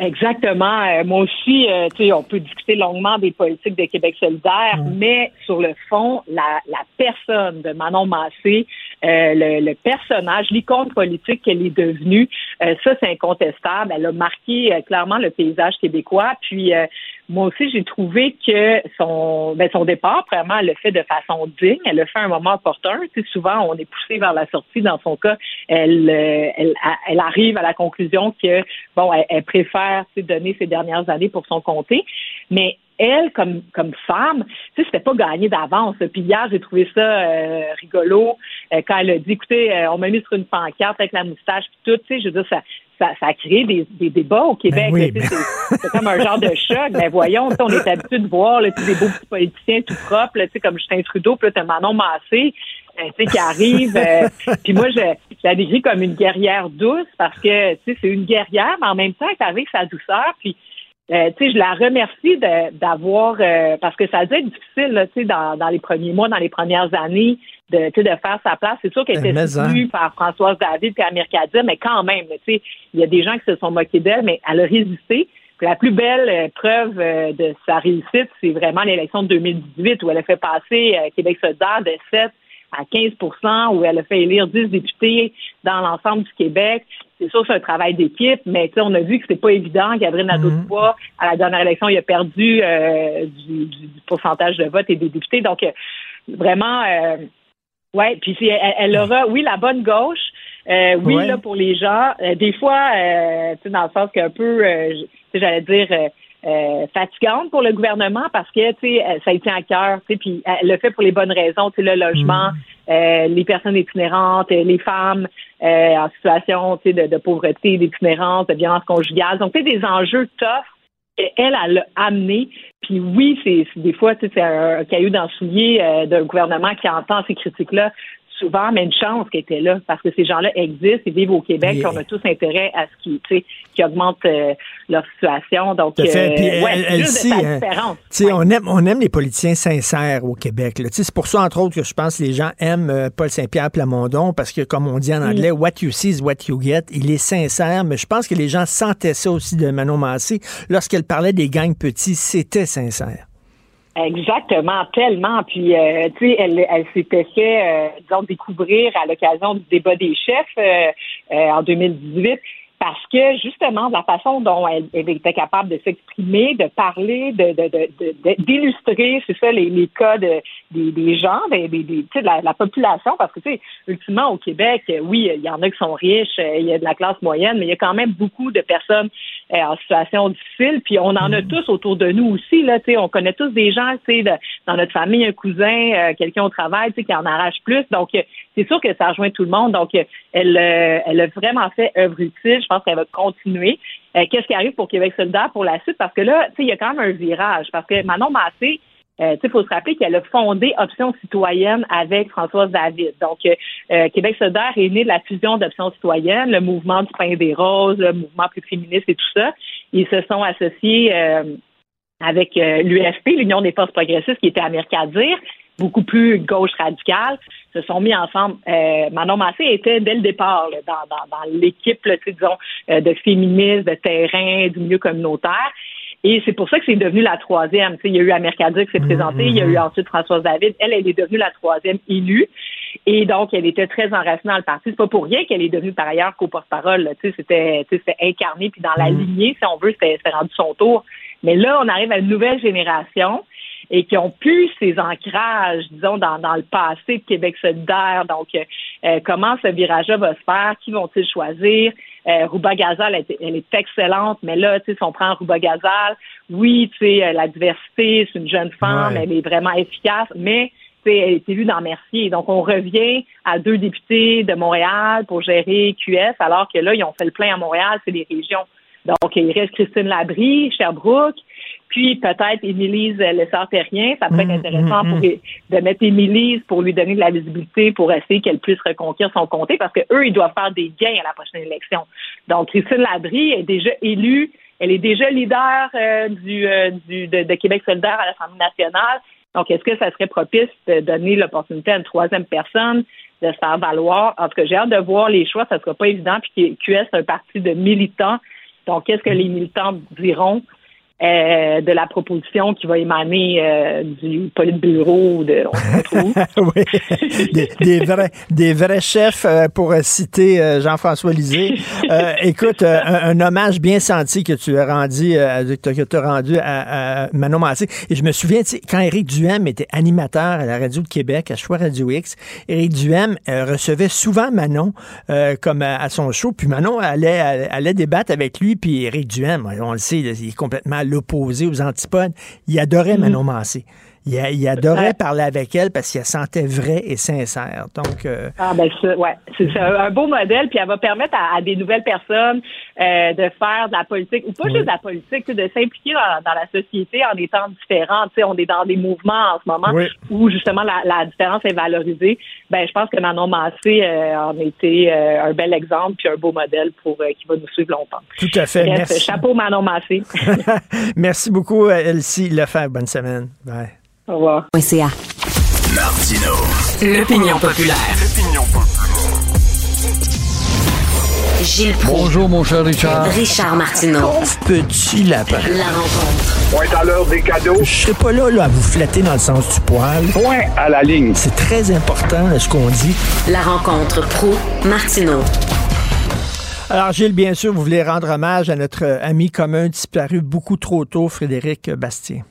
Speaker 20: Exactement. Euh, moi aussi, euh, tu sais, on peut discuter longuement des politiques de Québec solidaire, mm. mais sur le fond, la, la personne de Manon Massé, euh, le, le, personnage, l'icône politique qu'elle est devenue, ça c'est incontestable. Elle a marqué clairement le paysage québécois. Puis moi aussi, j'ai trouvé que son, ben, son départ, vraiment, elle le fait de façon digne. Elle le fait à un moment opportun. Tu souvent, on est poussé vers la sortie. Dans son cas, elle, euh, elle, elle arrive à la conclusion que, bon, elle, préfère donner ses dernières années pour son comté. Mais elle, comme, comme femme, tu sais, c'était pas gagné d'avance. Puis hier, j'ai trouvé ça euh, rigolo euh, quand elle a dit, écoutez, on m'a mis sur une pancarte avec la moustache, puis tout, tu sais, je veux dire, ça, ça, a créé des, débats au Québec. Ben c'est comme un genre de choc. Mais ben voyons, on est habitué de voir là, des beaux petits politiciens tout propres, là, comme Justin Trudeau, puis là, t'as Manon Massé euh, qui arrive. Euh, puis moi, je, je, la décris comme une guerrière douce parce que c'est une guerrière, mais en même temps, elle avec sa douceur. Puis euh, je la remercie d'avoir, parce que ça a dû être difficile là, dans, dans les premiers mois, dans les premières années, de, de faire sa place. C'est sûr qu'elle était soutenue par Françoise David et Amir Kadir, mais quand même, il y a des gens qui se sont moqués d'elle, mais elle a résisté. la plus belle euh, preuve euh, de sa réussite, c'est vraiment l'élection de 2018 où elle a fait passer euh, Québec solidaire de 7 à 15% où elle a fait élire 10 députés dans l'ensemble du Québec. C'est sûr, c'est un travail d'équipe, mais on a vu que c'était pas évident. Gabriel Nadeau-Dubois, mm-hmm. à la dernière élection, il a perdu du, du, pourcentage de vote et des députés. Donc, vraiment, oui, puis elle, elle, aura, oui, la bonne gauche. Euh, oui, là, pour les gens. Euh, des fois, euh, tu sais, dans le sens qu'un peu, euh, j'allais dire, fatigante pour le gouvernement parce que, tu sais, ça a été à cœur, tu sais, puis elle le fait pour les bonnes raisons, tu sais, le logement, mm. les personnes itinérantes, les femmes en situation, tu sais, de, de pauvreté, d'itinérance, de violence conjugale. Donc, tu des enjeux tough elle, elle l'a amené. Puis oui, c'est des fois, c'est un, caillou dans le soulier euh, d'un gouvernement qui entend ces critiques-là souvent, mais une chance qu'elle était là, parce que ces gens-là existent, ils vivent au Québec, et on a tous intérêt à ce qui, qui augmente euh, leur situation. Donc, euh, ouais, juste
Speaker 3: de on aime, on aime les politiciens sincères au Québec. C'est pour ça, entre autres, que je pense que les gens aiment euh, Paul Saint-Pierre Plamondon, parce que, comme on dit en anglais, what you see is what you get. Il est sincère, mais je pense que les gens sentaient ça aussi de Manon Massé. Lorsqu'elle parlait des gangs petits, c'était sincère.
Speaker 20: Exactement, tellement. Puis, euh, tu sais, elle, elle s'était fait, euh, disons, découvrir à l'occasion du débat des chefs euh, en 2018 parce que justement de la façon dont elle, était capable de s'exprimer, de parler, de d'illustrer, de, c'est ça les, les cas de, des, des gens, des, des, de la, la, population, parce que tu sais, ultimement au Québec, oui, il y en a qui sont riches, il y a de la classe moyenne, mais il y a quand même beaucoup de personnes euh, en situation difficile, puis on en a mm. tous autour de nous aussi là, tu sais, on connaît tous des gens, tu sais, dans notre famille, un cousin, euh, quelqu'un au travail, tu sais, qui en arrache plus, donc c'est sûr que ça rejoint tout le monde, donc elle, euh, elle a vraiment fait œuvre utile pense qu'elle va continuer. Euh, qu'est-ce qui arrive pour Québec solidaire pour la suite? Parce que là, il y a quand même un virage. Parce que Manon Massé, euh, il faut se rappeler qu'elle a fondé Option citoyenne avec Françoise David. Donc, euh, Québec solidaire est né de la fusion d'Option citoyenne, le mouvement du pain des roses, le mouvement plus féministe et tout ça. Ils se sont associés avec l'UFP, l'Union des forces progressistes, qui était à dire beaucoup plus gauche radicale, se sont mis ensemble. Euh, Manon Massé était dès le départ dans, dans, dans l'équipe, disons, euh, de féministes, de terrain, du milieu communautaire. Et c'est pour ça que c'est devenu la troisième. il y a eu Amercadier qui s'est présentée, il y a eu ensuite Françoise David. Elle, elle est devenue la troisième élue. Et donc, elle était très enracinée dans le parti. C'est pas pour rien qu'elle est devenue par ailleurs co-porte-parole. C'était, c'était incarné, puis dans la mm. lignée, si on veut, c'était rendu son tour. Mais là, on arrive à une nouvelle génération et qui ont pu ces ancrages, disons, dans, dans le passé de Québec solidaire. Donc, euh, comment ce virage-là va se faire? Qui vont-ils choisir? Euh, Rouba Gazal, elle, est excellente, mais là, tu sais, si on prend Rouba Gazal, oui, tu sais, euh, la diversité, c'est une jeune femme, elle est vraiment efficace, mais elle est élue dans Mercier. Donc, on revient à deux députés de Montréal pour gérer QS, alors que là, ils ont fait le plein à Montréal, c'est des régions. Donc, il reste Christine Labrie, Sherbrooke, puis peut-être Émilise le terrien. Ça pourrait être
Speaker 3: Mmh,
Speaker 20: intéressant
Speaker 3: mmh,
Speaker 20: pour, de mettre Émilise pour lui donner de la visibilité pour essayer qu'elle puisse reconquérir son comté parce que eux, ils doivent faire des gains à la prochaine élection. Donc, Christine Labrie est déjà élue. Elle est déjà leader euh, du, euh, du de, de Québec solidaire à l'Assemblée nationale. Donc, est-ce que ça serait propice de donner l'opportunité à une troisième personne de se faire valoir? En tout cas, j'ai hâte de voir les choix. Ça ne sera pas évident. Puis QS, c'est un parti de militants. Donc, qu'est-ce que les militants diront? Euh, de la proposition qui va émaner euh, du politburo de on
Speaker 3: oui, des, des, vrais, des vrais chefs, euh, pour citer euh, Jean-François Lisée. Euh, écoute, euh, un, un, hommage bien senti que tu as rendu, que tu as rendu à, à, Manon Massé. Et je me souviens, quand Éric Duhem était animateur à la Radio de Québec, à Choix Radio X, Éric Duhem recevait souvent Manon comme à, à, son show, puis Manon allait, allait débattre avec lui, puis Éric Duhem, on le sait, il est complètement l'opposé aux antipodes. Il adorait
Speaker 20: Mm-hmm.
Speaker 3: Manon Massé. Il, il adorait ouais. parler avec elle parce qu'elle sentait vrai et sincère. Donc, euh...
Speaker 20: ah ben ça, ouais, c'est un beau modèle, puis elle va permettre à, à des nouvelles personnes euh, de faire de la politique ou pas oui. juste de la politique, de s'impliquer dans, dans, la société en étant différents. Tu sais, on est dans des mouvements en ce moment oui. où justement la, la, différence est valorisée. Ben, je pense que Manon Massé euh, en était un bel exemple puis un beau modèle pour qui va nous suivre longtemps.
Speaker 3: Tout à fait.
Speaker 20: Bref,
Speaker 3: Merci.
Speaker 20: Chapeau Manon Massé.
Speaker 3: Merci beaucoup, Elsie Lefebvre. Bonne semaine. Bye.
Speaker 20: Au revoir.
Speaker 2: Martino. L'opinion populaire. L'opinion populaire. Gilles Proulx.
Speaker 22: Bonjour, mon cher Richard.
Speaker 2: Richard Martineau.
Speaker 22: Pauvre petit lapin.
Speaker 2: La rencontre.
Speaker 14: Point à l'heure des cadeaux.
Speaker 3: Je serai pas là, là à vous flatter dans le sens du poil.
Speaker 14: Point à la ligne.
Speaker 3: C'est très important ce qu'on dit.
Speaker 2: La rencontre pro martineau
Speaker 3: alors, Gilles, bien sûr, vous voulez rendre hommage à notre ami commun disparu beaucoup trop tôt, Frédéric Bastien.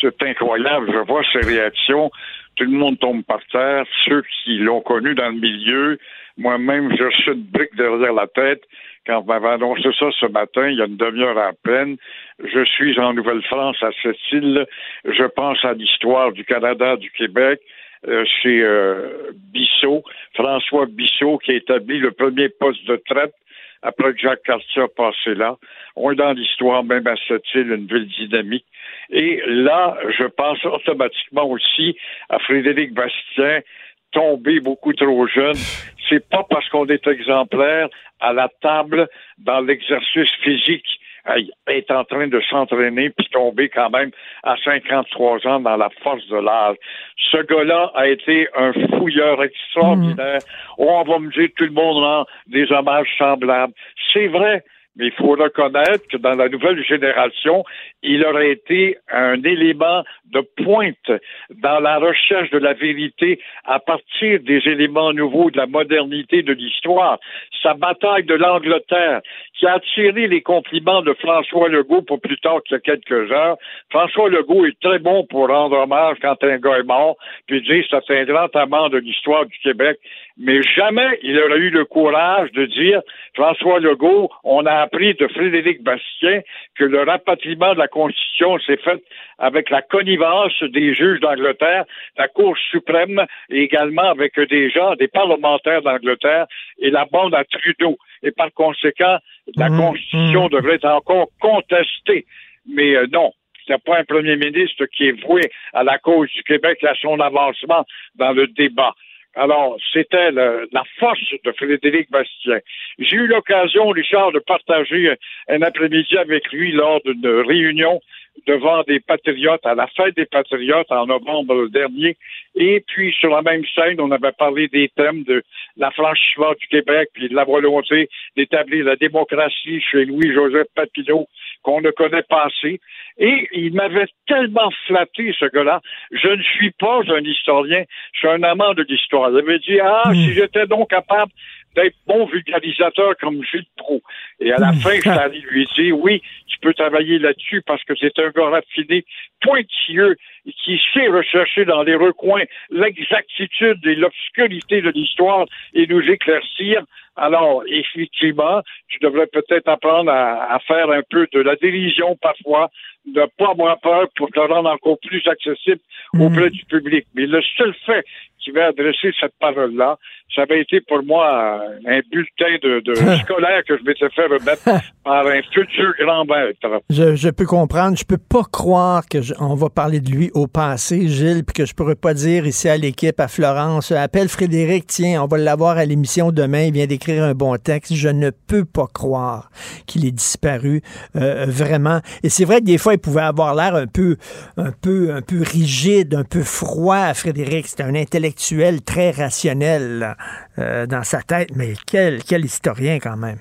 Speaker 23: C'est incroyable. Je vois ses réactions. Tout le monde tombe par terre. Ceux qui l'ont connu dans le milieu, moi-même, je suis une brique derrière la tête. Quand m'avait annoncé ça ce matin, il y a une demi-heure à peine, je suis en Nouvelle-France, à cette île. Je pense à l'histoire du Canada, du Québec. Euh, chez euh, Bissot, François Bissot, qui a établi le premier poste de traite après que Jacques Cartier a passé là. On est dans l'histoire, même à cette île, une ville dynamique. Et là, je pense automatiquement aussi à Frédéric Bastien, tombé beaucoup trop jeune. C'est pas parce qu'on est exemplaire à la table dans l'exercice physique est en train de s'entraîner puis tomber quand même à 53 ans dans la force de l'âge. Ce gars-là a été un fouilleur extraordinaire. Mmh. Oh, on va me dire tout le monde rend des hommages semblables. C'est vrai. Mais il faut reconnaître que dans la nouvelle génération, il aurait été un élément de pointe dans la recherche de la vérité à partir des éléments nouveaux de la modernité de l'histoire. Sa bataille de l'Angleterre, qui a attiré les compliments de François Legault pour plus tard qu'il y a quelques heures. François Legault est très bon pour rendre hommage quand un gars est mort, puis dire c'est un grand amant de l'histoire du Québec. Mais jamais il aurait eu le courage de dire François Legault, on a appris de Frédéric Bastien que le rapatriement de la Constitution s'est fait avec la connivence des juges d'Angleterre, la Cour suprême, et également avec des gens, des parlementaires d'Angleterre et la bande à Trudeau. Et par conséquent, la mmh, Constitution mmh. devrait être encore contestée. Mais euh, non, a pas un premier ministre qui est voué à la cause du Québec et à son avancement dans le débat. Alors, c'était la force de Frédéric Bastien. J'ai eu l'occasion, Richard, de partager un après-midi avec lui lors d'une réunion devant des patriotes à la fête des patriotes en novembre dernier. Et puis, sur la même scène, on avait parlé des thèmes de l'affranchissement du Québec puis de la volonté d'établir la démocratie chez Louis-Joseph Papineau qu'on ne connaît pas assez. Et il m'avait tellement flatté, ce gars-là. Je ne suis pas un historien, je suis un amant de l'histoire. Il avait dit, ah, si j'étais donc capable d'être bon vulgarisateur comme Gilles Pro. Et à la fin, je suis allé lui dire, oui, tu peux travailler là-dessus parce que c'est un gars raffiné, pointilleux, qui sait rechercher dans les recoins l'exactitude et l'obscurité de l'histoire et nous éclaircir, alors effectivement, tu devrais peut-être apprendre à, faire un peu de la dérision parfois, de ne pas avoir peur pour te rendre encore plus accessible auprès mm. du public. Mais le seul fait qui va adresser cette parole-là, ça avait été pour moi un bulletin de, de scolaire que je m'étais fait remettre par un futur grand maître.
Speaker 3: Je, je, peux comprendre. Je peux pas croire que on va parler de lui au passé, Gilles, puis que je pourrais pas dire ici à l'équipe, à Florence, appelle Frédéric, tiens, on va l'avoir à l'émission demain, il vient d'écrire un bon texte. Je ne peux pas croire qu'il est disparu, euh, vraiment. Et c'est vrai que des fois, il pouvait avoir l'air un peu, un peu, un peu rigide, un peu froid, Frédéric. C'était un intellectuel très rationnel. Euh, dans sa tête, mais quel, quel historien quand même.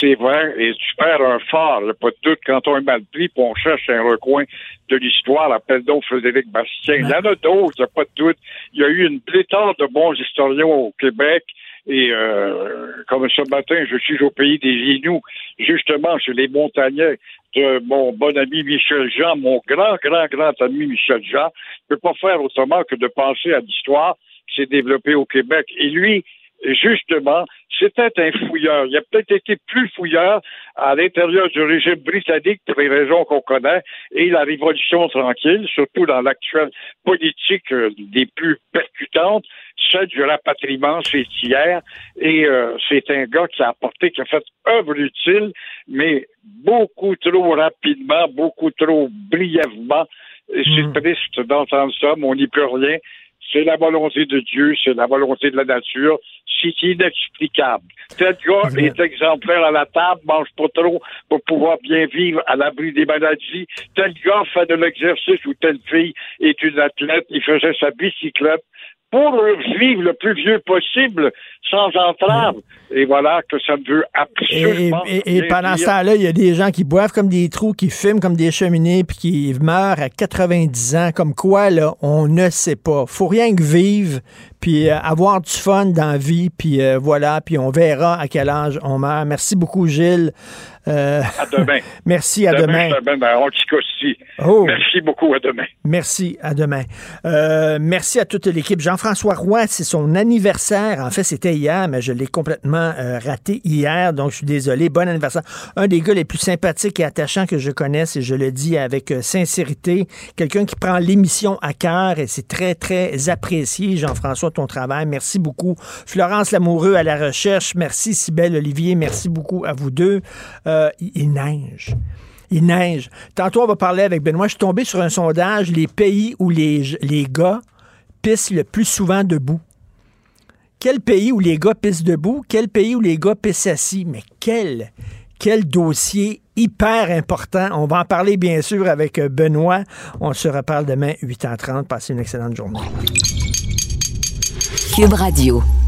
Speaker 23: C'est vrai, et tu perds un phare, pas de doute, quand on est mal pris, puis on cherche un recoin de l'histoire, appelle donc Frédéric Bastien. Il y en a d'autres, pas de doute. Il y a eu une pléthore de bons historiens au Québec, et euh, comme ce matin, je suis au pays des Inuits, justement chez les montagnais de mon bon ami Michel Jean, mon grand, grand, grand ami Michel Jean, ne peut pas faire autrement que de penser à l'histoire s'est développé au Québec. Et lui, justement, c'était un fouilleur. Il a peut-être été plus fouilleur à l'intérieur du régime britannique pour les raisons qu'on connaît et la révolution tranquille, surtout dans l'actuelle politique euh, des plus percutantes, celle du rapatriement, c'est hier. Et euh, c'est un gars qui a apporté, qui a fait œuvre utile, mais beaucoup trop rapidement, beaucoup trop brièvement. C'est hmm. triste d'entendre ça, mais on n'y peut rien c'est la volonté de Dieu, c'est la volonté de la nature, c'est inexplicable. Tel gars est exemplaire à la table, mange pas trop pour pouvoir bien vivre à l'abri des maladies. Tel gars fait de l'exercice ou telle fille est une athlète, il faisait sa bicyclette pour vivre le plus vieux possible sans entrave. Et voilà que ça ne veut absolument
Speaker 3: Et, et, et pendant ce temps-là, il y a des gens qui boivent comme des trous, qui fument comme des cheminées, puis qui meurent à 90 ans. Comme quoi, là, on ne sait pas. faut rien que vivre, puis euh, avoir du fun dans la vie, puis euh, voilà, puis on verra à quel âge on meurt. Merci beaucoup, Gilles.
Speaker 23: Euh, à demain.
Speaker 3: merci, à demain.
Speaker 23: demain. Oh. Merci beaucoup, à demain.
Speaker 3: Merci, à demain. merci à toute l'équipe. Jean-François Roy, c'est son anniversaire. En fait, c'était hier, mais je l'ai complètement raté hier, donc je suis désolé. Bon anniversaire. Un des gars les plus sympathiques et attachants que je connaisse, et je le dis avec sincérité. Quelqu'un qui prend l'émission à cœur, et c'est très, très apprécié, Jean-François travail. Merci beaucoup. Florence Lamoureux à la recherche. Merci, Sybelle Olivier. Merci beaucoup à vous deux. Euh, il neige. Il neige. Tantôt, on va parler avec Benoît. Je suis tombé sur un sondage, les pays où les, les gars pissent le plus souvent debout. Quel pays où les gars pissent debout? Quel pays où les gars pissent assis? Mais quel, quel dossier hyper important. On va en parler bien sûr avec Benoît. On se reparle demain 8h30. Passez une excellente journée.
Speaker 2: Cube Radio.